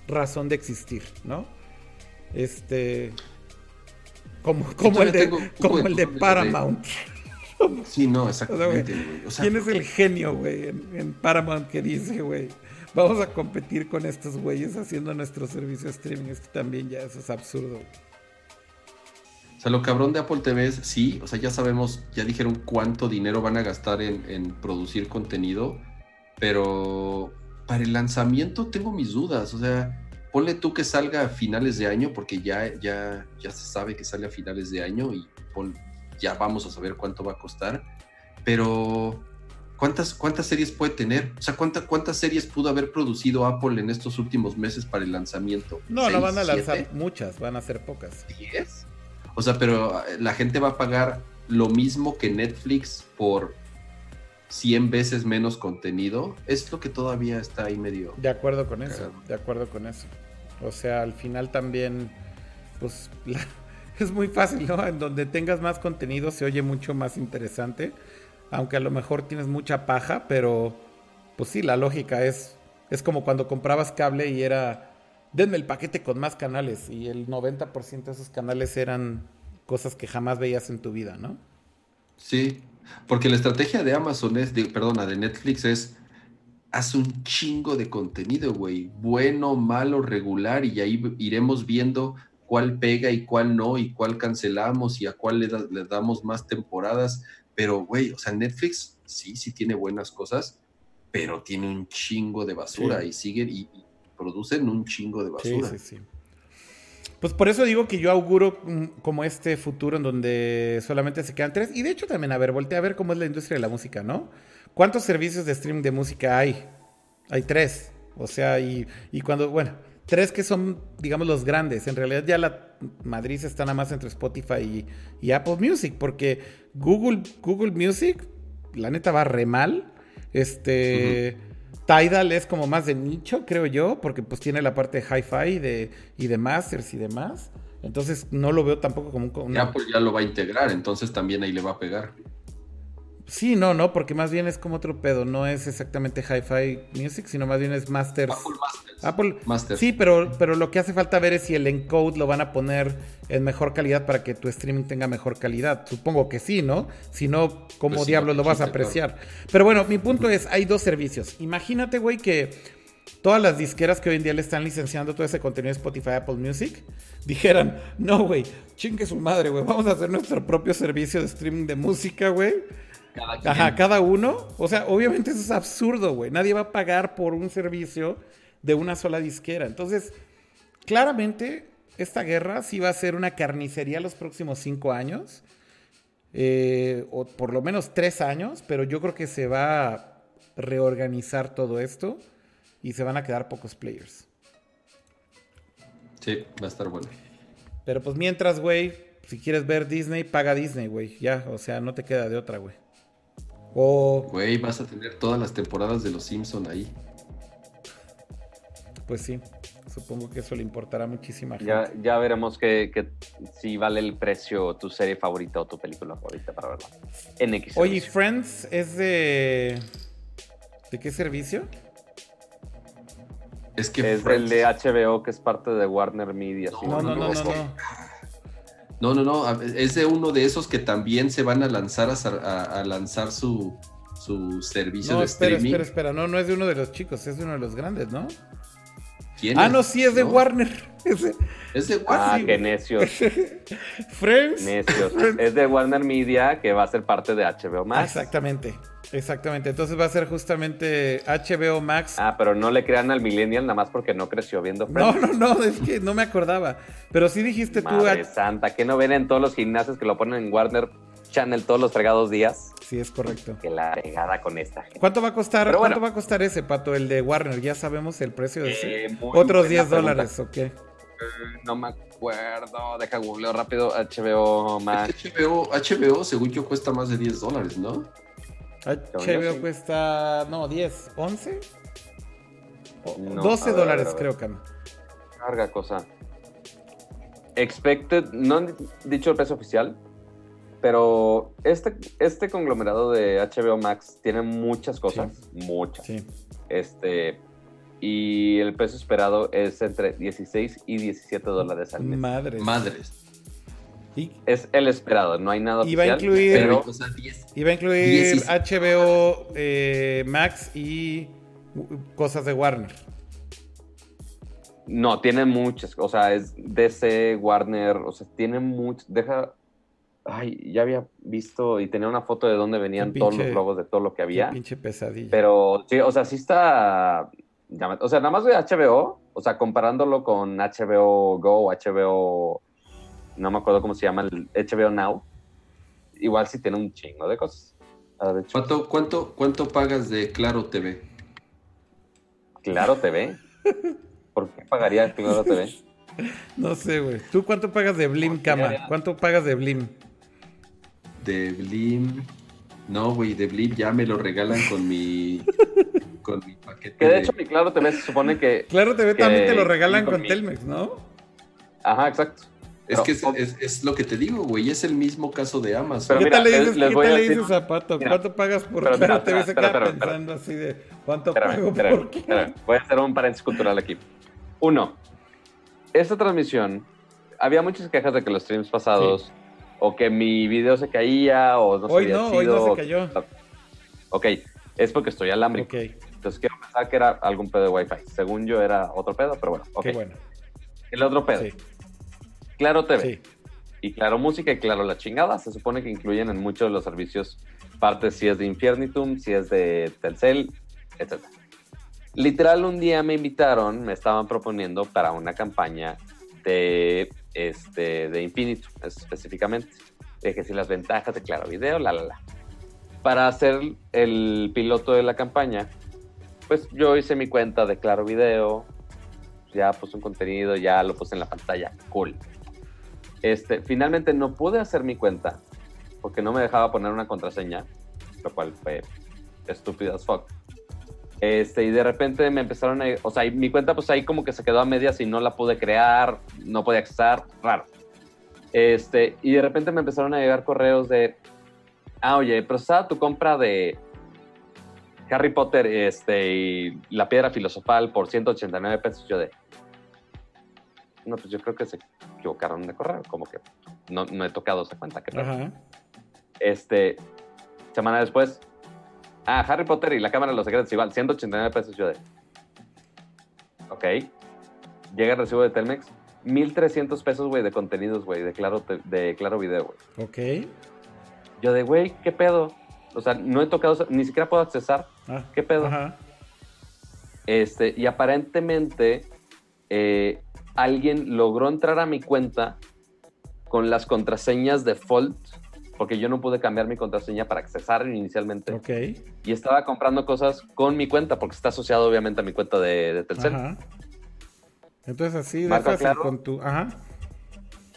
razón de existir, ¿no? Este. Como, como el de, como el de Paramount. Sí, no, exactamente, ¿Quién es el genio, güey, en, Paramount que dice, güey, vamos a competir con estos güeyes haciendo nuestro servicio de streaming? Esto también ya eso es absurdo. O sea, lo cabrón de Apple TV es, sí, o sea, ya sabemos, ya dijeron cuánto dinero van a gastar en, en producir contenido, pero para el lanzamiento tengo mis dudas. O sea, ponle tú que salga a finales de año, porque ya, ya, ya se sabe que sale a finales de año y ya vamos a saber cuánto va a costar. Pero, ¿cuántas, cuántas series puede tener? O sea, ¿cuánta, ¿cuántas series pudo haber producido Apple en estos últimos meses para el lanzamiento? No, no van a lanzar muchas, van a ser pocas. ¿Diez? O sea, pero eh, la gente va a pagar lo mismo que Netflix por 100 veces menos contenido, es lo que todavía está ahí medio. De acuerdo con eso, de acuerdo con eso. O sea, al final también, pues es muy fácil, ¿no? En donde tengas más contenido se oye mucho más interesante, aunque a lo mejor tienes mucha paja, pero pues sí, la lógica es, es como cuando comprabas cable y era, denme el paquete con más canales y el 90% de esos canales eran cosas que jamás veías en tu vida, ¿no? Sí, porque la estrategia de Amazon es, de, perdona, de Netflix es, haz un chingo de contenido, güey, bueno, malo, regular, y ahí iremos viendo cuál pega y cuál no, y cuál cancelamos y a cuál le, le damos más temporadas. Pero, güey, o sea, Netflix sí, sí tiene buenas cosas, pero tiene un chingo de basura y siguen y, producen un chingo de basura. Sí, sí, sí. Pues por eso digo que yo auguro mm, como este futuro en donde solamente se quedan tres. Y de hecho también, a ver, voltea a ver cómo es la industria de la música, ¿no? ¿Cuántos servicios de streaming de música hay? Hay tres. O sea, y, y cuando, bueno, tres que son, digamos, los grandes. En realidad ya la Madrid está nada más entre Spotify y, Apple Music, porque Google, Google Music, la neta va re mal. Este. Tidal es como más de nicho, creo yo, porque pues tiene la parte de hi-fi y de, y de masters y demás. Entonces no lo veo tampoco como un... Apple ya lo va a integrar, entonces también ahí le va a pegar. Sí, no, no, porque más bien es como otro pedo. No es exactamente Hi-Fi Music, sino más bien es Masters. Apple Masters. Sí, pero, pero lo que hace falta ver es si el encode lo van a poner en mejor calidad para que tu streaming tenga mejor calidad. Supongo que sí, ¿no? Si no, ¿cómo pues diablos lo vas a apreciar? Pero bueno, mi punto es, hay dos servicios. Imagínate, güey, que todas las disqueras que hoy en día le están licenciando todo ese contenido de Spotify, Apple Music, dijeran, no, güey, chingue su madre, güey, vamos a hacer nuestro propio servicio de streaming de música, güey cada Ajá, cada uno. O sea, obviamente eso es absurdo, güey. Nadie va a pagar por un servicio de una sola disquera. Entonces, claramente, esta guerra sí va a ser una carnicería los próximos cinco años. Eh, o por lo menos tres años, pero yo creo que se va a reorganizar todo esto y se van a quedar pocos players. Sí, va a estar bueno. Pero pues mientras, güey, si quieres ver Disney, paga Disney, güey. Ya, o sea, no te queda de otra, güey. O... Güey, vas a tener todas las temporadas de Los Simpson ahí. Pues sí, supongo que eso le importará muchísima gente. Ya, ya veremos que, si vale el precio tu serie favorita o tu película favorita para verla. En X. Oye, Friends es de... ¿De qué servicio? Es que es el de HBO que es parte de Warner Media. no, no, no, no. no. No, no, no, es de uno de esos que también se van a lanzar a, lanzar su, su servicio no, de espera, streaming. Espera, espera, no, no es de uno de los chicos, es de uno de los grandes, ¿no? ¿Quién ah, no, sí, es de Warner. Es de, Warner. Ah, qué necios. Friends. Necios. Es de Warner Media, que va a ser parte de HBO Max. exactamente. Exactamente. Entonces va a ser justamente HBO Max. Ah, pero no le crean al Millennial nada más porque no creció viendo Friends. No, no, no, es que no me acordaba. Pero sí dijiste tú. Madre santa, que no ven en todos los gimnasios que lo ponen en Warner Channel todos los fregados días. Sí, es correcto. Que la regada con esta gente. ¿Cuánto va a costar? ¿Cuánto va a costar ese pato, el de Warner? Ya sabemos el precio de ese. Eh, Otros 10 dólares, ¿o qué? Eh, no me acuerdo. Deja googleo rápido. HBO Max. HBO, HBO, según yo, cuesta más de 10 dólares, ¿no? HBO cuesta. No, 10, 11. 12 dólares, creo, que. Carga cosa. Expected, no han dicho el precio oficial, pero este, este conglomerado de HBO Max tiene muchas cosas, muchas. Este, y el precio esperado es entre 16 y 17 dólares al mes. Madres. Madres. Es el esperado, no hay nada iba oficial. A incluir, pero, iba a incluir HBO eh, Max y cosas de Warner. No, tiene muchas, o sea, es DC, Warner, o sea, tiene muchas. Deja, Ay, ya había visto y tenía una foto de dónde venían todos los logos de todo lo que había. pinche pesadilla. Pero sí, o sea, sí está. O sea, nada más de HBO, o sea, comparándolo con HBO Go, HBO. No me acuerdo cómo se llama, el HBO Now. Igual sí tiene un chingo de cosas. ¿Cuánto, cuánto, ¿Cuánto pagas de Claro TV? ¿Claro TV? ¿Por qué pagaría Claro TV? No sé, güey. ¿Tú cuánto pagas de Blim, Cama? ¿Cuánto pagas de Blim? de Blim. No, güey, de Blim ya me lo regalan con mi, con mi paquete. Que de, hecho, mi Claro TV se supone que. Claro TV también te lo regalan con, Telmex, ¿no? Ajá, exacto. Es que es, lo que te digo, güey, es el mismo caso de Amazon. ¿Qué tal le dices, ¿qué tal le dices a Pato? ¿Cuánto pagas por Claro TV? Se queda pensando así de, ¿cuánto pago por qué? Voy a hacer un paréntesis cultural aquí. Uno, esta transmisión, había muchas quejas de que los streams pasados o que mi video se caía o no Hoy no, hoy no se cayó. Ok, es porque estoy alámbrico. Okay. Entonces quiero pensar que era algún pedo de Wi-Fi. Según yo era otro pedo, pero bueno. Okay. Qué bueno. El otro pedo. Claro TV. Y Claro Música y Claro La Chingada. Se supone que incluyen en muchos de los servicios partes si es de Infiernitum, si es de Telcel. etc. Literal, un día me invitaron, me estaban proponiendo para una campaña de, este, de Infinito, específicamente. Dije, si las ventajas de Claro Video, la, la, la. Para hacer el piloto de la campaña, pues yo hice mi cuenta de Claro Video, ya puse un contenido, ya lo puse en la pantalla, cool. Este, finalmente no pude hacer mi cuenta porque no me dejaba poner una contraseña, lo cual fue estúpido as fuck. Este, y de repente me empezaron a, o sea, mi cuenta pues ahí como que se quedó a medias y no la pude crear, no podía accesar, raro. Este, y de repente me empezaron a llegar correos de, ah, oye, procesada tu compra de Harry Potter este, y la piedra filosofal por 189 pesos. Yo de, no, pues yo creo que se equivocaron de correo, como que no, no he tocado esa cuenta. Que Este, semana después, ah, Harry Potter y la Cámara de los Secretos igual, 189 pesos. Yo de, ok. Llega el recibo de Telmex, 1300 pesos, güey, de contenidos, güey, de claro, de claro video, güey. Ok. Yo de, güey, ¿qué pedo? O sea, no he tocado, ni siquiera puedo accesar. Ah, ¿Qué pedo? Este, y aparentemente eh, alguien logró entrar a mi cuenta con las contraseñas default, porque yo no pude cambiar mi contraseña para accesar inicialmente. Ok. Y estaba comprando cosas con mi cuenta, porque está asociado obviamente a mi cuenta de, de Telcel. Ajá. Entonces así de fácil con tu... Ajá.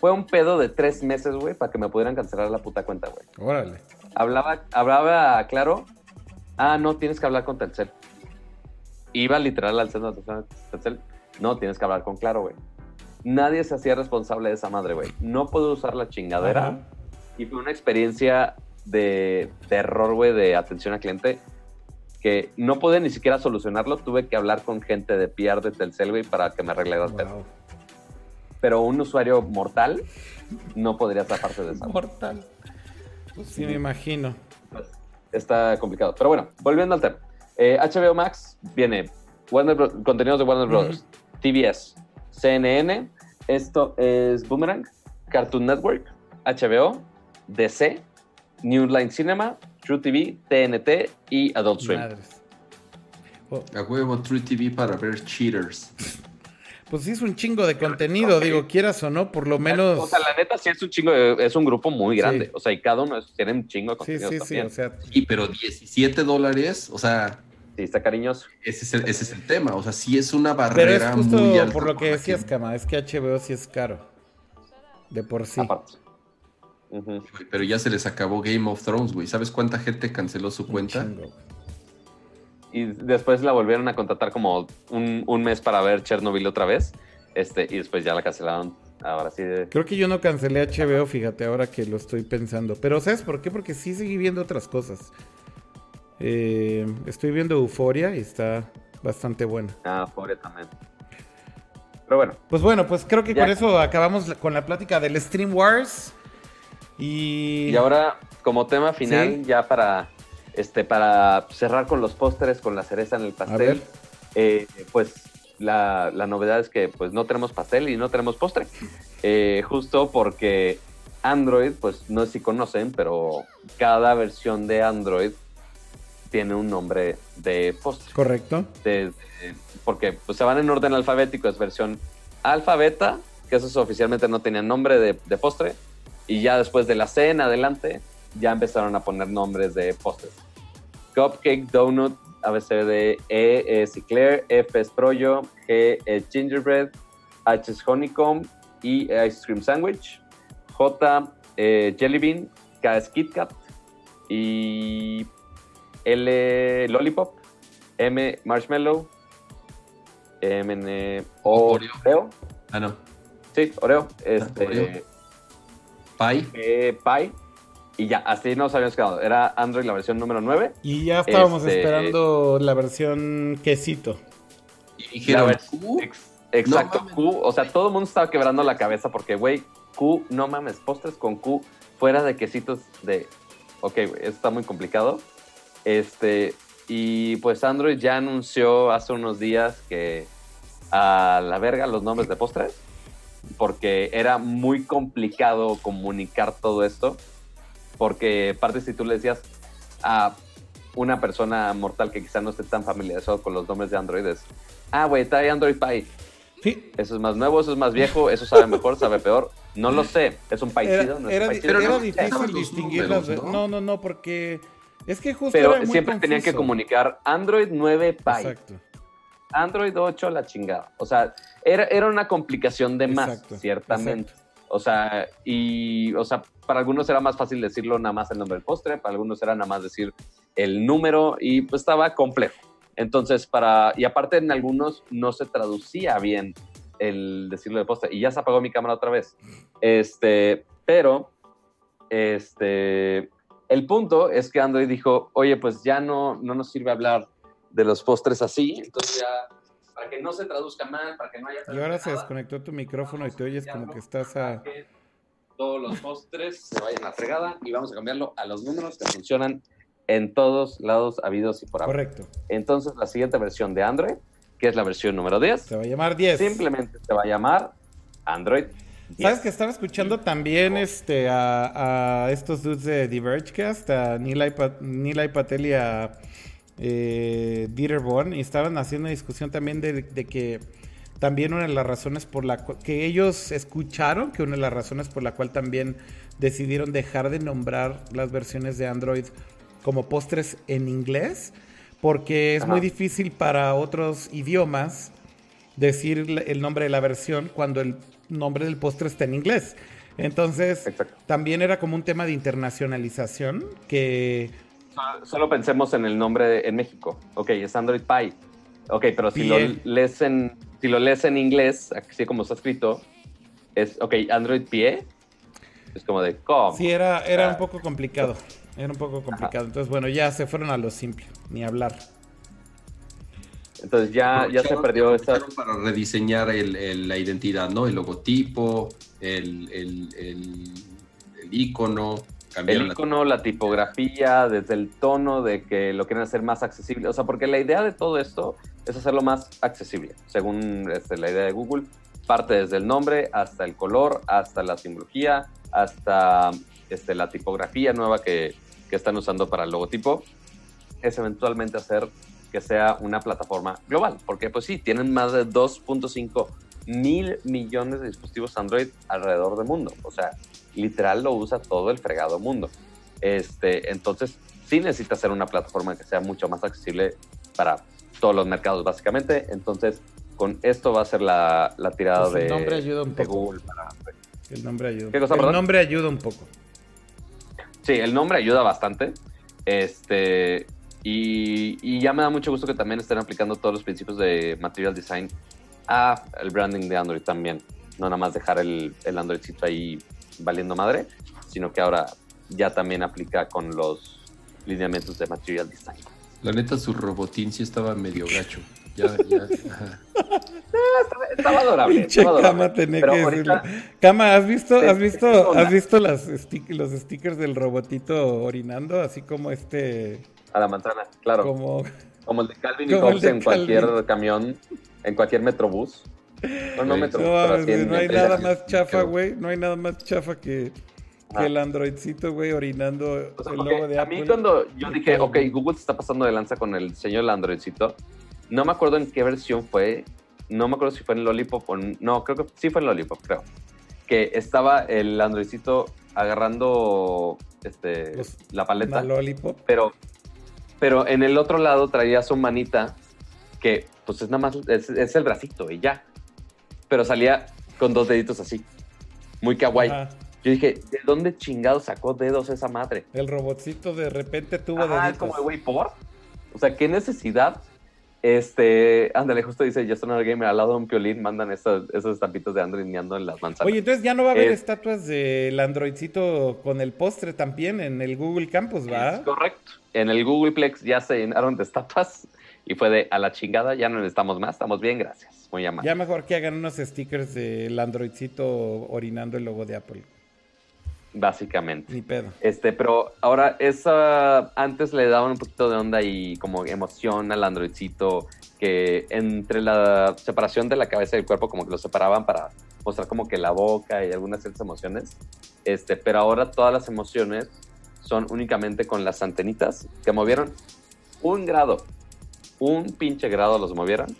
Fue un pedo de tres meses, güey, para que me pudieran cancelar la puta cuenta, güey. Órale. Hablaba, hablaba claro. Ah, no, tienes que hablar con Telcel. Iba literal al centro de Telcel. No, tienes que hablar con Claro, güey. Nadie se hacía responsable de esa madre, güey. No puedo usar la chingadera. Y fue una experiencia de terror, güey, de atención al cliente que no pude ni siquiera solucionarlo. Tuve que hablar con gente de PR de Telcel, güey, para que me arreglara el pedo. Pero un usuario mortal no podría parte de esa. Mortal. Pues sí, me imagino. Está complicado. Pero bueno, volviendo al tema. HBO eh, Max viene contenidos de Warner Brothers, TBS, CNN, esto es Boomerang, Cartoon Network, HBO, DC, New Line Cinema, True TV, TNT y Adult Swim. A huevo True TV para ver cheaters. Pues sí es un chingo de contenido, digo, quieras o no, por lo menos. O sea, la neta sí es un chingo, es un grupo muy grande. O sea, y cada uno tiene un chingo de contenido. Sí, sí, sí. O sea... Y pero 17 dólares, o sea. Sí, está cariñoso. Ese es, el, ese es el tema. O sea, sí es una barrera Pero es justo muy alta por lo que decías, Cama, es que HBO sí es caro. De por sí. Pero ya se les acabó Game of Thrones, güey. ¿Sabes cuánta gente canceló su cuenta? Y después la volvieron a contratar como un, mes para ver Chernobyl otra vez. Este, y después ya la cancelaron. Ahora sí. Creo que yo no cancelé HBO, fíjate, ahora que lo estoy pensando. Pero ¿sabes por qué? Porque sí seguí viendo otras cosas. Eh, estoy viendo Euforia y está bastante buena. Ah, Euforia también. Pero bueno. Pues bueno, pues creo que con eso acabamos con la plática del Stream Wars. Y, y ahora, como tema final, ya para este, para cerrar con los pósteres, con la cereza en el pastel, eh, pues la, novedad es que pues no tenemos pastel y no tenemos postre. Eh, justo porque Android, pues no sé si conocen, pero cada versión de Android tiene un nombre de postre. Correcto. porque pues, se van en orden alfabético, es versión alfabeta, que eso oficialmente no tenía nombre de, de postre, y ya después de la C en adelante ya empezaron a poner nombres de postres. Cupcake, Donut, ABCD, E es Eclair, F es Proyo, G es Gingerbread, H es Honeycomb, I Ice Cream Sandwich, J eh, Jelly Bean, K es Kit Kat y L Lollipop, M Marshmallow, M N O Oreo. Ah, no. Sí, Oreo. Este, Oreo. Pie. Eh, pie. Y ya, así nos habíamos quedado. Era Android la versión número 9. Y ya estábamos este, esperando la versión quesito. Y dijeron, Q. exacto, Q. O sea, todo el mundo estaba quebrando la cabeza porque, güey, Q, no mames, postres con Q fuera de quesitos de. Ok, güey, eso está muy complicado. Este. Y pues Android ya anunció hace unos días que a la verga los nombres de postres. Porque era muy complicado comunicar todo esto porque parte si tú le decías, ah, una persona mortal que quizá no esté tan familiarizado con los nombres de Android es, ah, güey, trae Android Pie. Sí. Eso es más nuevo, eso es más viejo, eso sabe mejor, sabe peor. No lo sé, es un paisido. Era, no era, difícil distinguir ¿no? ¿no? no, porque es que justo. Pero siempre tenían que comunicar Android 9 Pie. Exacto. Android 8 la chingada. O sea, era, era una complicación de más, ciertamente. O sea, y, o sea, para algunos era más fácil decirlo nada más el nombre del postre, para algunos era nada más decir el número y pues estaba complejo. Entonces, para, y aparte en algunos no se traducía bien el decirlo de postre y ya se apagó mi cámara otra vez. Este, pero, este, el punto es que Android dijo, oye, pues ya no, no nos sirve hablar de los postres así, entonces ya, para que no se traduzca mal, para que no haya... Y ahora se desconectó tu micrófono y te oyes como que estás a... todos los postres se vayan a fregada y vamos a cambiarlo a los números que funcionan en todos lados habidos y por haber. Correcto. Entonces, la siguiente versión de Android, que es la versión número 10. Se va a llamar 10. Simplemente se va a llamar Android ¿Sabes que estaba escuchando también este, a, estos dudes de Divergecast, a Nilay, Patel y a eh, Dieter y estaban haciendo una discusión también de, que también una de las razones por la que ellos escucharon, que una de las razones por la cual también decidieron dejar de nombrar las versiones de Android como postres en inglés, porque es muy difícil para otros idiomas decir el nombre de la versión cuando el nombre del postre está en inglés. Entonces, también era como un tema de internacionalización que... Solo pensemos en el nombre en México. Ok, es Android Pie. Ok, pero si lo, lees en, si lo lees en inglés, así como está escrito, es, ok, Android Pie. Es como de, ¿cómo? Sí, era, era un poco complicado. Era un poco complicado. Entonces, bueno, ya se fueron a lo simple, ni hablar. Entonces ya, ya se perdió esta... Para rediseñar el, la identidad, ¿no? El logotipo, el, el, el, icono. El icono, la... tipografía, desde el tono de que lo quieren hacer más accesible. O sea, porque la idea de todo esto es hacerlo más accesible, según este, la idea de Google. Parte desde el nombre hasta el color, hasta la simbología, hasta este, la tipografía nueva que, que están usando para el logotipo. Es eventualmente hacer que sea una plataforma global, porque pues sí, tienen más de 2.5 mil millones de dispositivos Android alrededor del mundo, o sea, literal lo usa todo el fregado mundo. Este, entonces, sí necesita ser una plataforma que sea mucho más accesible para todos los mercados, básicamente. Entonces, con esto va a ser la, la tirada pues de, nombre ayuda un poco. Google El nombre ayuda. el nombre ayuda un poco. Sí, el nombre ayuda bastante. Este, y, ya me da mucho gusto que también estén aplicando todos los principios de material design a el branding de Android también. No nada más dejar el, el Androidcito ahí valiendo madre, sino que ahora ya también aplica con los lineamientos de material design. La neta, su robotín sí estaba medio gacho. Ya, ya. estaba, adorable. Cama, tenía que Cama, ¿has visto, has visto, has visto las los stickers del robotito orinando? Así como este a la manzana, claro. Como, como el de Calvin y Hobbes en cualquier camión, en cualquier metrobús. No, no, metro, no, no hay nada más chafa, güey. No hay nada más chafa que, que el androidcito, güey, orinando el logo de Apple. A mí cuando yo dije, ok, Google se está pasando de lanza con el diseño del androidcito, no me acuerdo en qué versión fue. No me acuerdo si fue en Lollipop o... No, creo que sí fue en Lollipop, creo. Que estaba el androidcito agarrando este, la paleta. Lollipop. Pero pero en el otro lado traía su manita, que pues es nada más, es, el bracito y ya. Pero salía con dos deditos así, muy kawaii. Yo dije, ¿de dónde chingado sacó dedos esa madre? El robotcito de repente tuvo deditos. Ah, como, güey, ¿por? O sea, ¿qué necesidad? Este, ándale, justo dice Justin Gamer, al lado de un piolín mandan esos, esos estampitos de Android niando en las manzanas. Oye, entonces ya no va a haber estatuas del Androidcito con el postre también en el Google Campus, ¿va? Es correcto en el Googleplex ya se llenaron de estatuas y fue de a la chingada, ya no necesitamos más, estamos bien, gracias. Muy amable. Ya mejor que hagan unos stickers del Androidcito orinando el logo de Apple. Básicamente. Ni pedo. Este, pero ahora esa antes le daban un poquito de onda y como emoción al Androidcito que entre la separación de la cabeza y el cuerpo como que lo separaban para mostrar como que la boca y algunas ciertas emociones. Este, pero ahora todas las emociones son únicamente con las antenitas que movieron un grado, un pinche grado los movieron,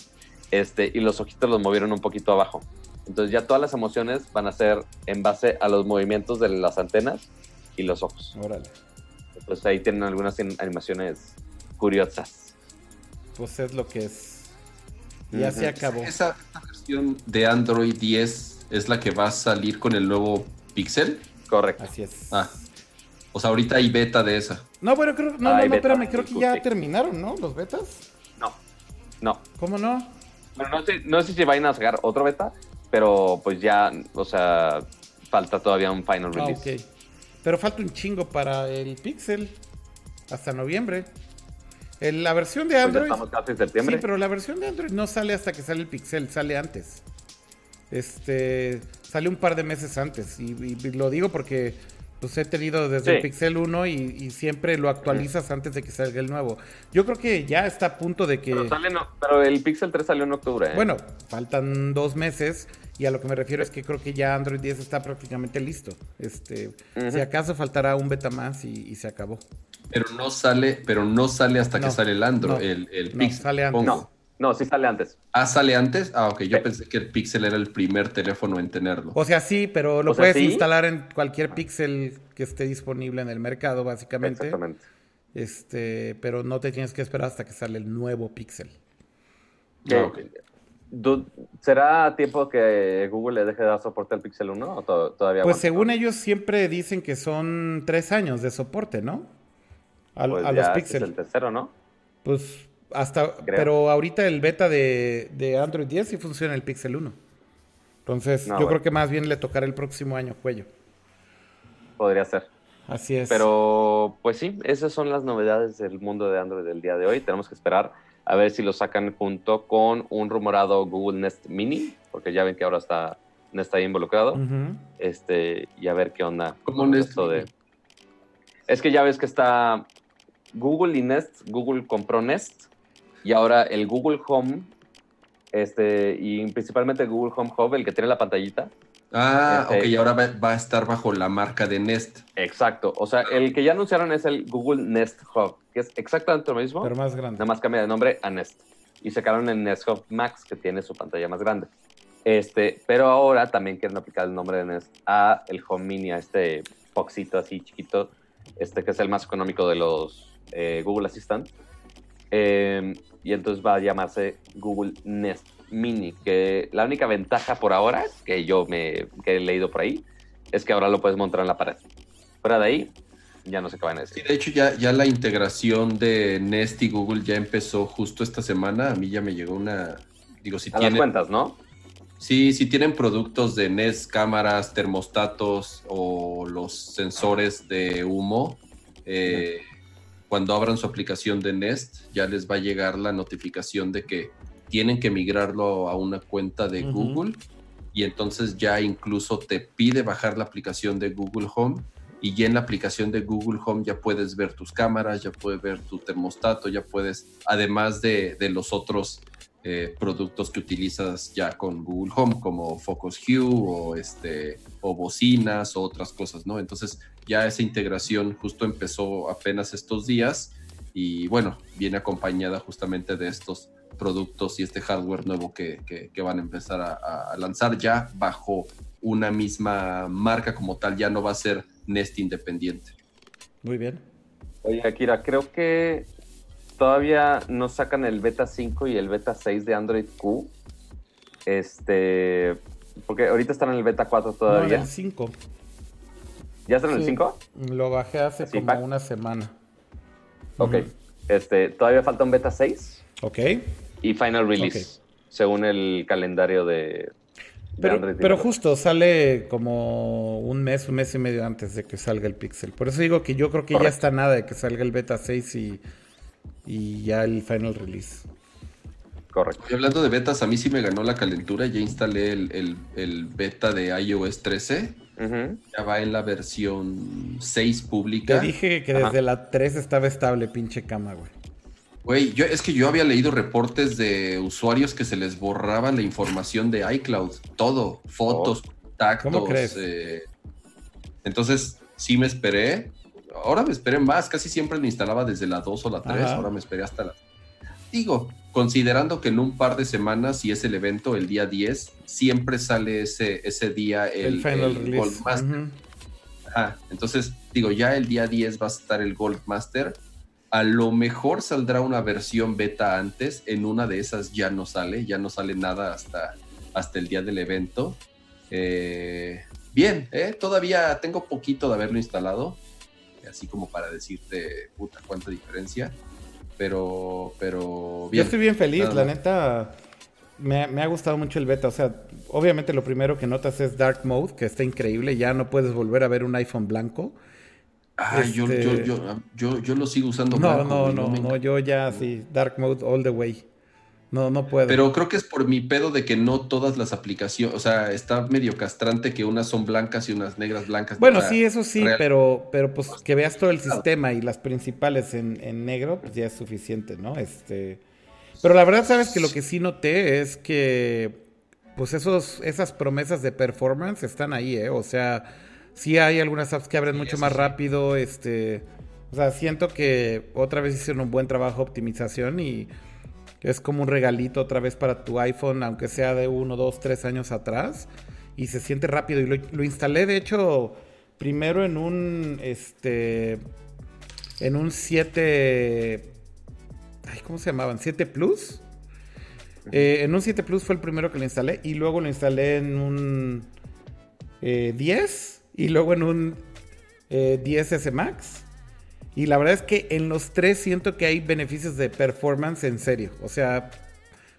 este, y los ojitos los movieron un poquito abajo. Entonces ya todas las emociones van a ser en base a los movimientos de las antenas y los ojos. Órale. Entonces ahí tienen algunas animaciones curiosas. Pues es lo que es. Ya se acabó. Esa, versión de Android 10 es la que va a salir con el nuevo Pixel. Correcto. Así es. Ah. O sea, ahorita hay beta de esa. No, bueno, creo, no, no, no, espérame, creo que ya terminaron, ¿no? Los betas. No. ¿Cómo no? Bueno, no sé, no sé si vayan a sacar otro beta, pero pues ya, o sea, falta todavía un final ah, release. ok. Pero falta un chingo para el Pixel. Hasta noviembre. la versión de pues Android. estamos casi en septiembre. Sí, pero la versión de Android no sale hasta que sale el Pixel, sale antes. Este. Sale un par de meses antes. Y, lo digo porque pues he tenido desde el Pixel 1 y, siempre lo actualizas antes de que salga el nuevo. Yo creo que ya está a punto de que... Pero, sale no, pero el Pixel 3 salió en octubre. ¿eh? Bueno, faltan dos meses y a lo que me refiero es que creo que ya Android 10 está prácticamente listo. Este, Si acaso faltará un beta más y, se acabó. Pero no sale, pero no sale hasta que sale el Android, el, el Pixel. sale antes. No, sí sale antes. Ah, sale antes. Ah, ok. Yo pensé que el Pixel era el primer teléfono en tenerlo. O sea, sí, pero lo puedes instalar en cualquier Pixel que esté disponible en el mercado, básicamente. Exactamente. Este, pero no te tienes que esperar hasta que sale el nuevo Pixel. Ah, ¿Será tiempo que Google le deje de dar soporte al Pixel 1 o todavía? Pues según ellos siempre dicen que son tres años de soporte, ¿no? A, pues los Pixel. Es el tercero, ¿no? Pues hasta, pero ahorita el beta de, Android 10 sí funciona el Pixel 1. Entonces, yo creo que más bien le tocará el próximo año cuello. Podría ser. Así es. Pero, pues sí, esas son las novedades del mundo de Android del día de hoy. Tenemos que esperar a ver si lo sacan junto con un rumorado Google Nest Mini, porque ya ven que ahora está Nest ahí involucrado. Este, y a ver qué onda. ¿Cómo Nest? De... Es que ya ves que está Google y Nest. Google compró Nest y ahora el Google Home, este, y principalmente Google Home Hub, el que tiene la pantallita. Ah, este, ok, y ahora va, a estar bajo la marca de Nest. Exacto, o sea, el que ya anunciaron es el Google Nest Hub, que es exactamente lo mismo. Pero más grande. Nada más cambia de nombre a Nest. Y sacaron el Nest Hub Max, que tiene su pantalla más grande. Este, pero ahora también quieren aplicar el nombre de Nest a el Home Mini, a este Foxito así chiquito, este que es el más económico de los eh, Google Assistant. Eh, y entonces va a llamarse Google Nest Mini, que la única ventaja por ahora que yo me he leído por ahí es que ahora lo puedes montar en la pared. Fuera de ahí, ya no sé qué van a decir. Sí, de hecho ya, ya la integración de Nest y Google ya empezó justo esta semana. A mí ya me llegó una... Digo, si a las cuentas, ¿no? Sí, si tienen productos de Nest, cámaras, termostatos o los sensores de humo, eh, cuando abran su aplicación de Nest, ya les va a llegar la notificación de que tienen que migrarlo a una cuenta de Google. Y entonces ya incluso te pide bajar la aplicación de Google Home y ya en la aplicación de Google Home ya puedes ver tus cámaras, ya puedes ver tu termostato, ya puedes, además de, de los otros eh, productos que utilizas ya con Google Home, como Focus Hue o, este, o bocinas o otras cosas, ¿no? Entonces ya esa integración justo empezó apenas estos días y bueno, viene acompañada justamente de estos productos y este hardware nuevo que, que, van a empezar a, lanzar ya bajo una misma marca como tal, ya no va a ser Nest independiente. Muy bien. Oye, Akira, creo que todavía no sacan el beta 5 y el beta 6 de Android Q. Este, porque ahorita están en el beta 4 todavía. No, el 5. ¿Ya están en el 5? Lo bajé hace como una semana. Ok. Este, todavía falta un beta 6. Ok. Y final release, según el calendario de, pero, pero justo sale como un mes, un mes y medio antes de que salga el Pixel. Por eso digo que yo creo que ya está nada de que salga el beta 6 y y ya el final release. Correcto. Y hablando de betas, a mí sí me ganó la calentura. Ya instalé el, beta de iOS 13. Ya va en la versión 6 pública. Te dije que desde la 3 estaba estable, pinche cama, güey. Güey, yo, es que yo había leído reportes de usuarios que se les borraba la información de iCloud. Todo, fotos, oh. contactos. ¿Cómo crees? Eh, entonces, sí me esperé ahora me esperé más, casi siempre me instalaba desde la 2 o la 3, ahora me esperé hasta la... Digo, considerando que en un par de semanas y es el evento, el día 10, siempre sale ese, ese día el, Final Gold Master. entonces, digo, ya el día 10 va a estar el Gold Master. A lo mejor saldrá una versión beta antes, en una de esas ya no sale, ya no sale nada hasta, hasta el día del evento. Eh, bien, ¿eh? todavía tengo poquito de haberlo instalado, así como para decirte, puta, cuánta diferencia pero, pero Yo estoy bien feliz, la neta. Me, ha gustado mucho el beta. O sea, obviamente lo primero que notas es Dark Mode, que está increíble. Ya no puedes volver a ver un iPhone blanco. Ay, yo, este yo, yo, lo sigo usando no, blanco. No, no, no, no, yo ya sí, Dark Mode all the way. No, no puedo. Pero creo que es por mi pedo de que no todas las aplicaciones, o sea, está medio castrante que unas son blancas y unas negras blancas. Bueno, sí, eso sí, pero, pero pues que veas todo el sistema y las principales en, negro, pues ya es suficiente, ¿no? Este. Pero la verdad, sabes que lo que sí noté es que, pues esos, esas promesas de performance están ahí, ¿eh? O sea, sí hay algunas apps que abren mucho más rápido, este. O sea, siento que otra vez hicieron un buen trabajo de optimización y es como un regalito otra vez para tu iPhone, aunque sea de uno, dos, tres años atrás. Y se siente rápido. Y lo, instalé, de hecho, primero en un, este, en un 7, ay, ¿cómo se llamaban? 7 Plus. Eh, en un 7 Plus fue el primero que lo instalé. Y luego lo instalé en un 10. Eh, y luego en un 10S eh, Max. Y la verdad es que en los tres siento que hay beneficios de performance en serio. O sea,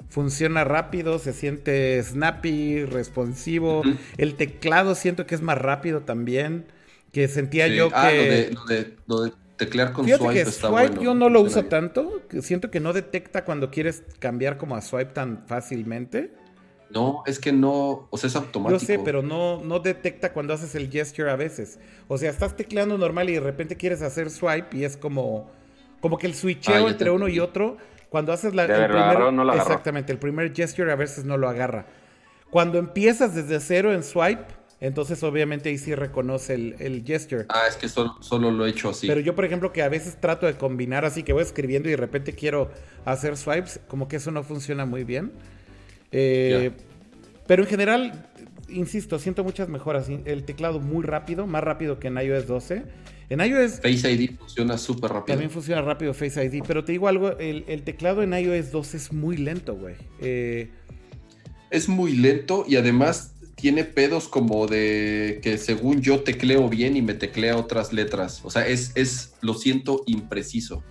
funciona rápido, se siente snappy, responsivo. El teclado siento que es más rápido también. Que sentía yo ah, que. Lo de, lo, de, teclear con swipe está swipe yo no lo uso tanto. Siento que no detecta cuando quieres cambiar como a swipe tan fácilmente. No, es que no, o sea, es automático. Yo sé, pero no, no detecta cuando haces el gesture a veces. O sea, estás tecleando normal y de repente quieres hacer swipe y es como, como que el switcheo ah, entre uno y otro, cuando haces la, el primer, exactamente, el primer gesture a veces no lo agarra. Cuando empiezas desde cero en swipe, entonces obviamente ahí sí reconoce el, el gesture. Ah, es que solo, solo, lo he hecho así. Pero yo, por ejemplo, que a veces trato de combinar así, que voy escribiendo y de repente quiero hacer swipes, como que eso no funciona muy bien. Eh, pero en general, insisto, siento muchas mejoras. El teclado muy rápido, más rápido que en iOS 12. En iOS... Face ID funciona súper rápido. También funciona rápido Face ID. Pero te digo algo, el, teclado en iOS 12 es muy lento, güey. Eh, es muy lento y además tiene pedos como de que según yo tecleo bien y me teclea otras letras. O sea, es, es lo siento impreciso.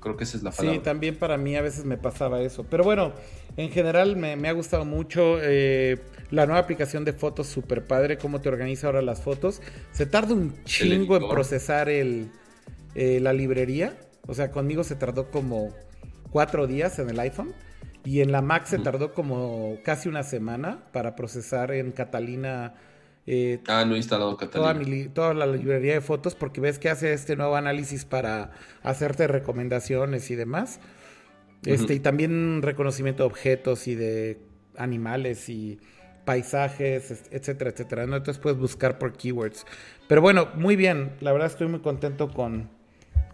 Creo que esa es la palabra. Sí, también para mí a veces me pasaba eso. Pero bueno, en general me, ha gustado mucho eh, la nueva aplicación de fotos, super padre, cómo te organiza ahora las fotos. Se tarda un chingo en procesar el, eh, la librería. O sea, conmigo se tardó como cuatro días en el iPhone. Y en la Mac se tardó como casi una semana para procesar en Catalina eh, ah, no he instalado Catalina. Toda, la librería de fotos porque ves que hace este nuevo análisis para hacerte recomendaciones y demás. Este, y también reconocimiento de objetos y de animales y paisajes, etcétera, etcétera. ¿no? Entonces puedes buscar por keywords. Pero bueno, muy bien. La verdad estoy muy contento con,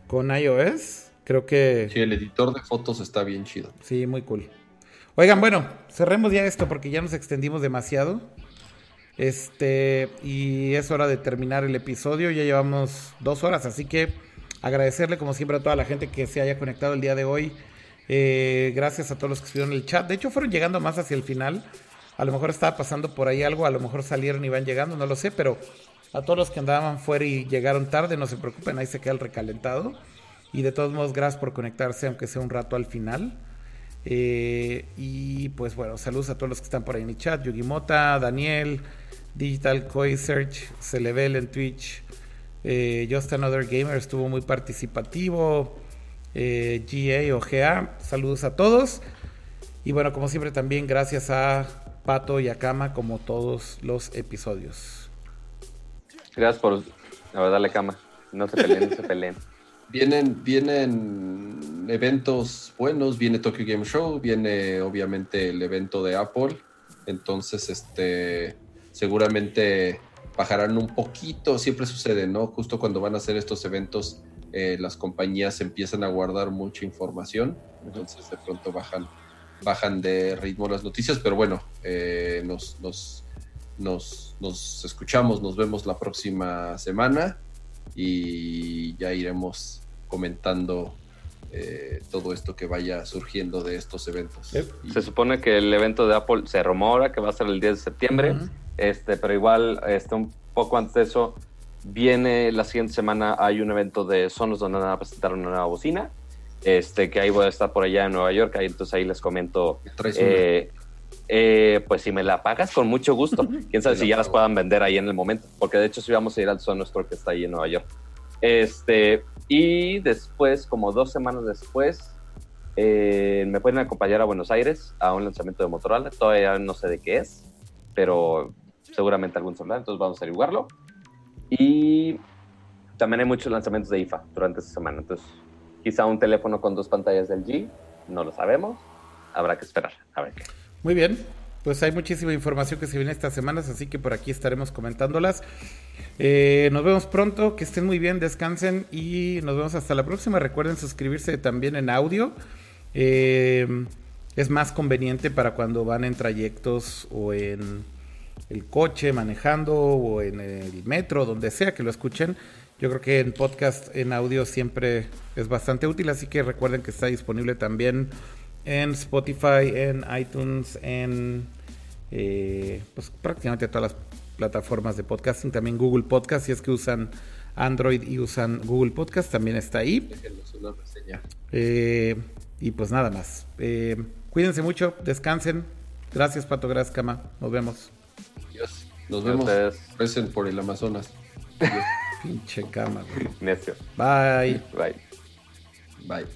con iOS. Creo que... Sí, el editor de fotos está bien chido. Sí, muy cool. Oigan, bueno, cerremos ya esto porque ya nos extendimos demasiado. Este, y es hora de terminar el episodio. Ya llevamos dos horas, así que agradecerle como siempre a toda la gente que se haya conectado el día de hoy. Eh, gracias a todos los que estuvieron en el chat. De hecho, fueron llegando más hacia el final. A lo mejor estaba pasando por ahí algo, a lo mejor salieron y van llegando, no lo sé, pero a todos los que andaban fuera y llegaron tarde, no se preocupen, ahí se queda el recalentado. Y de todos modos, gracias por conectarse, aunque sea un rato al final. Eh, y pues bueno, saludos a todos los que están por ahí en el chat. Yugimota, Daniel, Digital Koi Search, Celevel en Twitch. Eh, Just Another Gamer estuvo muy participativo. Eh, GA o GA, saludos a todos. Y bueno, como siempre también gracias a Pato y a Kama como todos los episodios. Gracias por, la verdad, la Kama. No se peleen, no se peleen. Vienen, vienen eventos buenos, viene Tokyo Game Show, viene obviamente el evento de Apple. Entonces, este seguramente bajarán un poquito, siempre sucede, ¿no? Justo cuando van a hacer estos eventos, eh, las compañías empiezan a guardar mucha información, entonces de pronto bajan, bajan de ritmo las noticias, pero bueno, eh, nos, nos, nos, nos escuchamos, nos vemos la próxima semana y ya iremos comentando eh, todo esto que vaya surgiendo de estos eventos. Se supone que el evento de Apple se rumora que va a ser el 10 de septiembre, este, pero igual este, un poco antes de eso viene la siguiente semana hay un evento de Sonos donde van a presentar una nueva bocina, este, que ahí voy a estar por allá en Nueva York, ahí entonces ahí les comento. Eh, eh, pues si me la pagas, con mucho gusto. Quién sabe si ya las puedan vender ahí en el momento, porque de hecho si vamos a ir al Sonos Store que está ahí en Nueva York. Este, y después, como dos semanas después, eh, me pueden acompañar a Buenos Aires a un lanzamiento de Motorola. Todavía no sé de qué es, pero seguramente algún celular, entonces vamos a averiguarlo. Y también hay muchos lanzamientos de IFA durante esta semana, entonces quizá un teléfono con dos pantallas del G, no lo sabemos, habrá que esperar a ver qué. Muy bien, pues hay muchísima información que se viene estas semanas, así que por aquí estaremos comentándolas. Eh, nos vemos pronto, que estén muy bien, descansen y nos vemos hasta la próxima. Recuerden suscribirse también en audio. Eh, es más conveniente para cuando van en trayectos o en el coche manejando o en el metro, donde sea que lo escuchen. Yo creo que en podcast, en audio siempre es bastante útil, así que recuerden que está disponible también en Spotify, en iTunes, en eh, pues prácticamente todas las plataformas de podcasting, también Google Podcast, si es que usan Android y usan Google Podcast, también está ahí. Eh, y pues nada más. Eh, cuídense mucho, descansen. Gracias, Pato, gracias, Cama. Nos vemos. Nos vemos. Recen por el Amazonas. Pinche cama, güey. Necio. Bye. Bye. Bye.